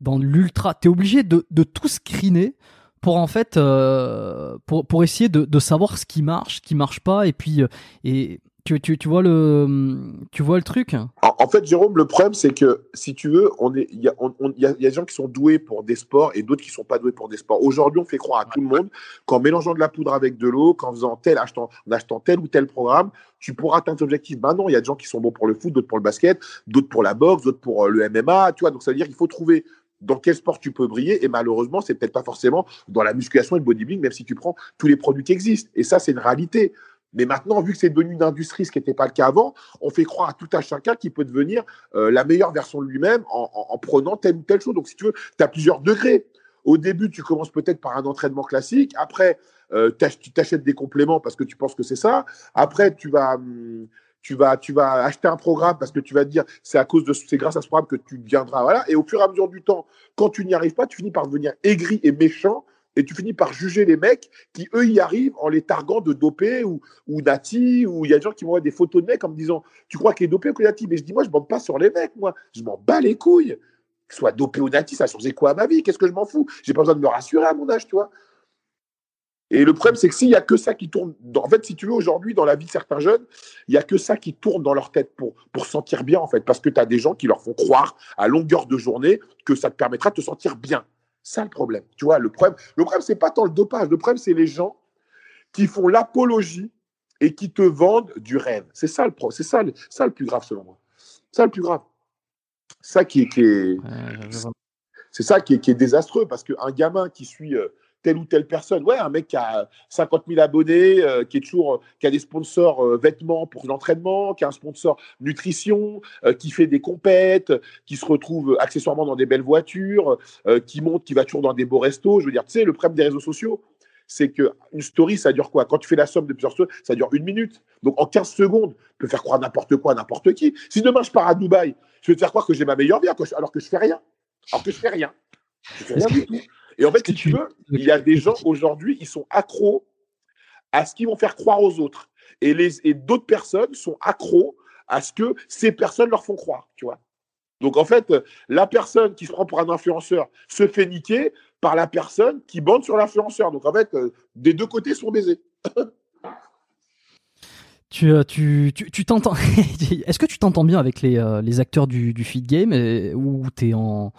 dans l'ultra Tu es obligé de, de tout screener pour en fait euh, pour, pour essayer de, de savoir ce qui marche, ce qui marche pas et puis et tu, tu, tu, vois le, tu vois le truc en, fait, Jérôme, le problème, c'est que si tu veux, il y a, y, a, y a des gens qui sont doués pour des sports et d'autres qui ne sont pas doués pour des sports. Aujourd'hui, on fait croire à tout le monde qu'en mélangeant de la poudre avec de l'eau, qu'en faisant tel, achetant, en achetant tel ou tel programme, tu pourras atteindre tes objectifs. Ben non, il y a des gens qui sont bons pour le foot, d'autres pour le basket, d'autres pour la boxe, d'autres pour euh, le MMA. Tu vois, donc ça veut dire qu'il faut trouver dans quel sport tu peux briller. Et malheureusement, c'est peut-être pas forcément dans la musculation et le bodybuilding, même si tu prends tous les produits qui existent. Et ça, c'est une réalité. Mais maintenant, vu que c'est devenu une industrie, ce qui n'était pas le cas avant, on fait croire à tout un chacun qui peut devenir euh, la meilleure version de lui-même en, prenant telle ou telle chose. Donc, si tu veux, tu as plusieurs degrés. Au début, tu commences peut-être par un entraînement classique. Après, euh, tu t'achètes des compléments parce que tu penses que c'est ça. Après, tu vas, hum, tu vas, tu vas acheter un programme parce que tu vas dire c'est à cause de c'est grâce à ce programme que tu deviendras voilà. Et au fur et à mesure du temps, quand tu n'y arrives pas, tu finis par devenir aigri et méchant et tu finis par juger les mecs qui, eux, y arrivent en les targuant de dopés ou, ou nati, ou il y a des gens qui m'envoient des photos de mecs en me disant Tu crois qu'il est dopé ou nati? Mais je dis Moi, je ne bande pas sur les mecs, moi. Je m'en bats les couilles. Qu'il soit dopé ou nati, ça change quoi à ma vie? Qu'est-ce que je m'en fous? J'ai pas besoin de me rassurer à mon âge, tu vois. Et le problème, c'est que s'il n'y a que ça qui tourne, en fait, si tu veux, aujourd'hui, dans la vie de certains jeunes, il n'y a que ça qui tourne dans leur tête pour, pour sentir bien, en fait, parce que tu as des gens qui leur font croire à longueur de journée que ça te permettra de te sentir bien. Ça le problème. Tu vois, le problème, le problème, c'est pas tant le dopage. Le problème, c'est les gens qui font l'apologie et qui te vendent du rêve. C'est ça le c'est ça, ça le plus grave selon moi. Ça le plus grave. Ça qui est, qui est c'est ça qui est, qui est, désastreux parce qu'un gamin qui suit euh, telle ou telle personne, ouais, un mec qui a 50 000 abonnés, euh, qui est toujours, qui a des sponsors euh, vêtements pour l'entraînement, qui a un sponsor nutrition, qui fait des compètes, qui se retrouve accessoirement dans des belles voitures, qui monte, qui va toujours dans des beaux restos. Je veux dire, tu sais, le problème des réseaux sociaux, c'est qu'une story, ça dure quoi? Quand tu fais la somme de plusieurs stories, ça dure une minute. Donc en 15 secondes, tu peux faire croire n'importe quoi à n'importe qui. Si demain je pars à Dubaï, je vais te faire croire que j'ai ma meilleure vie alors que je fais rien. Alors que je fais rien. fais rien du tout. Et en fait, si tu veux, il y a des gens aujourd'hui, ils sont accros à ce qu'ils vont faire croire aux autres. Et, les, et d'autres personnes sont accros à ce que ces personnes leur font croire, tu vois. Donc en fait, la personne qui se prend pour un influenceur se fait niquer par la personne qui bande sur l'influenceur. Donc en fait, euh, des deux côtés sont baisés. Tu, euh, tu, tu, t'entends. Est-ce que tu t'entends bien avec les, euh, les acteurs du, du feed game ou t'es en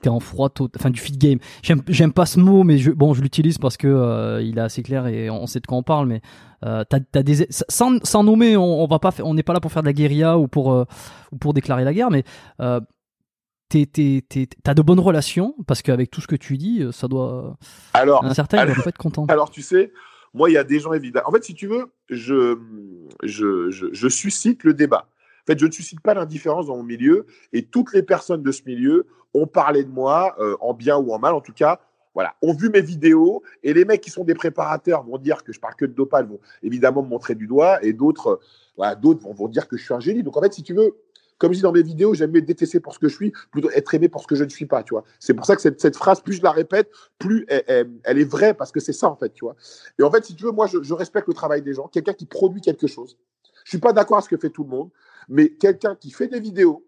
t'es en froid enfin du feed game? J'aime, j'aime pas ce mot, mais je, bon, je l'utilise parce que il est assez clair et on sait de quoi on parle. Mais t'as, t'as des sans, sans nommer, on, on va pas, on n'est pas là pour faire de la guérilla ou pour ou pour déclarer la guerre, mais t'as de bonnes relations parce qu'avec tout ce que tu dis, ça doit. Alors, un certain, alors, pas être content. Alors, tu sais, moi, il y a des gens évidents. En fait, si tu veux, je, je, je, suscite le débat. En fait, je ne suscite pas l'indifférence dans mon milieu et toutes les personnes de ce milieu ont parlé de moi, euh, en bien ou en mal, en tout cas, voilà, ont vu mes vidéos et les mecs qui sont des préparateurs vont dire que je parle que de dopage, vont évidemment me montrer du doigt et d'autres, voilà, d'autres vont, vont dire que je suis un génie. Donc en fait, si tu veux, comme je dis dans mes vidéos, j'aime mieux être détesté pour ce que je suis, plutôt être aimé pour ce que je ne suis pas, tu vois. C'est pour ça que cette, phrase, plus je la répète, plus elle, est vraie, parce que c'est ça, en fait, tu vois. Et en fait, si tu veux, moi, je, respecte le travail des gens, quelqu'un qui produit quelque chose. Je suis pas d'accord à ce que fait tout le monde, mais quelqu'un qui fait des vidéos,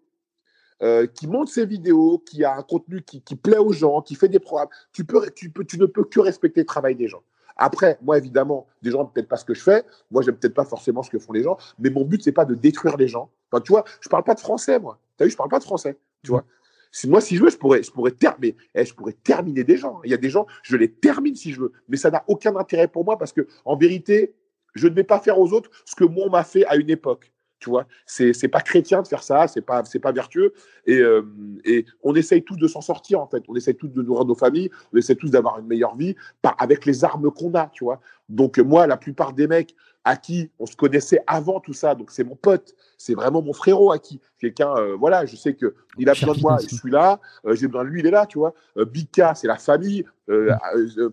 euh, qui monte ses vidéos, qui a un contenu qui, qui, plaît aux gens, qui fait des programmes, tu, peux, tu, peux, tu ne peux que respecter le travail des gens. Après, moi, évidemment, des gens peut-être pas ce que je fais. Moi, j'aime peut-être pas forcément ce que font les gens. Mais mon but, c'est pas de détruire les gens. Enfin, tu vois, je parle pas de français, moi. Tu as vu, je parle pas de français. Tu vois. Si, moi, si je veux, je pourrais, je pourrais, terminer, eh, je pourrais terminer des gens. Il y a des gens, je les termine si je veux. Mais ça n'a aucun intérêt pour moi parce que, en vérité, je ne vais pas faire aux autres ce que moi, on m'a fait à une époque. Tu vois, c'est c'est pas chrétien de faire ça, c'est pas c'est pas vertueux et, euh, et on essaye tous de s'en sortir en fait. On essaye tous de nourrir nos familles, on essaie tous d'avoir une meilleure vie par avec les armes qu'on a, tu vois. Donc moi, la plupart des mecs à qui on se connaissait avant tout ça, donc c'est mon pote, c'est vraiment mon frérot à qui quelqu'un, euh, voilà, je sais que il a besoin de moi, je suis là, euh, j'ai besoin de lui, il est là, tu vois. Bika, c'est la famille,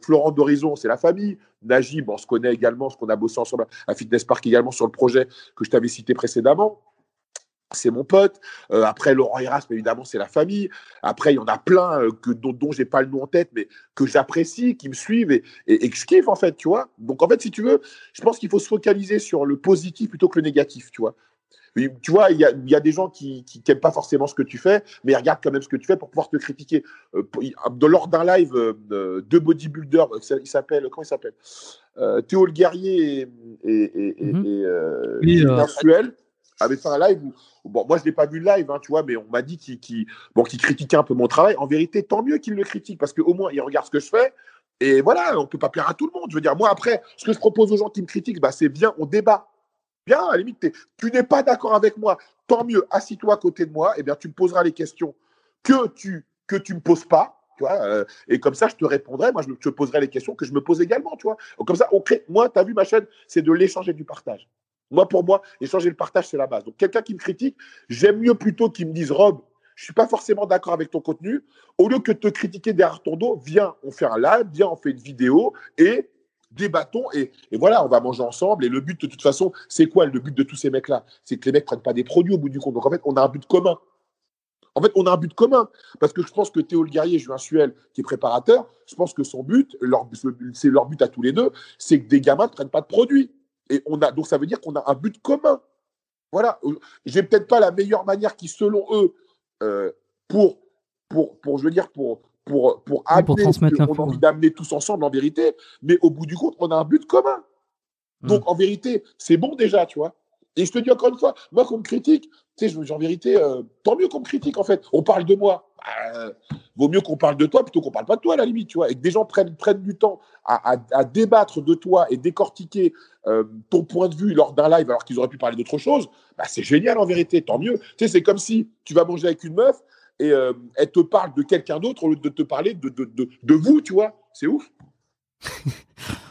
Florent d'Horizon, c'est la famille, Najib, on se connaît également, parce qu'on a bossé ensemble à Fitness Park également sur le projet que je t'avais cité précédemment. C'est mon pote. Euh, après, Laurent Erasme, évidemment, c'est la famille. Après, il y en a plein euh, que, dont, dont je n'ai pas le nom en tête, mais que j'apprécie, qui me suivent et, et, que je kiffe, en fait, tu vois. Donc, en fait, si tu veux, je pense qu'il faut se focaliser sur le positif plutôt que le négatif, tu vois. Tu vois, il y a, y a, des gens qui n'aiment pas forcément ce que tu fais, mais ils regardent quand même ce que tu fais pour pouvoir te critiquer. Euh, lors d'un live, euh, deux bodybuilders, euh, il s'appelle, comment il s'appelle? Euh, Théo le Guerrier et, et, et, -hmm. avaient fait un live où, bon, moi je l'ai pas vu le live, hein, tu vois, mais on m'a dit qu'il qu bon, critiquait un peu mon travail. En vérité, tant mieux qu'il le critique, parce qu'au moins il regarde ce que je fais. Et voilà, on peut pas plaire à tout le monde. Je veux dire, moi après, ce que je propose aux gens qui me critiquent, bah, c'est bien, on débat. Bien, à la limite, tu n'es pas d'accord avec moi, tant mieux, assis-toi à côté de moi, et eh bien tu me poseras les questions que tu que tu me poses pas, tu vois, euh, et comme ça je te répondrai, moi je te poserai les questions que je me pose également, tu vois. Comme ça, on crée. Moi, tu as vu ma chaîne, c'est de l'échange et du partage. Moi, pour moi, échanger le partage, c'est la base. Donc, quelqu'un qui me critique, j'aime mieux plutôt qu'il me dise Rob, je suis pas forcément d'accord avec ton contenu. Au lieu que de te critiquer derrière ton dos, viens, on fait un live, viens, on fait une vidéo et débattons et, et, voilà, on va manger ensemble. Et le but, de toute façon, c'est quoi le but de tous ces mecs-là? C'est que les mecs prennent pas des produits au bout du compte. Donc en fait, on a un but commun. En fait, on a un but commun. Parce que je pense que Théo Le Guerrier, Julien Suel, qui est préparateur, je pense que son but, c'est leur but à tous les deux, c'est que des gamins ne prennent pas de produits. Et on a, donc ça veut dire qu'on a un but commun. Voilà. J'ai peut-être pas la meilleure manière qui, selon eux, euh, pour, pour, pour, je veux dire, pour, pour, pour, amener pour transmettre on a envie d'amener tous ensemble en vérité, mais au bout du compte, on a un but commun. Hmm. Donc en vérité, c'est bon déjà, tu vois. Et je te dis encore une fois, moi qu'on me critique, tu sais, en vérité, euh, tant mieux qu'on me critique en fait. On parle de moi. Bah, vaut mieux qu'on parle de toi plutôt qu'on parle pas de toi à la limite, tu vois. Et que des gens prennent, prennent du temps à, à, débattre de toi et décortiquer euh, ton point de vue lors d'un live alors qu'ils auraient pu parler d'autre chose, bah, c'est génial en vérité, tant mieux. Tu sais, c'est comme si tu vas manger avec une meuf et euh, elle te parle de quelqu'un d'autre au lieu de te parler de, de, de, de vous, tu vois. C'est ouf.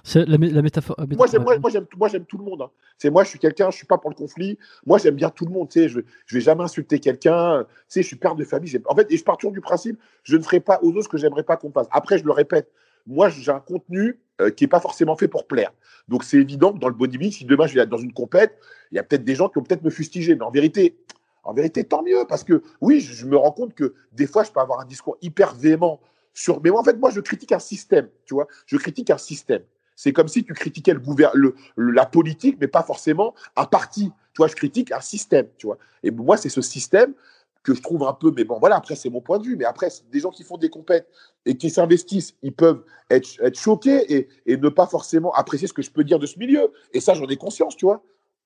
C'est la, métaphore. Moi, j'aime, moi, j'aime, moi, j'aime tout le monde. Hein. C'est moi, je suis quelqu'un, je suis pas pour le conflit. Moi, j'aime bien tout le monde. Tu sais, je, je vais jamais insulter quelqu'un. Tu sais, je suis père de famille. En fait, et je pars toujours du principe, je ne ferai pas aux autres ce que j'aimerais pas qu'on passe. Après, je le répète, moi, j'ai un contenu euh, qui est pas forcément fait pour plaire. Donc, c'est évident que dans le bodybuilding, si demain je vais être dans une compète, il y a peut-être des gens qui vont peut-être me fustiger. Mais en vérité, en vérité, tant mieux, parce que oui, je me rends compte que des fois, je peux avoir un discours hyper véhément sur. Mais moi, en fait, moi, je critique un système, tu vois. Je critique un système. C'est comme si tu critiquais le, le, la politique, mais pas forcément un parti. Tu vois, je critique un système, tu vois. Et moi, c'est ce système que je trouve un peu, mais bon, voilà, après, c'est mon point de vue. Mais après, des gens qui font des compètes et qui s'investissent, ils peuvent être, choqués et, et, ne pas forcément apprécier ce que je peux dire de ce milieu. Et ça, j'en ai conscience, tu vois.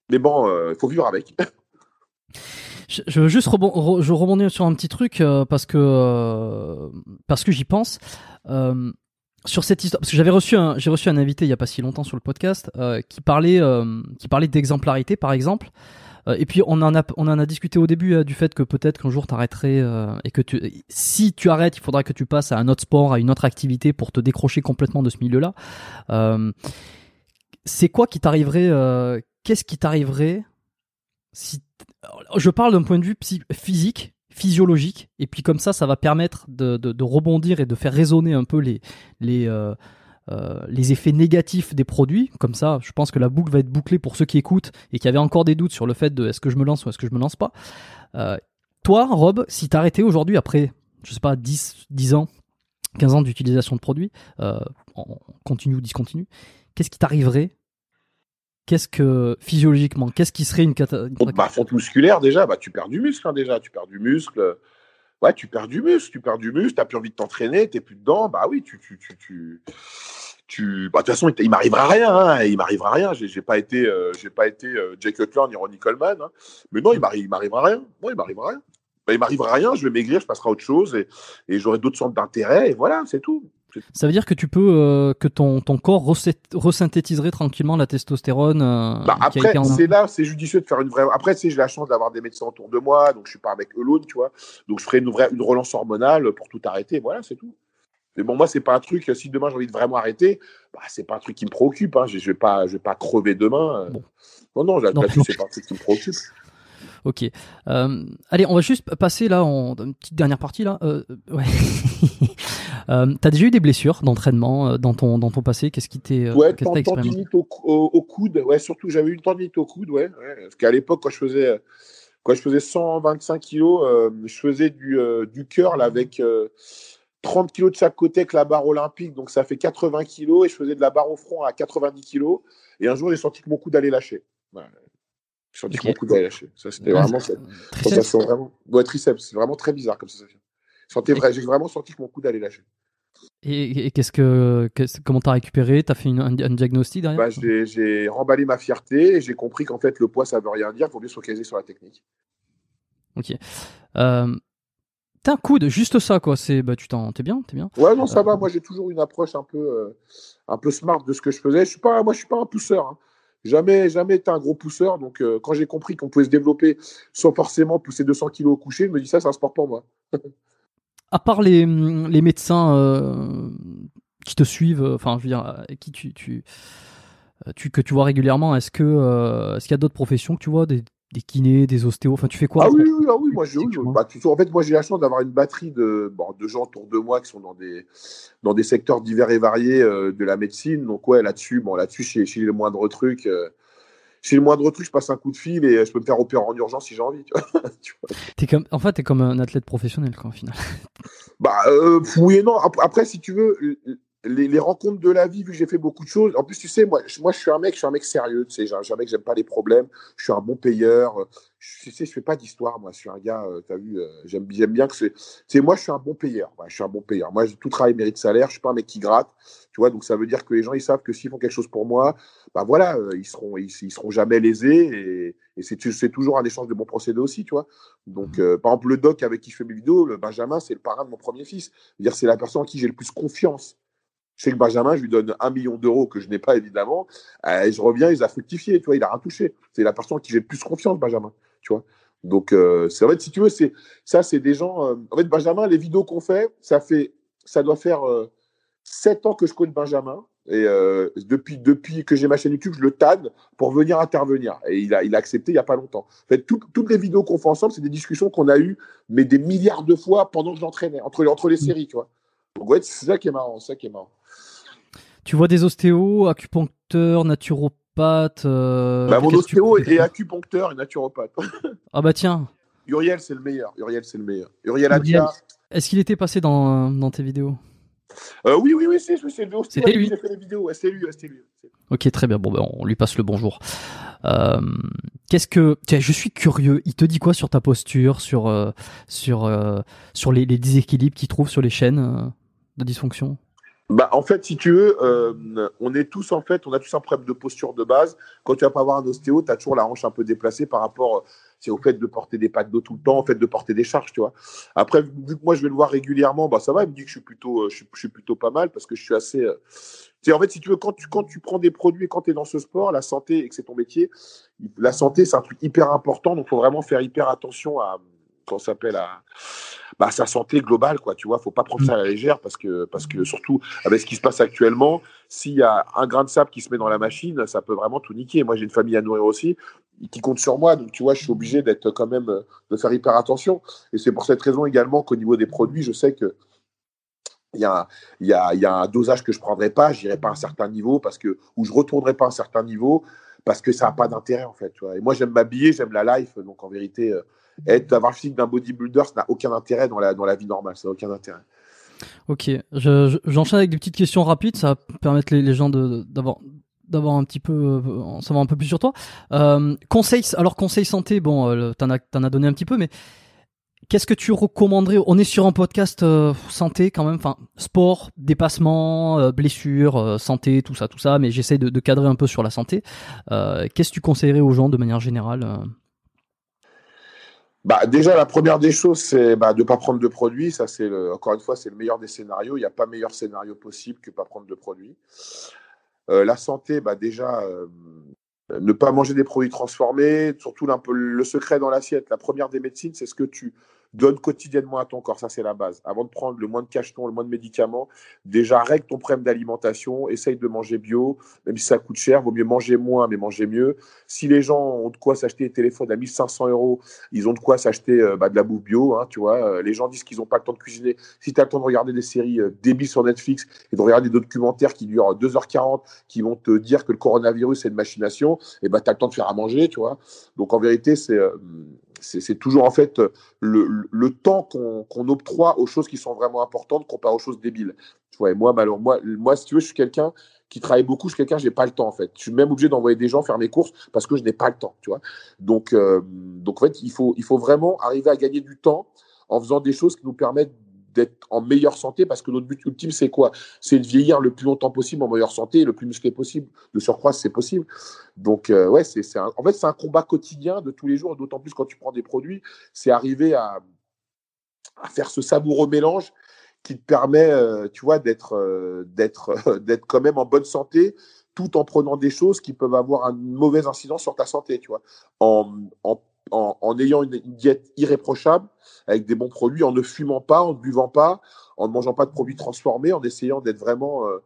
Mais bon, il euh, faut vivre avec. Je, veux juste je rebondir sur un petit truc euh, parce que euh, parce que j'y pense. Euh, sur cette histoire, parce que j'avais reçu j'ai reçu un invité il y a pas si longtemps sur le podcast euh, qui parlait, euh, qui parlait d'exemplarité par exemple. Euh, et puis on en a, on en a discuté au début du fait que peut-être qu'un jour t'arrêterais et que tu, si tu arrêtes, il faudra que tu passes à un autre sport, à une autre activité pour te décrocher complètement de ce milieu-là. c'est quoi qui t'arriverait Qu'est-ce qui t'arriverait si je parle d'un point de vue physique physiologique et puis comme ça ça va permettre de, rebondir et de faire résonner un peu euh, euh, les effets négatifs des produits. Comme ça je pense que la boucle va être bouclée pour ceux qui écoutent et qui avaient encore des doutes sur le fait de est-ce que je me lance ou est-ce que je me lance pas. Euh, toi Rob si t'arrêtais aujourd'hui après je sais pas 10 10 ans 15 ans d'utilisation de produits en continu ou discontinu qu'est-ce qui t'arriverait qu'est-ce que physiologiquement, qu'est-ce qui serait une catastrophe bah, Fonte musculaire déjà, bah, tu perds du muscle hein, déjà, tu perds du muscle. Ouais, tu perds du muscle, tu perds du muscle, t'as plus envie de t'entraîner, t'es plus dedans, bah oui, tu, tu, tu, tu, tu... Bah, de toute façon, il m'arrivera rien, hein, il m'arrivera rien. J'ai pas été, euh, j'ai pas été euh, Jake Cutler ni Ronnie Coleman, hein. mais non, il m'arrivera rien. Moi, il m'arrivera rien. Bah, il m'arrivera rien, je vais maigrir, je passerai à autre chose et, et j'aurai d'autres sortes d'intérêts et voilà, c'est tout. Ça veut dire que tu peux euh, que ton, ton corps resynthétiserait tranquillement la testostérone. Euh, bah après, c'est là, c'est judicieux de faire une vraie. Après, sais, j'ai la chance d'avoir des médecins autour de moi, donc je suis pas avec eux tu vois. Donc je ferai une vraie une relance hormonale pour tout arrêter. Voilà, c'est tout. Mais bon, moi, c'est pas un truc. Si demain j'ai envie de vraiment arrêter, bah, c'est pas un truc qui me préoccupe. Hein. Je, vais pas, je vais pas crever demain. Euh. Non, non, là-dessus, c'est pas un truc qui me préoccupe. Ok. Euh, allez, on va juste passer là en une petite dernière partie là. Euh, ouais. euh, T'as déjà eu des blessures d'entraînement dans ton dans ton passé? Qu'est-ce qui t'est Ouais, tendinite au, au, coude. Ouais, surtout j'avais eu une tendinite au coude. Ouais. ouais. Parce qu'à l'époque quand je faisais quand je faisais 125 kilos, je faisais du du curl avec 30 kilos de chaque côté avec la barre olympique, donc ça fait 80 kilos, et je faisais de la barre au front à 90 kilos. Et un jour, j'ai senti que mon coude allait lâcher. Ouais. Que mon coude allait lâcher. Ça, c'était vraiment. Ça, triceps. vraiment... Ouais, triceps. C'est vraiment très bizarre comme sensation. J'ai vraiment senti que mon coude allait lâcher. Et, qu'est-ce que, comment t'as récupéré? T'as fait un, diagnostic derrière? Bah, j'ai, remballé ma fierté et j'ai compris qu'en fait le poids ça veut rien dire, il faut mieux se focaliser sur la technique. Ok. Euh, t'as un coude, juste ça quoi. C'est, bah tu t'en, t'es bien, t'es bien. Ouais non ça euh, va. Moi j'ai toujours une approche un peu, euh, un peu smart de ce que je faisais. Je suis pas, moi je suis pas un pousseur. Hein. Jamais, jamais été un gros pousseur. Donc, euh, quand j'ai compris qu'on pouvait se développer sans forcément pousser 200 kilos au coucher, je me dis ça, c'est un sport pour moi. à part les, les médecins euh, qui te suivent, euh, enfin, je veux dire, qui tu, tu, tu, que tu vois régulièrement, est-ce que, est-ce qu'il y a d'autres professions que tu vois, des, des kinés, des ostéos Enfin, tu fais quoi Ah oui, oui, ah oui moi, je, bah, en fait, moi, j'ai la chance d'avoir une batterie de, bon, de gens autour de moi qui sont dans des, dans des secteurs divers et variés euh, de la médecine. Donc, ouais, là-dessus, bon, là-dessus, chez, chez le moindre truc, euh, chez le moindre truc, je passe un coup de fil et je peux me faire opérer en urgence si j'ai envie. Tu vois, Es comme, en fait, tu es comme un athlète professionnel, quoi, au final. bah, euh, oui et non. Après, si tu veux, les, rencontres de la vie, vu que j'ai fait beaucoup de choses. En plus, tu sais, moi, moi, je suis un mec, je suis un mec sérieux. Tu sais, je suis un mec, j'aime pas les problèmes. Je suis un bon payeur. Je, tu sais, je fais pas d'histoire. Moi, je suis un gars. Euh, tu as vu, euh, j'aime, bien que c'est. Tu moi, je suis un bon payeur. je suis un bon payeur. Moi, tout travail mérite salaire. Je suis pas un mec qui gratte. Tu vois, donc ça veut dire que les gens, ils savent que s'ils font quelque chose pour moi, bah voilà, euh, ils seront, ils, seront jamais lésés. Et, et c'est, c'est toujours un échange de bons procédés aussi, tu vois. Donc, par exemple, le doc avec qui je fais mes vidéos, le Benjamin, c'est le parrain de mon premier fils. dire, c'est la personne en qui j'ai le plus confiance. Je sais que Benjamin, je lui donne un million d'euros que je n'ai pas évidemment, euh, et je reviens, il a fructifié, tu vois, il a rien touché. C'est la personne en qui j'ai le plus confiance, Benjamin, tu vois. Donc, euh, c'est en fait, si tu veux, c'est ça, c'est des gens. Euh, en fait, Benjamin, les vidéos qu'on fait, ça fait, ça doit faire sept ans que je connais Benjamin. Et depuis, depuis que j'ai ma chaîne YouTube, je le tanne pour venir intervenir. Et il a, il a accepté il n'y a pas longtemps. En fait, toutes les vidéos qu'on fait ensemble, c'est des discussions qu'on a eues, mais des milliards de fois pendant que j'entraînais, entre, entre les séries, tu vois. Donc, ouais, c'est ça qui est marrant, ça qui est marrant. Tu vois des ostéos, acupuncteurs, naturopathes. Euh, bah, mon ostéo est acupuncteur et naturopathe. ah bah tiens. Uriel, c'est le meilleur. Uriel, c'est le meilleur. Uriel Adia. Est-ce qu'il était passé dans, dans tes vidéos euh, Oui, oui, oui, c'est lui. C'était lui. fait les vidéos. c'est lui, lui. Ok, très bien. Bon, ben, on lui passe le bonjour. Euh, Qu'est-ce que tiens, je suis curieux. Il te dit quoi sur ta posture, sur euh, sur sur les, les déséquilibres qu'il trouve sur les chaînes de dysfonction? Bah, en fait, si tu veux, euh, on est tous en fait, on a tous un problème de posture de base. Quand tu vas pas avoir un ostéo, tu as toujours la hanche un peu déplacée par rapport c'est au fait de porter des pattes d'eau tout le temps, au fait de porter des charges, tu vois. Après, vu que moi je vais le voir régulièrement, bah ça va, il me dit que je suis plutôt, euh, je, suis, plutôt pas mal parce que je suis assez. Euh... en fait, si tu veux, quand tu, quand tu prends des produits et quand tu es dans ce sport, la santé et que c'est ton métier, la santé c'est un truc hyper important, donc faut vraiment faire hyper attention à, qu'on s'appelle à bah, sa santé globale, quoi. Tu vois, faut pas prendre ça à la légère parce que, parce que surtout avec ce qui se passe actuellement, s'il y a un grain de sable qui se met dans la machine, ça peut vraiment tout niquer. Moi, j'ai une famille à nourrir aussi qui compte sur moi, donc tu vois, je suis obligé d'être quand même de faire hyper attention. Et c'est pour cette raison également qu'au niveau des produits, je sais que il y, a, il, y a, il y a un dosage que je prendrai pas, j'irai pas à un certain niveau parce que ou je retournerai pas à un certain niveau parce que ça n'a pas d'intérêt en fait. Tu vois. Et moi j'aime m'habiller, j'aime la life, donc en vérité, euh, être avoir le physique d'un bodybuilder, ça n'a aucun intérêt dans la, dans la vie normale, ça n'a aucun intérêt. Ok, j'enchaîne avec des petites questions rapides, ça va permettre les, les gens d'avoir d'avoir un petit peu euh, en savoir un peu plus sur toi. Euh, conseil, alors conseil santé, bon, euh, t'en as t'en as donné un petit peu, mais qu'est-ce que tu recommanderais? On est sur un podcast euh, santé quand même, enfin sport, dépassement, blessures, santé, tout ça, tout ça, mais j'essaie de, de, cadrer un peu sur la santé. qu'est-ce que tu conseillerais aux gens de manière générale bah, déjà, la première des choses, c'est bah, de ne pas prendre de produits. Ça, c'est encore une fois, c'est le meilleur des scénarios. Il n'y a pas meilleur scénario possible que pas prendre de produits. Euh, la santé, bah, déjà, euh, ne pas manger des produits transformés, surtout un peu le secret dans l'assiette. La première des médecines, c'est ce que tu donne quotidiennement à ton corps. Ça, c'est la base. Avant de prendre le moins de cachetons, le moins de médicaments, déjà règle ton problème d'alimentation, essaye de manger bio, même si ça coûte cher, vaut mieux manger moins, mais manger mieux. Si les gens ont de quoi s'acheter des téléphones à 1500 euros, ils ont de quoi s'acheter euh, bah, de la bouffe bio, hein, tu vois. Euh, les gens disent qu'ils n'ont pas le temps de cuisiner. Si tu as le temps de regarder des séries euh, débiles sur Netflix et de regarder des documentaires qui durent 2h40, qui vont te dire que le coronavirus est une machination, et eh ben, tu as le temps de faire à manger, tu vois. Donc en vérité, c'est c'est toujours en fait le, temps qu'on octroie aux choses qui sont vraiment importantes comparé aux choses débiles. Tu vois, et moi, moi, moi, si tu veux, je suis quelqu'un qui travaille beaucoup, je suis quelqu'un, j'ai pas le temps en fait. Je suis même obligé d'envoyer des gens faire mes courses parce que je n'ai pas le temps, tu vois. Donc, euh, donc en fait, il faut, il faut vraiment arriver à gagner du temps en faisant des choses qui nous permettent d'être en meilleure santé parce que notre but ultime, c'est quoi? C'est de vieillir le plus longtemps possible en meilleure santé, le plus musclé possible. De surcroît, c'est possible. Donc, euh, ouais, c'est, en fait, c'est un combat quotidien de tous les jours, d'autant plus quand tu prends des produits, c'est arriver à, à faire ce savoureux mélange qui te permet, euh, tu vois, d'être, euh, d'être, quand même en bonne santé tout en prenant des choses qui peuvent avoir un mauvais incidence sur ta santé, tu vois, en en, ayant une, diète irréprochable, avec des bons produits, en ne fumant pas, en ne buvant pas, en ne mangeant pas de produits transformés, en essayant d'être vraiment euh,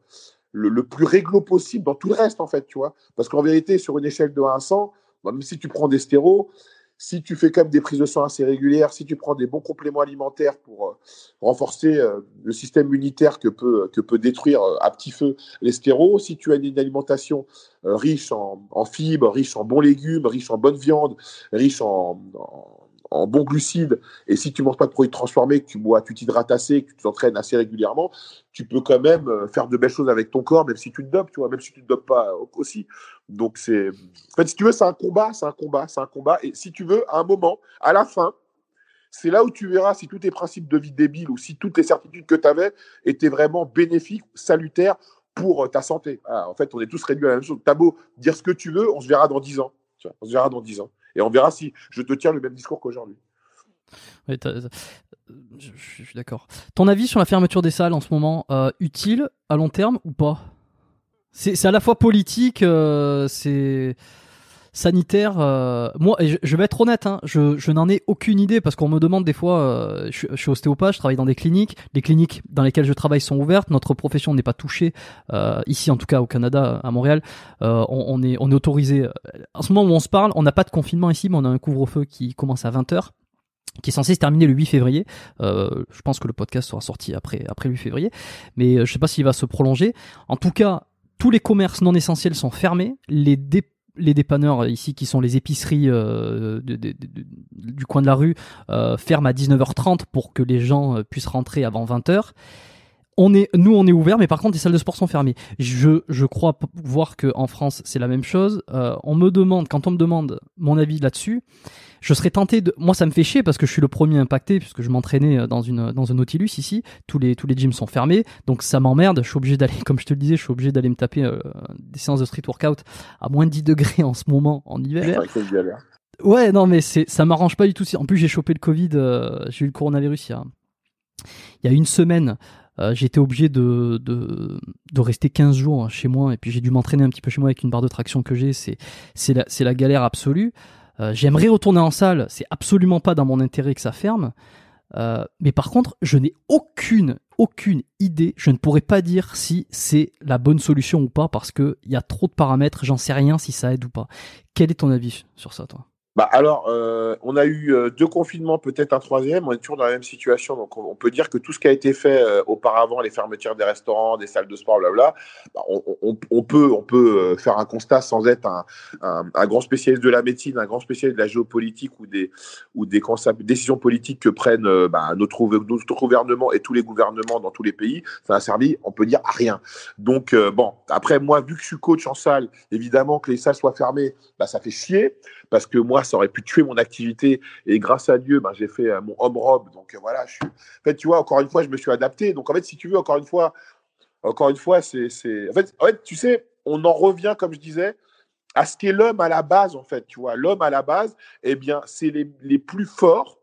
le, plus réglo possible dans tout le reste, en fait, tu vois. Parce qu'en vérité, sur une échelle de 1 à 100, bah, même si tu prends des stéros, si tu fais quand même des prises de sang assez régulières, si tu prends des bons compléments alimentaires pour euh, renforcer euh, le système immunitaire que peut, détruire euh, à petit feu les stéros, si tu as une alimentation riche en, fibres, riche en bons légumes, riche en bonne viande, riche en bon glucides, et si tu manges pas de produits transformés, que tu bois, tu t'hydrates assez, que tu t'entraînes assez régulièrement, tu peux quand même euh, faire de belles choses avec ton corps, même si tu te dopes, tu vois, même si tu te dopes pas aussi. Donc c'est, en fait, si tu veux, c'est un combat, c'est un combat, c'est un combat. Et si tu veux, à un moment, à la fin, c'est là où tu verras si tous tes principes de vie débiles ou si toutes les certitudes que tu avais étaient vraiment bénéfiques, salutaires pour euh, ta santé. Ah, en fait, on est tous réduits à la même chose. T'as beau dire ce que tu veux, on se verra dans 10 ans. on se verra dans 10 ans. Et on verra si je te tiens le même discours qu'aujourd'hui. Oui, je, suis d'accord. Ton avis sur la fermeture des salles en ce moment, euh, utile à long terme ou pas? C'est à la fois politique, euh, c'est sanitaire, euh, moi, je, vais être honnête, hein, je, n'en ai aucune idée parce qu'on me demande des fois, euh, je, suis ostéopathe, je travaille dans des cliniques, les cliniques dans lesquelles je travaille sont ouvertes, notre profession n'est pas touchée, euh, ici en tout cas au Canada, à Montréal, on, est, on est autorisé. En ce moment où on se parle, on n'a pas de confinement ici, mais on a un couvre-feu qui commence à 20h qui est censé se terminer le 8 février. je pense que le podcast sera sorti après, après le 8 février, mais je ne sais pas s'il va se prolonger. En tout cas, tous les commerces non essentiels sont fermés. Les, dé les dépanneurs ici qui sont les épiceries euh, du coin de la rue euh, ferment à 19h30 pour que les gens euh, puissent rentrer avant 20h. On est, nous, on est ouvert, mais par contre, les salles de sport sont fermées. Je, je crois voir que en France, c'est la même chose. on me demande, quand on me demande mon avis là-dessus, je serais tenté de. Moi, ça me fait chier parce que je suis le premier impacté puisque je m'entraînais euh, dans une dans un Nautilus ici. Tous les tous les gyms sont fermés, donc ça m'emmerde. Je suis obligé d'aller, comme je te le disais, je suis obligé d'aller me taper euh, des séances de street workout à moins de 10 degrés en ce moment en hiver. Ouais, non, mais c'est ça m'arrange pas du tout. En plus, j'ai chopé le Covid, euh, j'ai eu le coronavirus il y a, il y a une semaine. J'ai été obligé de, de, de, rester 15 jours chez moi et puis j'ai dû m'entraîner un petit peu chez moi avec une barre de traction que j'ai. C'est, c'est, la, c'est la galère absolue. Euh, j'aimerais retourner en salle, c'est absolument pas dans mon intérêt que ça ferme. Euh, mais par contre, je n'ai aucune, aucune idée. Je ne pourrais pas dire si c'est la bonne solution ou pas parce qu'il y a trop de paramètres. J'en sais rien si ça aide ou pas. Quel est ton avis sur ça, toi? Bah alors, euh, on a eu euh, deux confinements, peut-être un troisième. On est toujours dans la même situation. Donc, on, peut dire que tout ce qui a été fait euh, auparavant, les fermetures des restaurants, des salles de sport, blabla, bah, on, peut, on peut faire un constat sans être un, grand spécialiste de la médecine, un grand spécialiste de la géopolitique ou des, ou des décisions politiques que prennent bah, notre, notre, gouvernement et tous les gouvernements dans tous les pays. Ça n'a servi, on peut dire, à rien. Donc, bon, après, moi, vu que je suis coach en salle, évidemment que les salles soient fermées, bah, ça fait chier parce que moi, ça aurait pu tuer mon activité. Et grâce à Dieu, ben, j'ai fait euh, mon home robe. Donc euh, voilà, en fait, tu vois, encore une fois, je me suis adapté. Donc en fait, si tu veux, encore une fois, encore une fois, c'est. En fait, tu sais, on en revient, comme je disais, à ce qu'est l'homme à la base, en fait. Tu vois, l'homme à la base, eh bien, c'est les, les plus forts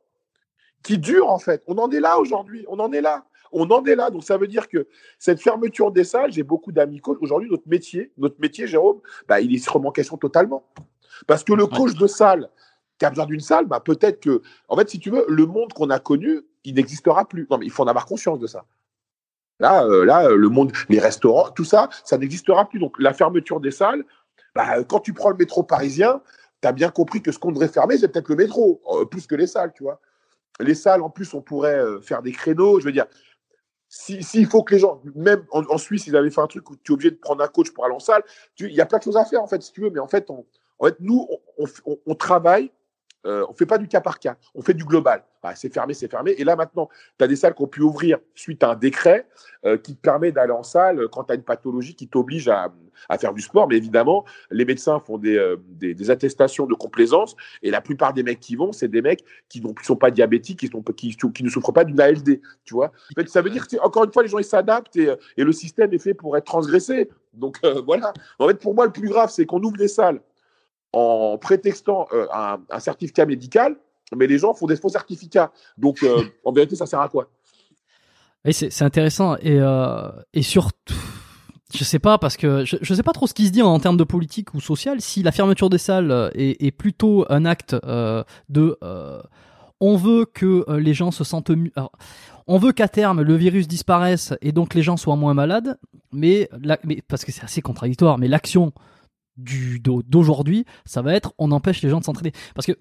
qui durent, en fait. On en est là aujourd'hui. On en est là. On en est là. Donc, ça veut dire que cette fermeture des salles, j'ai beaucoup d'amis Aujourd'hui, notre métier, notre métier, Jérôme, bah, il est en question totalement. Parce que le coach de salle qui a besoin d'une salle, bah, peut-être que, en fait, si tu veux, le monde qu'on a connu, il n'existera plus. Non, mais il faut en avoir conscience de ça. Là, euh, là, le monde, les restaurants, tout ça, ça n'existera plus. Donc, la fermeture des salles, bah, quand tu prends le métro parisien, tu as bien compris que ce qu'on devrait fermer, c'est peut-être le métro, euh, plus que les salles, tu vois. Les salles, en plus, on pourrait euh, faire des créneaux. Je veux dire, s'il faut que les gens, même en, Suisse, ils avaient fait un truc où tu es obligé de prendre un coach pour aller en salle, il y a plein de choses à faire, en fait, si tu veux, mais en fait, on, en fait, nous, on, travaille, euh, on ne fait pas du cas par cas, on fait du global. c'est fermé, c'est fermé. Et là, maintenant, tu as des salles qui ont pu ouvrir suite à un décret euh, qui te permet d'aller en salle quand tu as une pathologie qui t'oblige à, faire du sport. Mais évidemment, les médecins font euh, des, attestations de complaisance. Et la plupart des mecs qui vont, c'est des mecs qui ne sont pas diabétiques, qui, ne souffrent pas d'une ALD. Tu vois en fait, ça veut dire que, encore une fois, les gens, s'adaptent et, le système est fait pour être transgressé. Donc, voilà. En fait, pour moi, le plus grave, c'est qu'on ouvre des salles en prétextant euh, un, certificat médical, mais les gens font des faux certificats. Donc, euh, en vérité, ça sert à quoi? Oui, c'est intéressant. Et, euh, et surtout, je sais pas, parce que je, je sais pas trop ce qui se dit en, termes de politique ou social, si la fermeture des salles est, plutôt un acte de on veut que les gens se sentent mieux. on veut qu'à terme le virus disparaisse et donc les gens soient moins malades, mais, mais parce que c'est assez contradictoire, mais l'action du d'aujourd'hui, ça va être on empêche les gens de s'entraîner. Parce que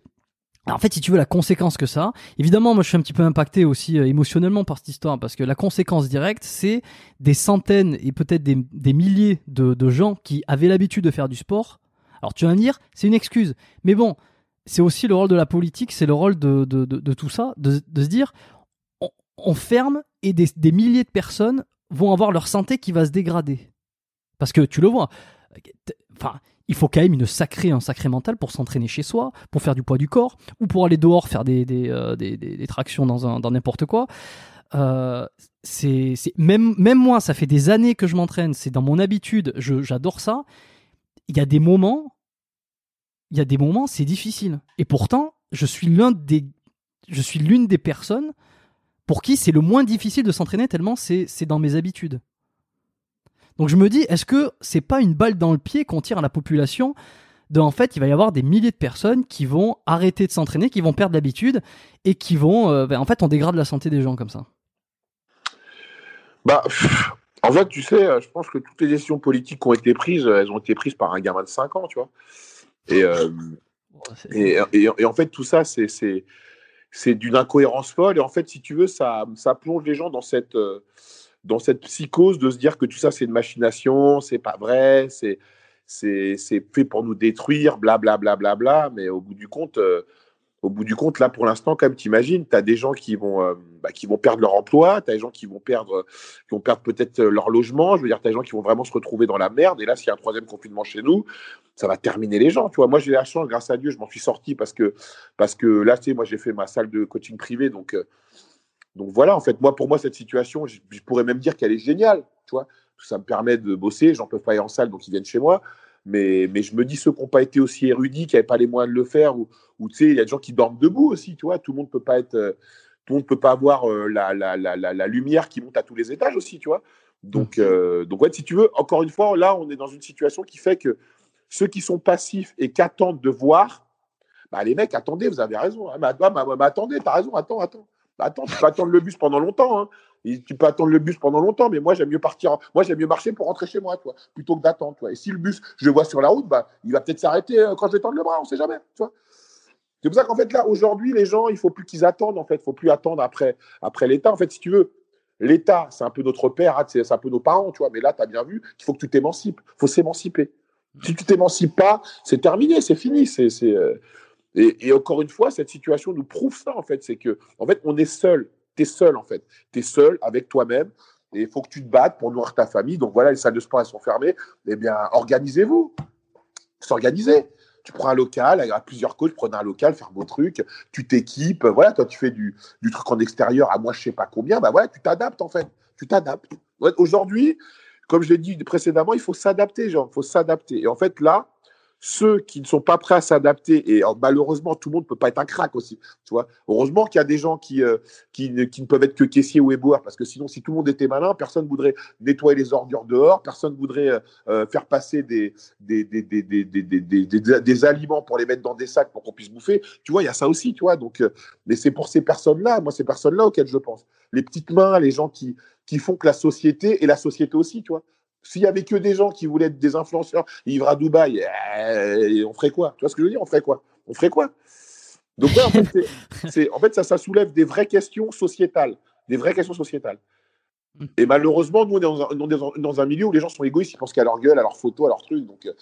en fait, si tu veux la conséquence que ça, évidemment, moi je suis un petit peu impacté aussi euh, émotionnellement par cette histoire, parce que la conséquence directe, c'est des centaines et peut-être des, milliers de, gens qui avaient l'habitude de faire du sport. Alors tu vas me dire, c'est une excuse, mais bon, c'est aussi le rôle de la politique, c'est le rôle de, de, de, tout ça, de, se dire on, ferme et des, des, milliers de personnes vont avoir leur santé qui va se dégrader. Parce que tu le vois, enfin, il faut quand même une sacrée, un sacré mental pour s'entraîner chez soi, pour faire du poids du corps, ou pour aller dehors faire des, des, euh, des, des tractions dans, n'importe quoi. Euh, c'est, même, même moi, ça fait des années que je m'entraîne, c'est dans mon habitude, j'adore ça. Il y a des moments, il y a des moments, c'est difficile. Et pourtant, je suis l'un des, je suis l'une des personnes pour qui c'est le moins difficile de s'entraîner tellement c'est dans mes habitudes. Donc je me dis, est-ce que c'est pas une balle dans le pied qu'on tire à la population de, en fait, il va y avoir des milliers de personnes qui vont arrêter de s'entraîner, qui vont perdre l'habitude et qui vont, euh, ben, en fait, on dégrade la santé des gens comme ça? Bah, en fait, tu sais, euh, je pense que toutes les décisions politiques qui ont été prises, euh, elles ont été prises par un gamin de 5 ans, tu vois. Et, et, et, en fait, tout ça, c'est, c'est, d'une incohérence folle. Et en fait, si tu veux, ça, ça plonge les gens dans cette dans cette psychose de se dire que tout ça c'est une machination, c'est pas vrai, c'est c'est fait pour nous détruire, blablabla. Bla, bla, bla, mais au bout du compte, euh, au bout du compte, là pour l'instant, comme tu imagines, tu as des gens qui vont, euh, bah, qui vont perdre leur emploi, tu as des gens qui vont perdre, qui vont perdre peut-être leur logement, je veux dire, tu as des gens qui vont vraiment se retrouver dans la merde. Et là, s'il y a un troisième confinement chez nous, ça va terminer les gens. Tu vois, moi j'ai la chance, grâce à Dieu, je m'en suis sorti parce que, parce que là, tu sais, moi j'ai fait ma salle de coaching privé, donc. Euh, donc voilà, en fait, moi, pour moi, cette situation, je, pourrais même dire qu'elle est géniale, tu vois. Ça me permet de bosser, j'en peux pas aller en salle, donc ils viennent chez moi. Mais, mais je me dis, ceux qui n'ont pas été aussi érudits, qui n'avaient pas les moyens de le faire, ou, tu sais, il y a des gens qui dorment debout aussi, tu vois. Tout le monde peut pas être, euh, tout le monde peut pas avoir euh, la, la, la, la, lumière qui monte à tous les étages aussi, tu vois. Donc, mmh. euh, donc ouais, si tu veux, encore une fois, là, on est dans une situation qui fait que ceux qui sont passifs et qui attendent de voir, bah, les mecs, attendez, vous avez raison. Hein, mais, bah, bah, attendez, t'as raison, attends, attends. Bah, attends, tu peux attendre le bus pendant longtemps. Hein. tu peux attendre le bus pendant longtemps, mais moi j'aime mieux partir. Moi j'aime mieux marcher pour rentrer chez moi, toi, plutôt que d'attendre. Et si le bus, je le vois sur la route, bah, il va peut-être s'arrêter euh, quand je vais le bras, on ne sait jamais. C'est pour ça qu'en fait là, aujourd'hui, les gens, il faut plus qu'ils attendent. En fait, il faut plus attendre après, après l'État. En fait, si tu veux, l'État, c'est un peu notre père, hein, c'est un peu nos parents, tu vois. Mais là, tu as bien vu qu'il faut que tu t'émancipes. Il faut s'émanciper. Si tu t'émancipes pas, c'est terminé, c'est fini. C'est, euh, Et, encore une fois, cette situation nous prouve ça, en fait. C'est que, en fait, on est seul tu es seul en fait. Tu es seul avec toi-même et il faut que tu te battes pour nourrir ta famille. Donc voilà, les salles de sport elles sont fermées. Eh bien, organisez-vous. S'organiser. Tu prends un local, a plusieurs coachs, prenez un local, faire vos trucs, tu t'équipes. Voilà, toi, tu fais du, du, truc en extérieur à moi, je sais pas combien. Bah voilà, tu t'adaptes en fait. Tu t'adaptes. Aujourd'hui, comme je l'ai dit précédemment, il faut s'adapter, genre, il faut s'adapter. Et en fait, là, ceux qui ne sont pas prêts à s'adapter, et malheureusement, tout le monde ne peut pas être un crack aussi. Tu vois Heureusement qu'il y a des gens qui, euh, qui, ne peuvent être que caissiers ou éboueurs, parce que sinon, si tout le monde était malin, personne ne voudrait nettoyer les ordures dehors, personne ne voudrait euh, euh, faire passer des des, des, des, des, aliments pour les mettre dans des sacs pour qu'on puisse bouffer. Tu vois, il y a ça aussi, tu vois. Donc, mais c'est pour ces personnes-là, moi, ces personnes-là auxquelles je pense. Les petites mains, les gens qui, qui font que la société, et la société aussi, tu vois, s'il y avait que des gens qui voulaient être des influenceurs, vivre à Dubaï, eh, on ferait quoi? Tu vois ce que je veux dire? On ferait quoi? On ferait quoi? Donc en fait, en fait, ça, ça soulève des vraies questions sociétales, des vraies questions sociétales. Et malheureusement, nous, on est dans un, milieu où les gens sont égoïstes, ils pensent qu'à leur gueule, à leur photo, à leur truc. Donc, euh,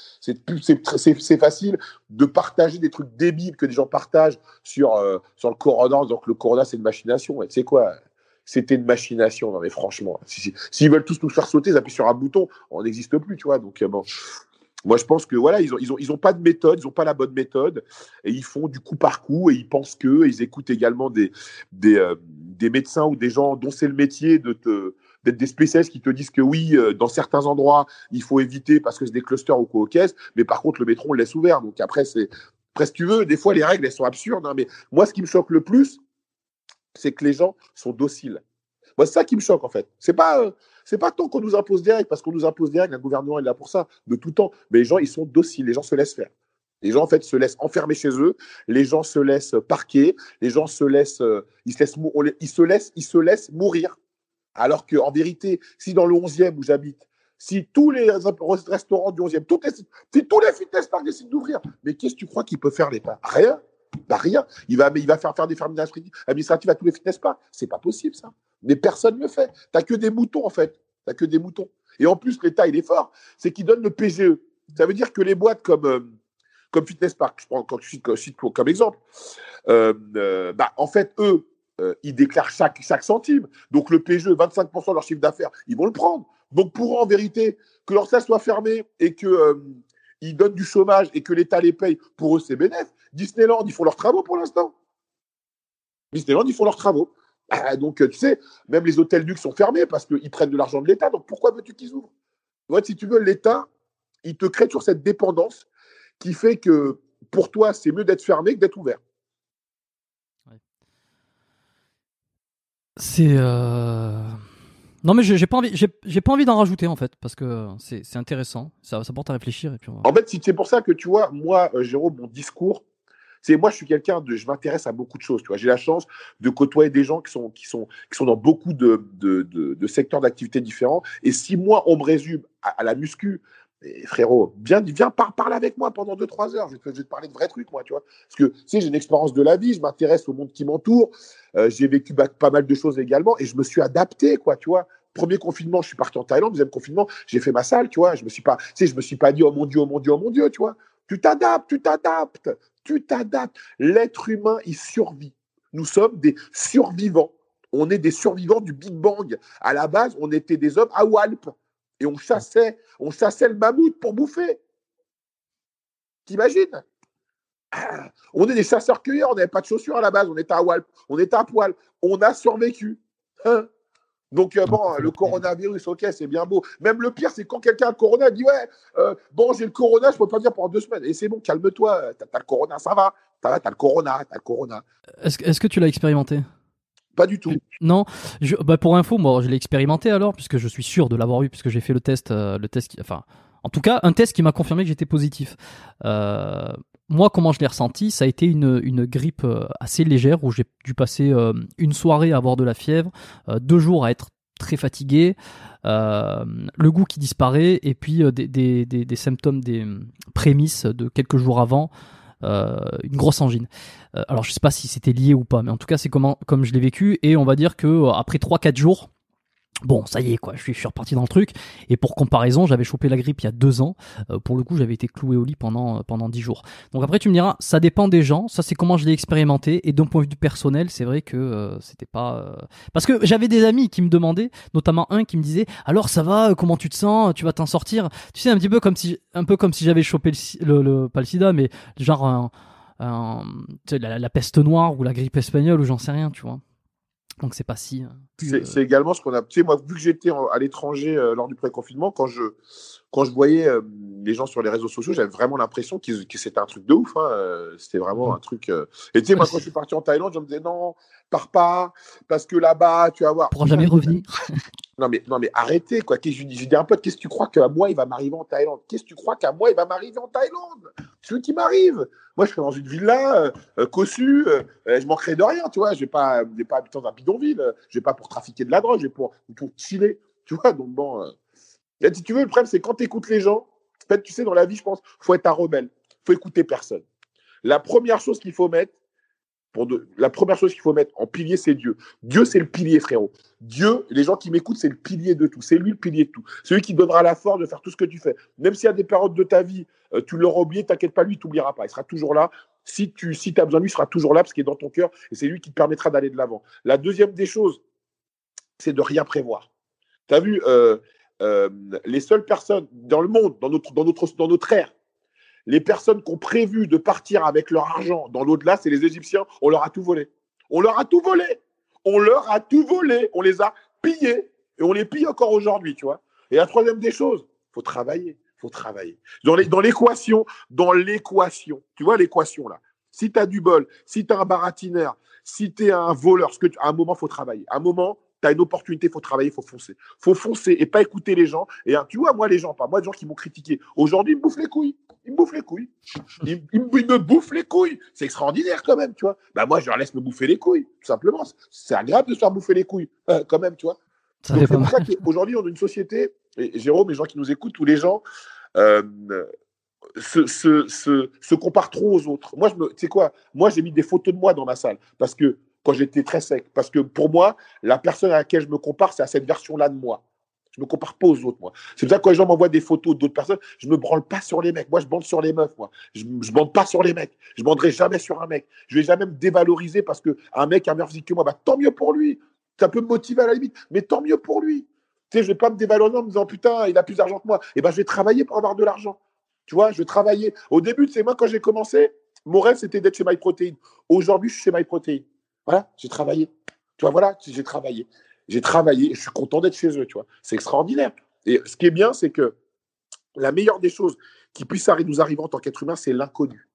c'est facile de partager des trucs débiles que des gens partagent sur, euh, sur le corona. Donc, le corona, c'est une machination. Et tu sais quoi? C'était une machination. Non, mais franchement, s'ils veulent tous nous faire sauter, ils appuient sur un bouton, on n'existe plus, tu vois. Donc, euh, bon. Moi, je pense que voilà, ils n'ont ils ont, ils ont pas de méthode, ils n'ont pas la bonne méthode, et ils font du coup par coup, et ils pensent que, ils écoutent également des, des, euh, des médecins ou des gens dont c'est le métier de d'être des spécialistes qui te disent que oui, euh, dans certains endroits, il faut éviter parce que c'est des clusters ou quoi mais par contre, le métro, on le laisse ouvert. Donc après, c'est presque tu veux, des fois, les règles, elles sont absurdes. Hein, mais moi, ce qui me choque le plus, c'est que les gens sont dociles. C'est ça qui me choque, en fait. C'est pas, euh, c'est pas tant qu'on nous impose des règles, parce qu'on nous impose des règles, le gouvernement est là pour ça, de tout temps. Mais les gens, ils sont dociles, les gens se laissent faire. Les gens, en fait, se laissent enfermer chez eux, les gens se laissent parquer, les gens se laissent, euh, ils, se laissent ils, se laissent, ils se laissent mourir. Alors qu'en vérité, si dans le 11e où j'habite, si tous les restaurants du 11e, si tous les fitness parks décident d'ouvrir, mais qu'est-ce que tu crois qu'il peut faire l'État Rien. Bah rien. Il va, faire faire des fermes administratives à tous les fitness parks. C'est pas possible, ça. Mais personne ne le fait. T'as que des moutons, en fait. T'as que des moutons. Et en plus, l'État, il est fort. C'est qu'il donne le PGE. Ça veut dire que les boîtes comme, euh, comme Fitness Park, je prends quand je cite, comme exemple, euh, bah, en fait, eux, ils déclarent chaque, chaque centime. Donc le PGE, 25% de leur chiffre d'affaires, ils vont le prendre. Donc pour en vérité, que leur salle soit fermée et que ils donnent du chômage et que l'État les paye, pour eux, c'est bénéf. Disneyland, ils font leurs travaux pour l'instant. Disneyland, ils font leurs travaux. Ah, donc, tu sais, même les hôtels luxe sont fermés parce qu'ils prennent de l'argent de l'État. Donc, pourquoi veux-tu qu'ils ouvrent? Si tu veux, l'État, il te crée sur cette dépendance qui fait que pour toi, c'est mieux d'être fermé que d'être ouvert. C'est. Euh, non, mais j'ai pas envie, j'ai pas envie d'en rajouter en fait, parce que c'est intéressant, ça, ça porte à réfléchir. Et puis En fait, c'est pour ça que tu vois, moi, euh, Jérôme, mon discours, c'est moi, je suis quelqu'un de, je m'intéresse à beaucoup de choses. Tu vois, j'ai la chance de côtoyer des gens qui sont, qui sont, qui sont dans beaucoup de, de, de, secteurs d'activité différents. Et si moi, on me résume à, la muscu, frérot, viens, viens par, parle avec moi pendant 2-3 heures. Je vais, te, parler de vrais trucs, moi, tu vois. Parce que, tu sais, j'ai une expérience de la vie, je m'intéresse au monde qui m'entoure. Euh, j'ai vécu pas mal de choses également et je me suis adapté, quoi, tu vois. Premier confinement, je suis parti en Thaïlande. Deuxième confinement, j'ai fait ma salle, tu vois. Je me suis pas, je me suis pas dit, oh mon Dieu, oh mon Dieu, oh mon Dieu, tu vois. Tu t'adaptes, tu t'adaptes, tu t'adaptes. L'être humain, il survit. Nous sommes des survivants. On est des survivants du Big Bang. À la base, on était des hommes à Walp et on chassait, on chassait le mammouth pour bouffer. T'imagines? Ah, On est des chasseurs-cueilleurs, on n'avait pas de chaussures à la base, on était à Walp, on était à poil, on a survécu. Hein? Donc, euh, bon, le coronavirus, ok, c'est bien beau. Même le pire, c'est quand quelqu'un a le corona, dit Ouais, euh, bon, j'ai le corona, je ne peux pas dire pendant deux semaines. Et c'est bon, calme-toi, t'as as le corona, ça va. T'as as le corona, t'as le corona. Est-ce que tu l'as expérimenté? Pas du tout. Non, bah pour info, moi je l'ai expérimenté alors, puisque je suis sûr de l'avoir eu, puisque j'ai fait le test, euh, le test qui, enfin, en tout cas, un test qui m'a confirmé que j'étais positif. Euh, moi, comment je l'ai ressenti, ça a été une, une grippe euh, assez légère où j'ai dû passer une soirée à avoir de la fièvre, deux jours à être très fatigué, le goût qui disparaît et puis des, des, des, des, symptômes, des prémices de quelques jours avant euh, une grosse angine. Euh, alors je sais pas si c'était lié ou pas, mais en tout cas c'est comment comme je l'ai vécu et on va dire que euh, après 3-4 jours, Bon, ça y est, quoi, je suis, je suis reparti dans le truc. Et pour comparaison, j'avais chopé la grippe il y a deux ans. Euh, pour le coup, j'avais été cloué au lit pendant, euh, pendant dix jours. Donc après, tu me diras, ça dépend des gens. Ça, c'est comment je l'ai expérimenté. Et d'un point de vue personnel, c'est vrai que euh, c'était pas. Parce que j'avais des amis qui me demandaient, notamment un qui me disait, alors ça va, comment tu te sens? Tu vas t'en sortir Tu sais, un petit peu comme si, un peu comme si j'avais chopé le, le, pas le sida, mais genre un, la, la peste noire ou la grippe espagnole ou j'en sais rien, tu vois. Donc c'est pas si. Euh, c'est également ce qu'on a. Tu sais, moi, vu que j'étais à l'étranger euh, lors du pré-confinement, quand je, quand je voyais euh, les gens sur les réseaux sociaux, j'avais vraiment l'impression que c'était un truc de ouf. Hein, c'était vraiment un truc. Et tu sais, moi, quand je suis parti en Thaïlande, je me disais non, pars pas, parce que là-bas, tu vas voir. Pour jamais revenir. Non mais, non mais arrêtez quoi. Je lui dis? Un pote, qu'est-ce que tu crois qu'à moi il va m'arriver en Thaïlande? Qu'est-ce que tu crois qu'à moi il va m'arriver en Thaïlande? C'est ce qui m'arrive. Moi je serais dans une villa euh, euh cossue, euh, je manquerai de rien, tu vois. Je vais pas, vais pas habiter dans un bidonville. Je vais pas pour trafiquer de la drogue, je vais pour pour chiller, tu vois. Donc bon, euh... si tu veux le problème c'est quand tu écoutes les gens. En fait, tu sais dans la vie je pense, faut être un rebelle, faut écouter personne. La première chose qu'il faut mettre, la première chose qu'il faut mettre en pilier, c'est Dieu. Dieu, c'est le pilier, frérot. Dieu, les gens qui m'écoutent, c'est le pilier de tout. C'est lui le pilier de tout. C'est lui qui donnera la force de faire tout ce que tu fais. Même s'il y a des périodes de ta vie, euh, tu l'auras oublié, t'inquiète pas, lui, il t'oubliera pas. Il sera toujours là. Si tu si as besoin de lui, il sera toujours là parce qu'il est dans ton cœur et c'est lui qui te permettra d'aller de l'avant. La deuxième des choses, c'est de rien prévoir. Tu as vu, euh, euh, les seules personnes dans le monde, dans notre, dans notre, dans notre ère, les personnes qui ont prévu de partir avec leur argent dans l'au-delà, c'est les Égyptiens. On leur a tout volé. On leur a tout volé. On leur a tout volé. On les a pillés. Et on les pille encore aujourd'hui, tu vois. Et la troisième des choses, faut travailler. faut travailler. Dans l'équation, dans l'équation, tu vois l'équation là. Si tu as du bol, si tu as un baratineur, si tu es un voleur, à un moment, faut travailler. À un moment, tu as une opportunité, il faut travailler, il faut foncer. faut foncer et pas écouter les gens. Et hein, tu vois, moi, les gens, pas moi, les gens qui m'ont critiqué, aujourd'hui, ils me bouffent les couilles. Ils me bouffent les couilles. Ils, me bouffent les couilles. C'est extraordinaire quand même, tu vois. Bah, moi, je leur laisse me bouffer les couilles, tout simplement. C'est agréable de se faire bouffer les couilles, euh, quand même, tu vois. C'est pour ça qu'aujourd'hui, on a une société, et Jérôme, les gens qui nous écoutent, tous les gens, euh, se, se, se, se, comparent trop aux autres. Moi, je me, tu sais quoi? Moi, j'ai mis des photos de moi dans ma salle parce que quand j'étais très sec. Parce que pour moi, la personne à laquelle je me compare, c'est à cette version-là de moi. Je me compare pas aux autres, moi. C'est pour ça que quand les gens m'envoient des photos d'autres personnes, je me branle pas sur les mecs. Moi, je bande sur les meufs, moi. Je, je bande pas sur les mecs. Je banderai jamais sur un mec. Je vais jamais me dévaloriser parce que un mec a un meilleur physique que moi. Bah, tant mieux pour lui. Ça peut me motiver à la limite, mais tant mieux pour lui. Tu sais, je vais pas me dévaloriser en me disant putain, il a plus d'argent que moi. Et eh ben, je vais travailler pour avoir de l'argent. Tu vois, je vais travailler. Au début, c'est moi quand j'ai commencé, mon rêve c'était d'être chez MyProtein. Aujourd'hui, je suis chez MyProtein. Voilà, j'ai travaillé. Tu vois, voilà, j'ai travaillé. J'ai travaillé et je suis content d'être chez eux, tu vois. C'est extraordinaire. Et ce qui est bien, c'est que la meilleure des choses qui puisse nous arriver en tant qu'être humain, c'est l'inconnu.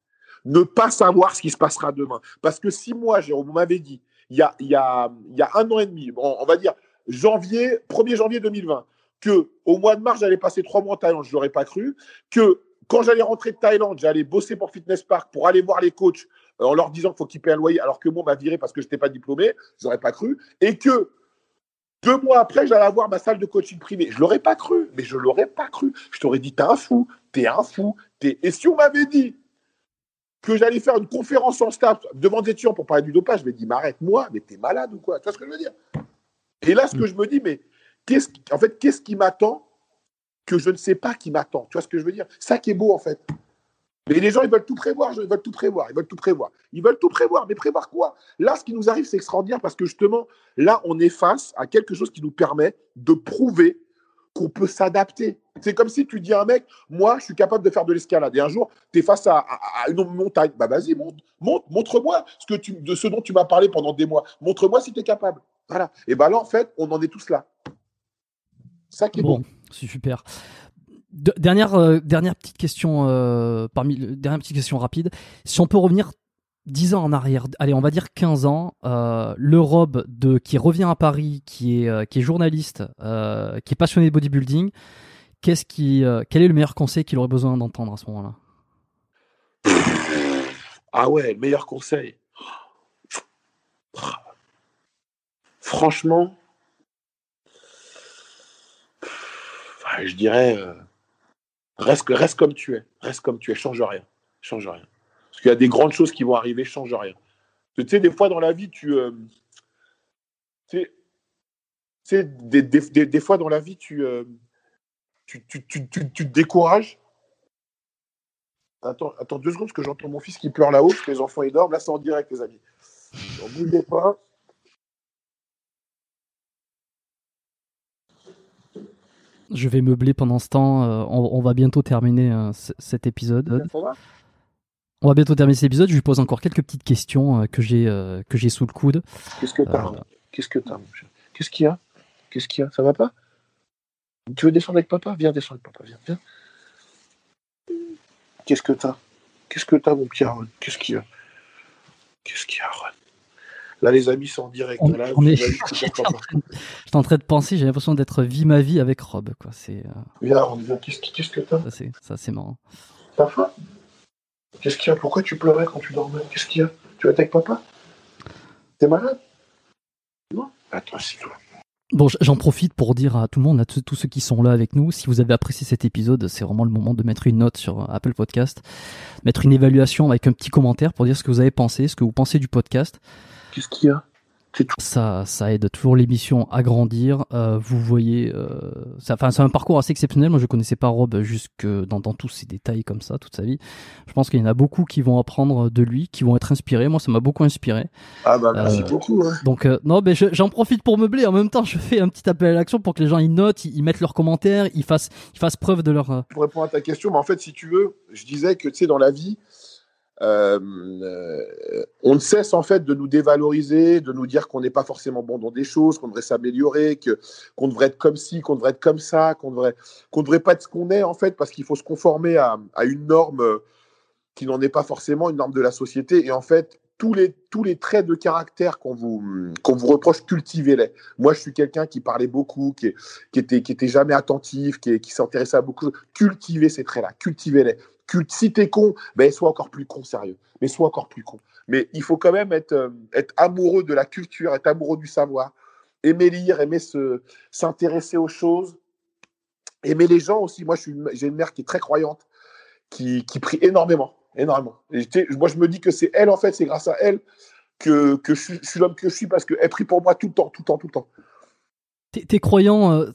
Ne pas savoir ce qui se passera demain. Parce que si moi, Jérôme, vous m'avez dit, il y a, il y, a, il y a un an et demi, on va dire janvier, 1er janvier 2020, que au mois de mars, j'allais passer trois mois en Thaïlande, je ne l'aurais pas cru, que quand j'allais rentrer de Thaïlande, j'allais bosser pour Fitness Park pour aller voir les coachs en leur disant qu'il faut qu'ils paient un loyer, alors que moi, on m'a viré parce que je n'étais pas diplômé, je n'aurais pas cru, et que deux mois après, j'allais avoir ma salle de coaching privé. Je l'aurais pas cru, mais je l'aurais pas cru. Je t'aurais dit, t'es un fou, t'es un fou. Es... Et si on m'avait dit que j'allais faire une conférence en staff devant des étudiants pour parler du dopage, je m'ai dit, mais arrête-moi, mais t'es malade ou quoi? Tu vois ce que je veux dire? Et là, ce que je me dis, mais qu'est-ce en fait, qu'est-ce qui m'attend que je ne sais pas qui m'attend? Tu vois ce que je veux dire? Ça qui est beau, en fait. Mais les gens, ils veulent tout prévoir, ils veulent tout prévoir, ils veulent tout prévoir. Ils veulent tout prévoir, mais prévoir quoi? Là, ce qui nous arrive, c'est extraordinaire parce que justement, là, on est face à quelque chose qui nous permet de prouver qu'on peut s'adapter. C'est comme si tu dis à un mec, moi, je suis capable de faire de l'escalade. Et un jour, tu es face à, une montagne. Bah vas-y, monte, monte montre-moi ce que tu, de ce dont tu m'as parlé pendant des mois. Montre-moi si tu es capable. Voilà. Et bien là, en fait, on en est tous là. Ça qui est bon. bon. C'est super dernière, euh, dernière petite question, euh, parmi dernière petite question rapide. Si on peut revenir 10 ans en arrière, allez, on va dire 15 ans, euh, le Rob de, qui revient à Paris, qui est, est journaliste, qui est passionné de bodybuilding, quel est le meilleur conseil qu'il aurait besoin d'entendre à ce moment-là? Ah ouais, le meilleur conseil. Franchement, je dirais Reste, comme tu es. Reste comme tu es. Change rien. Change rien. Parce qu'il y a des grandes choses qui vont arriver. Change rien. Tu sais, des fois dans la vie, tu. Euh, tu sais, des, fois dans la vie, tu, euh, tu, tu, tu, tu, te décourages. Attends, attends deux secondes, parce que j'entends mon fils qui pleure là-haut, parce que les enfants ils dorment. Là, c'est en direct, les amis. Ne bougez pas. Je vais meubler pendant ce temps. Euh, on, va bientôt terminer euh, cet épisode. On va bientôt terminer cet épisode. Je lui pose encore quelques petites questions euh, que j'ai que j'ai sous le coude. Qu'est-ce que t'as Qu'est-ce que t'as Qu'est-ce qu'il y a? Qu'est-ce qu'il y a? Ça va pas? Tu veux descendre avec papa? Viens descendre avec papa. Viens, viens. Qu'est-ce que t'as? Qu'est-ce que t'as, mon petit Qu'est-ce qu'il y a? Qu'est-ce qu'il y a, Là, les amis sont en direct. On, là, est... J'étais en, en, train de penser, j'ai l'impression d'être vie ma vie avec Rob. Quoi. C'est, euh... Viens, on qu'est-ce, qu'est-ce que t'as? Ça, c'est, ça, c'est marrant. T'as faim? Qu'est-ce qu'il y a? Pourquoi tu pleurais quand tu dormais? Qu'est-ce qu'il y a? Tu vas avec papa? T'es malade? Non? Attends, c'est toi. Bon, j'en profite pour dire à tout le monde, à tous ceux qui sont là avec nous, si vous avez apprécié cet épisode, c'est vraiment le moment de mettre une note sur Apple Podcast, mettre une évaluation avec un petit commentaire pour dire ce que vous avez pensé, ce que vous pensez du podcast. Qu'est-ce qu'il y a? Ça, ça aide toujours l'émission à grandir. Euh, vous voyez, euh, enfin, c'est un parcours assez exceptionnel. Moi, je connaissais pas Rob jusque dans, dans tous ces détails comme ça toute sa vie. Je pense qu'il y en a beaucoup qui vont apprendre de lui, qui vont être inspirés. Moi, ça m'a beaucoup inspiré. Ah bah merci euh, beaucoup. Hein. Donc non, mais j'en profite pour meubler. En même temps, je fais un petit appel à l'action pour que les gens ils notent, ils, mettent leurs commentaires, ils fassent, ils fassent preuve de leur. Pour répondre à ta question, mais en fait, si tu veux, je disais que tu sais dans la vie on ne cesse en fait de nous dévaloriser, de nous dire qu'on n'est pas forcément bon dans des choses, qu'on devrait s'améliorer, que qu'on devrait être comme ci, qu'on devrait être comme ça, qu'on devrait qu'on devrait pas être ce qu'on est en fait, parce qu'il faut se conformer à, une norme euh, qui n'en est pas forcément une norme de la société. Et en fait, tous les, tous les traits de caractère qu'on vous, qu'on vous reproche, cultivez-les. Moi, je suis quelqu'un qui parlait beaucoup, qui, qui, était, qui était jamais attentif, qui, qui s'intéressait à beaucoup. Cultivez ces traits-là, cultivez-les si t'es con, ben sois encore plus con, sérieux. Mais sois encore plus con. Mais il faut quand même être, euh, être amoureux de la culture, être amoureux du savoir, aimer lire, aimer se, s'intéresser aux choses, aimer les gens aussi. Moi, j'ai une mère qui est très croyante, qui, qui prie énormément, énormément. moi, je me dis que c'est elle, en fait, c'est grâce à elle que, que je, suis l'homme que je suis parce qu'elle prie pour moi tout le temps, tout le temps, tout le temps. T'es, croyant, euh,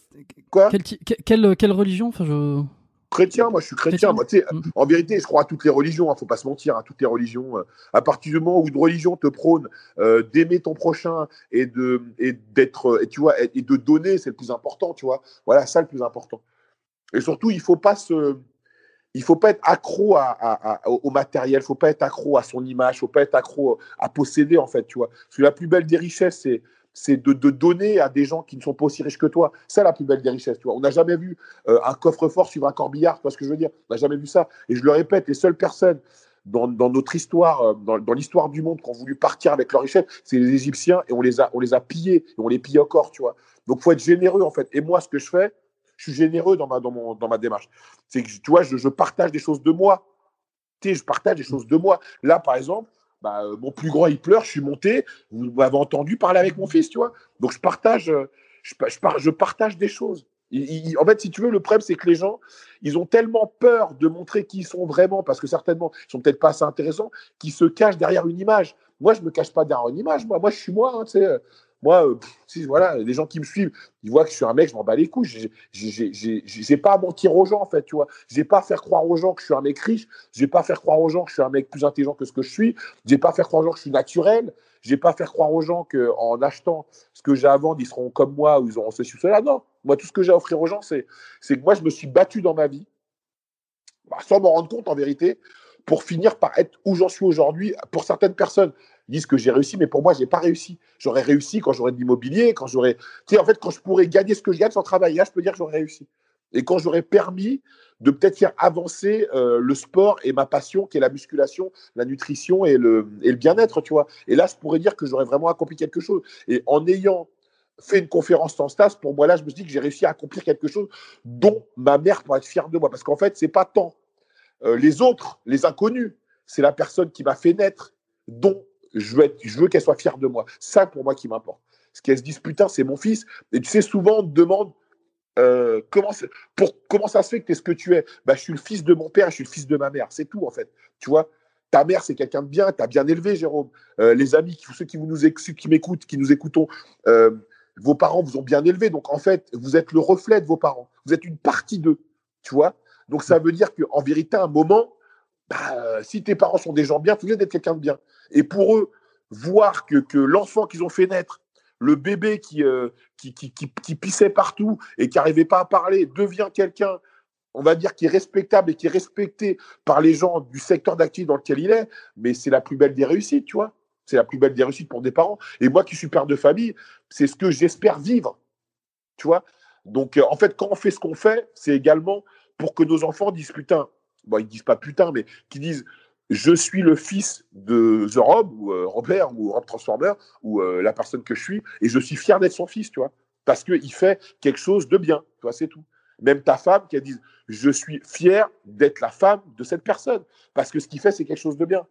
Quoi? quelle, quelle, quelle, religion? Enfin, je... Chrétien, moi je suis chrétien. Moi, mm. En vérité, je crois à toutes les religions, il hein, ne faut pas se mentir, à toutes les religions. Euh. À partir du moment où une religion te prône euh, d'aimer ton prochain et de, et d'être, et tu vois, et, de donner, c'est le plus important, tu vois. Voilà, ça le plus important. Et surtout, il ne faut pas se. Il faut pas être accro à, à, au matériel, il faut pas être accro à son image, il faut pas être accro à posséder en fait, tu vois. Parce que la plus belle des richesses, c'est c'est de, donner à des gens qui ne sont pas aussi riches que toi. C'est la plus belle des richesses. Tu vois. On n'a jamais vu euh, un coffre-fort suivre un corbillard, tu vois ce que je veux dire? On n'a jamais vu ça. Et je le répète, les seules personnes dans, notre histoire, euh, dans, l'histoire du monde, qui ont voulu partir avec leur richesse, c'est les Égyptiens et on les a, on les a pillés et on les pille encore, tu vois. Donc, faut être généreux en fait. Et moi, ce que je fais, je suis généreux dans ma, dans mon, dans ma démarche. C'est que, tu vois, je, je partage des choses de moi. Tu sais, je partage des choses de moi. Là, par exemple, bah, euh, mon plus grand, il pleure, je suis monté, vous m'avez entendu parler avec mon fils, tu vois. Donc, je partage, euh, je, je, partage des choses. en fait, si tu veux, le problème, c'est que les gens, ils ont tellement peur de montrer qui ils sont vraiment, parce que certainement, ils sont peut-être pas assez intéressants, qu'ils se cachent derrière une image. Moi, je me cache pas derrière une image. Moi, moi je suis moi. Hein, sais. Moi, euh, voilà, les gens qui me suivent, ils voient que je suis un mec, je m'en bats les couilles. J'ai pas à mentir aux gens, en fait, tu vois. J'ai pas à faire croire aux gens que je suis un mec riche. J'ai pas à faire croire aux gens que je suis un mec plus intelligent que ce que je suis. J'ai pas à faire croire aux gens que je suis naturel. J'ai pas à faire croire aux gens qu'en achetant ce que j'ai à vendre, ils seront comme moi ou ils auront ceci ou cela. Non, moi, tout ce que j'ai à offrir aux gens, c'est que moi, je me suis battu dans ma vie, bah, sans m'en rendre compte, en vérité, pour finir par être où j'en suis aujourd'hui. Pour certaines personnes, disent que j'ai réussi, mais pour moi, j'ai pas réussi. J'aurais réussi quand j'aurais de l'immobilier, quand j'aurais. Tu sais, en fait, quand je pourrais gagner ce que je gagne sans travailler, là, je peux dire que j'aurais réussi. Et quand j'aurais permis de peut-être faire avancer euh, le sport et ma passion, qui est la musculation, la nutrition et le, et le bien-être, tu vois. Et là, je pourrais dire que j'aurais vraiment accompli quelque chose. Et en ayant fait une conférence sans stas, pour moi, là, je me dis que j'ai réussi à accomplir quelque chose dont ma mère pourrait être fière de moi. Parce qu'en fait, c'est pas tant euh, les autres, les inconnus, c'est la personne qui m'a fait naître, dont je veux, je veux qu'elle soit fière de moi. Ça, pour moi, qui m'importe. Ce qu'elle se dise, putain, c'est mon fils. Et tu sais, souvent, on te demande euh, comment, pour, comment ça se fait que tu es ce que tu es? Bah, Je suis le fils de mon père, je suis le fils de ma mère. C'est tout, en fait. Tu vois? Ta mère, c'est quelqu'un de bien, tu as bien élevé, Jérôme. Euh, les amis, ceux qui, vous nous qui m'écoutent, qui nous écoutons, euh, vos parents vous ont bien élevé. Donc, en fait, vous êtes le reflet de vos parents. Vous êtes une partie d'eux. Tu vois? Donc, ça veut dire qu'en vérité, à un moment, bah, si tes parents sont des gens bien, tu viens d'être quelqu'un de bien. Et pour eux, voir que, que l'enfant qu'ils ont fait naître, le bébé qui, euh, qui, qui, qui, pissait partout et qui n'arrivait pas à parler, devient quelqu'un, on va dire, qui est respectable et qui est respecté par les gens du secteur d'activité dans lequel il est, mais c'est la plus belle des réussites, tu vois. C'est la plus belle des réussites pour des parents. Et moi qui suis père de famille, c'est ce que j'espère vivre, tu vois. Donc, euh, en fait, quand on fait ce qu'on fait, c'est également pour que nos enfants disent putain, bon, ils disent pas putain, mais qui disent je suis le fils de The Rob ou euh, Robert ou Rob Transformer ou euh, la personne que je suis et je suis fier d'être son fils, tu vois, parce qu'il fait quelque chose de bien, tu c'est tout. Même ta femme qui a dit je suis fier d'être la femme de cette personne parce que ce qu'il fait c'est quelque chose de bien.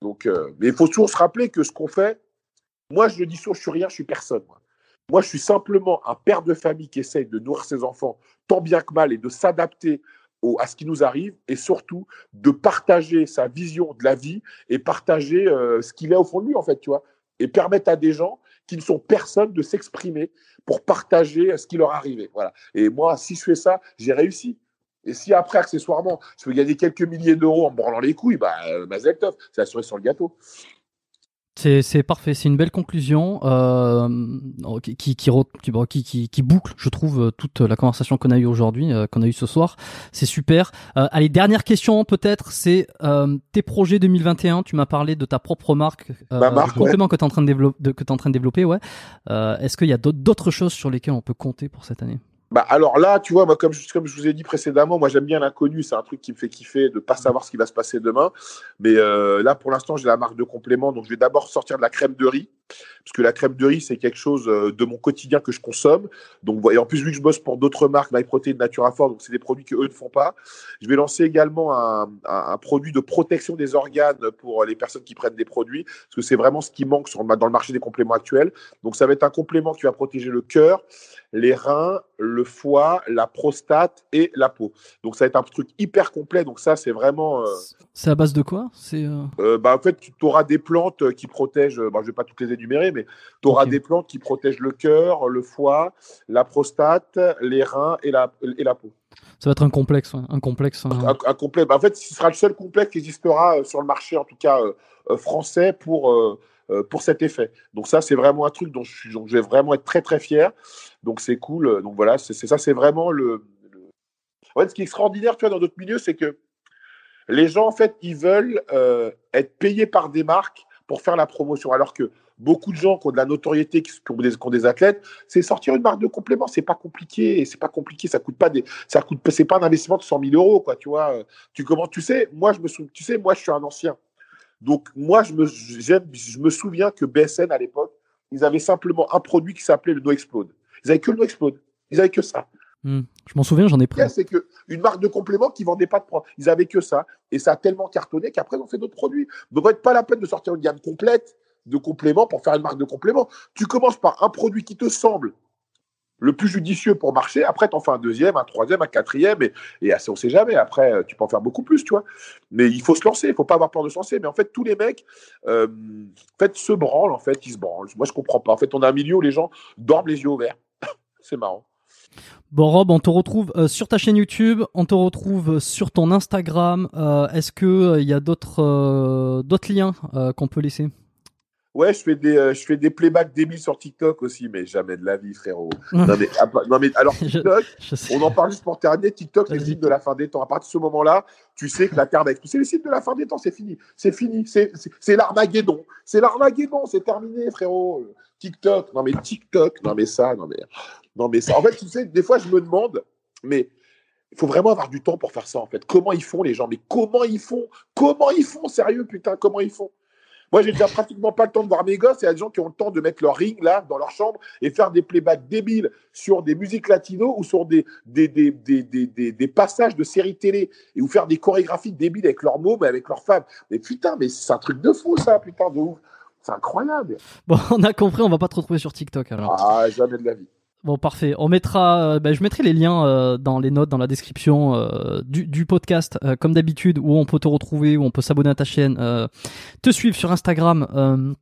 Donc, euh, mais il faut toujours se rappeler que ce qu'on fait, moi je le dis souvent, je suis rien, je suis personne. Moi. moi, je suis simplement un père de famille qui essaye de nourrir ses enfants tant bien que mal et de s'adapter à ce qui nous arrive et surtout de partager sa vision de la vie et partager euh, ce qu'il est au fond de lui, en fait, tu vois, et permettre à des gens qui ne sont personne de s'exprimer pour partager ce qui leur arrivait. Voilà. Et moi, si je fais ça, j'ai réussi. Et si après, accessoirement, je peux gagner quelques milliers d'euros en me branlant les couilles, bah, euh, c'est assuré sur le gâteau. C'est parfait, c'est une belle conclusion euh, qui, qui, qui, qui, boucle, je trouve, toute la conversation qu'on a eue aujourd'hui, euh, qu'on a eue ce soir. C'est super. Euh, allez, dernière question peut-être, c'est euh, tes projets 2021. Tu m'as parlé de ta propre marque, Ma marque complément que tu es en train de développer. Que es en train de développer ouais. Est-ce qu'il y a d'autres choses sur lesquelles on peut compter pour cette année? Bah alors là, tu vois, moi, comme, je, comme je vous ai dit précédemment, moi j'aime bien l'inconnu, c'est un truc qui me fait kiffer de ne pas savoir ce qui va se passer demain. Mais euh, là, pour l'instant, j'ai la marque de complément, donc je vais d'abord sortir de la crème de riz, parce que la crème de riz, c'est quelque chose euh, de mon quotidien que je consomme. Donc, et en plus, vu que je bosse pour d'autres marques, MyProtein, Naturafor, donc c'est des produits que eux ne font pas. Je vais lancer également un, un, produit de protection des organes pour les personnes qui prennent des produits, parce que c'est vraiment ce qui manque sur, dans le marché des compléments actuels. Donc, ça va être un complément qui va protéger le cœur, les reins, le foie, la prostate et la peau. Donc ça va être un truc hyper complet. Donc ça, c'est vraiment. Euh, C'est à base de quoi? C'est euh, bah, En fait, tu auras des plantes qui protègent, bah, je ne vais pas toutes les énumérer, mais tu auras des plantes qui protègent le cœur, le foie, la prostate, les reins et la, et la peau. Ça va être un complexe, un complexe. Un, complexe. Bah, en fait, ce sera le seul complexe qui existera sur le marché, en tout cas français, pour pour cet effet. Donc ça, c'est vraiment un truc dont je, dont je, vais vraiment être très très fier. Donc c'est cool. Donc voilà, c'est ça, c'est vraiment le, en fait, ce qui est extraordinaire, tu vois, dans notre milieu, c'est que les gens, en fait, ils veulent euh, être payés par des marques pour faire la promotion. Alors que beaucoup de gens qui ont de la notoriété, qui ont des, des athlètes, c'est sortir une marque de complément. C'est pas compliqué. C'est pas compliqué. Ça coûte pas des, ça coûte, c'est pas un investissement de 100 000 euros, quoi. Tu vois. Tu comment, tu sais, moi, je me souviens, tu sais, moi, je suis un ancien. Donc, moi, je me, je me souviens que BSN, à l'époque, ils avaient simplement un produit qui s'appelait le No Explode. Ils avaient que le No Explode. Ils avaient que ça. Hmm. Je m'en souviens, j'en ai pris. C'est qu'une marque de complément qui vendait pas de produits. Ils avaient que ça. Et ça a tellement cartonné qu'après, ils ont fait d'autres produits. Donc, être pas la peine de sortir une gamme complète de compléments pour faire une marque de complément. Tu commences par un produit qui te semble le plus judicieux pour marcher. Après, tu en fais un deuxième, un troisième, un quatrième. Et, et assez, on sait jamais. Après, euh, tu peux en faire beaucoup plus, tu vois. Mais il faut se lancer. Il faut pas avoir peur de se lancer. Mais en fait, tous les mecs euh, en fait, se branlent. En fait, ils se branlent. Moi, je comprends pas. En fait, on a un milieu où les gens dorment les yeux ouverts. C'est marrant. Bon Rob, on te retrouve euh, sur ta chaîne YouTube, on te retrouve sur ton Instagram. Est-ce que il euh, y a d'autres liens qu'on peut laisser? Ouais, je fais des je fais des playbacks débiles sur TikTok aussi, mais jamais de la vie, frérot. non, mais, non mais alors TikTok, on en parle juste pour terminer. TikTok, les signes de la fin des temps. À partir de ce moment-là, tu sais que la Terre va exploser. Les signes de la fin des temps, c'est fini, c'est fini, c'est c'est l'Armageddon, c'est l'Armageddon, c'est terminé, frérot. TikTok, non mais TikTok, non mais ça, non mais non, mais ça, en fait, tu sais, des fois, je me demande, mais il faut vraiment avoir du temps pour faire ça, en fait. Comment ils font, les gens? Mais comment ils font? Comment ils font Sérieux, putain, comment ils font? Moi, j'ai déjà pratiquement pas le temps de voir mes gosses. Il y a des gens qui ont le temps de mettre leur ring, là, dans leur chambre et faire des playbacks débiles sur des musiques latino ou sur des, des, des, des, des passages de séries télé et ou faire des chorégraphies débiles avec leurs mots, mais avec leurs femmes. Mais putain, mais c'est un truc de fou, ça, putain, de ouf. C'est incroyable. Bon, on a compris, on va pas te retrouver sur TikTok alors. Ah, jamais de la vie. Bon, parfait. On mettra, euh, ben, je mettrai les liens euh, dans les notes, dans la description euh, du, du, podcast, comme d'habitude, où on peut te retrouver, où on peut s'abonner à ta chaîne, te suivre sur Instagram.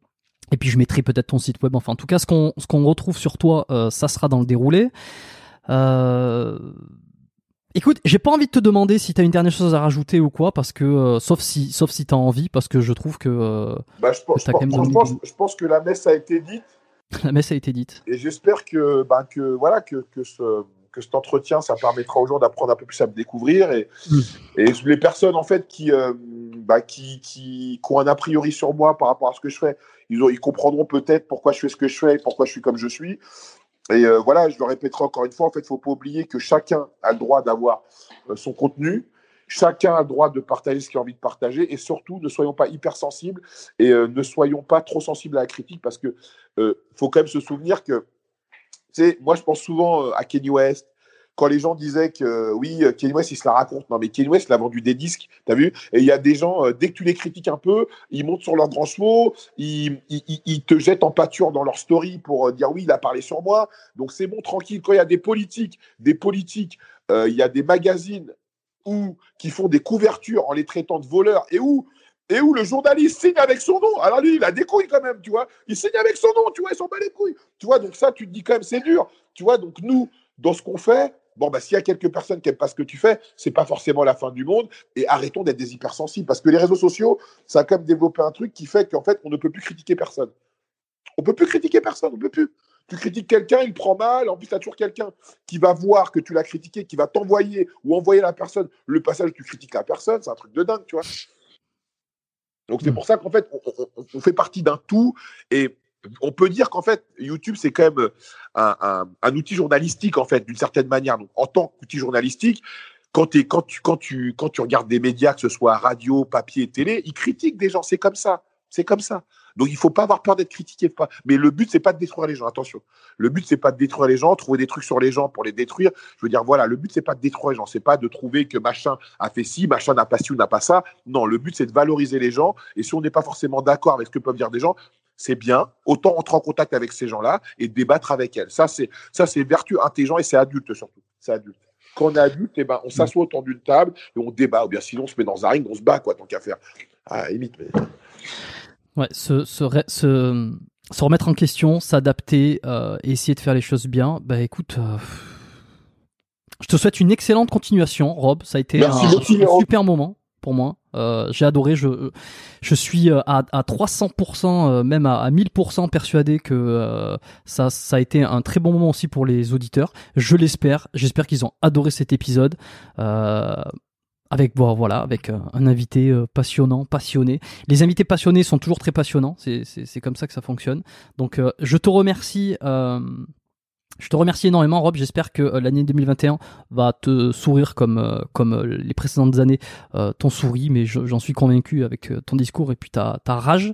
et puis je mettrai peut-être ton site web. Enfin, en tout cas, ce qu'on ce qu'on retrouve sur toi, ça sera dans le déroulé. Écoute, j'ai pas envie de te demander si t'as une dernière chose à rajouter ou quoi, parce que sauf si sauf si t'as envie, parce que je trouve que. Bah, je, pense, je pense que la messe a été dite. La messe a été dite. Et j'espère que, ben, que, voilà, que, que, ce, que cet entretien, ça permettra aux gens d'apprendre un peu plus à me découvrir. Et, mm. et les personnes, en fait, qui, euh, bah, qui, qui, ont un a priori sur moi par rapport à ce que je fais, ils, ont, ils comprendront peut-être pourquoi je fais ce que je fais et pourquoi je suis comme je suis. Et euh, voilà, je le répéterai encore une fois, en fait, il ne faut pas oublier que chacun a le droit d'avoir euh, son contenu. Chacun a le droit de partager ce qu'il a envie de partager et surtout ne soyons pas hypersensibles et euh, ne soyons pas trop sensibles à la critique parce que euh, faut quand même se souvenir que, tu moi je pense souvent euh, à Kenny West, quand les gens disaient que oui, Kenny West, il se la raconte. Non, mais Kenny West, il a vendu des disques, tu as vu? Et il y a des gens, dès que tu les critiques un peu, ils montent sur leur grand chevaux, ils, ils, te jettent en pâture dans leur story pour dire oui, il a parlé sur moi. Donc c'est bon, tranquille. Quand il y a des politiques, des politiques, il y a des magazines ou qui font des couvertures en les traitant de voleurs et où et où le journaliste signe avec son nom. Alors lui, il a des couilles quand même, tu vois. Il signe avec son nom, tu vois, il s'en bat les couilles. Tu vois, donc ça, tu te dis quand même, c'est dur. Tu vois, donc nous, dans ce qu'on fait, bon, bah, s'il y a quelques personnes qui n'aiment pas ce que tu fais, c'est pas forcément la fin du monde. Et arrêtons d'être des hypersensibles. Parce que les réseaux sociaux, ça a quand même développé un truc qui fait qu'en fait, on ne peut plus critiquer personne. On peut plus critiquer personne, on peut plus. Tu critiques quelqu'un, il prend mal. En plus, tu as toujours quelqu'un qui va voir que tu l'as critiqué, qui va t'envoyer ou envoyer la personne le passage où tu critiques la personne. C'est un truc de dingue, tu vois. Donc, c'est hmm. pour ça qu'en fait, on, fait partie d'un tout. Et on peut dire qu'en fait, YouTube, c'est quand même un, outil journalistique, en fait, d'une certaine manière. Donc, en tant qu'outil journalistique, quand, quand, tu, quand, tu, quand tu regardes des médias, que ce soit radio, papier, télé, ils critiquent des gens. C'est comme ça. C'est comme ça. Donc il faut pas avoir peur d'être critiqué. Mais le but c'est pas de détruire les gens. Attention. Le but c'est pas de détruire les gens, trouver des trucs sur les gens pour les détruire. Je veux dire voilà, le but c'est pas de détruire les gens. C'est pas de trouver que machin a fait ci, machin n'a pas ci ou n'a pas ça. Non, le but c'est de valoriser les gens. Et si on n'est pas forcément d'accord avec ce que peuvent dire des gens, c'est bien. Autant entrer en contact avec ces gens-là et débattre avec elles. Ça c'est ça c'est vertu intelligent et c'est adulte surtout. C'est adulte. Quand on est adulte, eh ben, on s'assoit autour d'une table et on débat. Ou bien sinon, on se met dans un ring, on se bat, quoi, tant qu'à faire. Ah, limite. Mais... Ouais, se, se, se, se, remettre en question, s'adapter euh, et essayer de faire les choses bien. Bah écoute, euh, je te souhaite une excellente continuation, Rob. Ça a été un, un super moment pour moi. Euh, j'ai adoré. Je, je suis euh, à, à 300%, euh, même à, à 1000% persuadé que euh, ça, ça a été un très bon moment aussi pour les auditeurs. Je l'espère. J'espère qu'ils ont adoré cet épisode. Avec bon, voilà, avec un invité passionnant, passionné. Les invités passionnés sont toujours très passionnants. C'est comme ça que ça fonctionne. Donc, je te remercie. Je te remercie énormément, Rob. J'espère que euh, l'année 2021 va te sourire comme, euh, comme euh, les précédentes années ton sourit, mais j'en suis convaincu avec ton discours et puis ta, ta rage.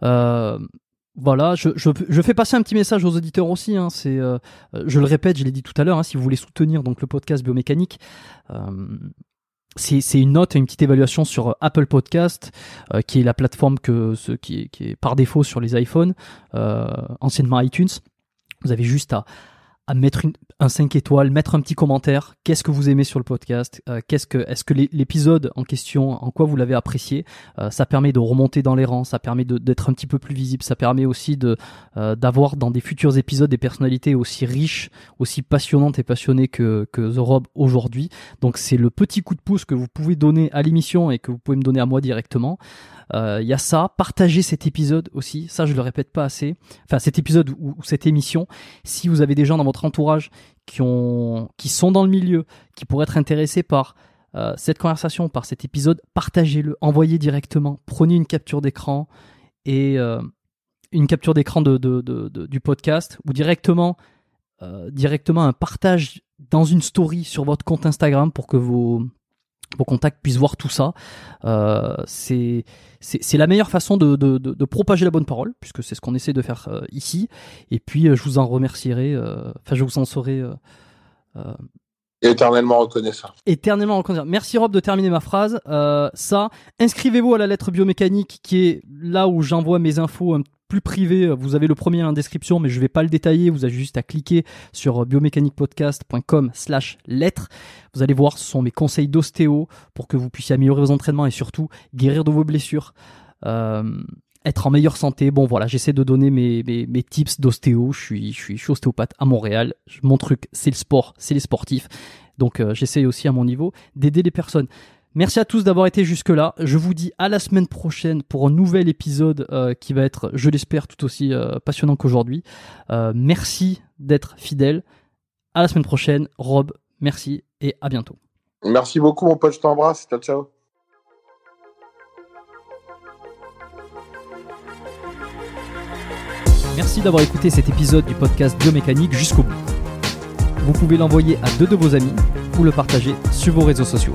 voilà, je, je, je, fais passer un petit message aux auditeurs aussi. Hein, c'est, je le répète, je l'ai dit tout à l'heure. Hein, si vous voulez soutenir donc le podcast biomécanique, c'est une note, une petite évaluation sur Apple Podcast, qui est la plateforme que ce, qui, est, qui est par défaut sur les iPhones, anciennement iTunes. Vous avez juste à, à mettre une, un 5 étoiles, mettre un petit commentaire. Qu'est-ce que vous aimez sur le podcast? Euh, Qu'est-ce que, est-ce que l'épisode en question, en quoi vous l'avez apprécié? Euh, Ça permet de remonter dans les rangs, ça permet d'être un petit peu plus visible, ça permet aussi de euh, d'avoir dans des futurs épisodes des personnalités aussi riches, aussi passionnantes et passionnées que que The Rob aujourd'hui. Donc c'est le petit coup de pouce que vous pouvez donner à l'émission et que vous pouvez me donner à moi directement. Il euh, y a ça, partagez cet épisode aussi, ça je le répète pas assez, enfin cet épisode ou, cette émission, si vous avez des gens dans votre entourage qui, ont, qui sont dans le milieu, qui pourraient être intéressés par euh, cette conversation, par cet épisode, partagez-le, envoyez directement, prenez une capture d'écran et euh, une capture d'écran de, du podcast ou directement, directement un partage dans une story sur votre compte Instagram pour que vos, vos contacts puissent voir tout ça. Euh, c'est la meilleure façon de, de, de, de, propager la bonne parole, puisque c'est ce qu'on essaie de faire euh, ici. Et puis, euh, je vous en remercierai, euh, enfin, je vous en serai Éternellement reconnaissant. Éternellement reconnaissant. Merci Rob de terminer ma phrase. Ça, inscrivez-vous à la lettre biomécanique qui est là où j'envoie mes infos un privées. Vous avez le premier en description, mais je vais pas le détailler. Vous avez juste à cliquer sur biomécaniquepodcast.com slash lettre. Vous allez voir, ce sont mes conseils d'ostéo pour que vous puissiez améliorer vos entraînements et surtout guérir de vos blessures. Euh, être en meilleure santé. Bon voilà, j'essaie de donner mes, mes, tips d'ostéo. Je suis, je, suis, je suis ostéopathe à Montréal. Mon truc, c'est le sport, c'est les sportifs. Donc euh, j'essaie aussi à mon niveau d'aider les personnes. Merci à tous d'avoir été jusque-là. Je vous dis à la semaine prochaine pour un nouvel épisode euh, qui va être, je l'espère, tout aussi euh, passionnant qu'aujourd'hui. merci d'être fidèle. À la semaine prochaine. Rob, merci et à bientôt. Merci beaucoup mon pote, je t'embrasse. Ciao, ciao. Merci d'avoir écouté cet épisode du podcast Biomécanique jusqu'au bout. Vous pouvez l'envoyer à deux de vos amis ou le partager sur vos réseaux sociaux.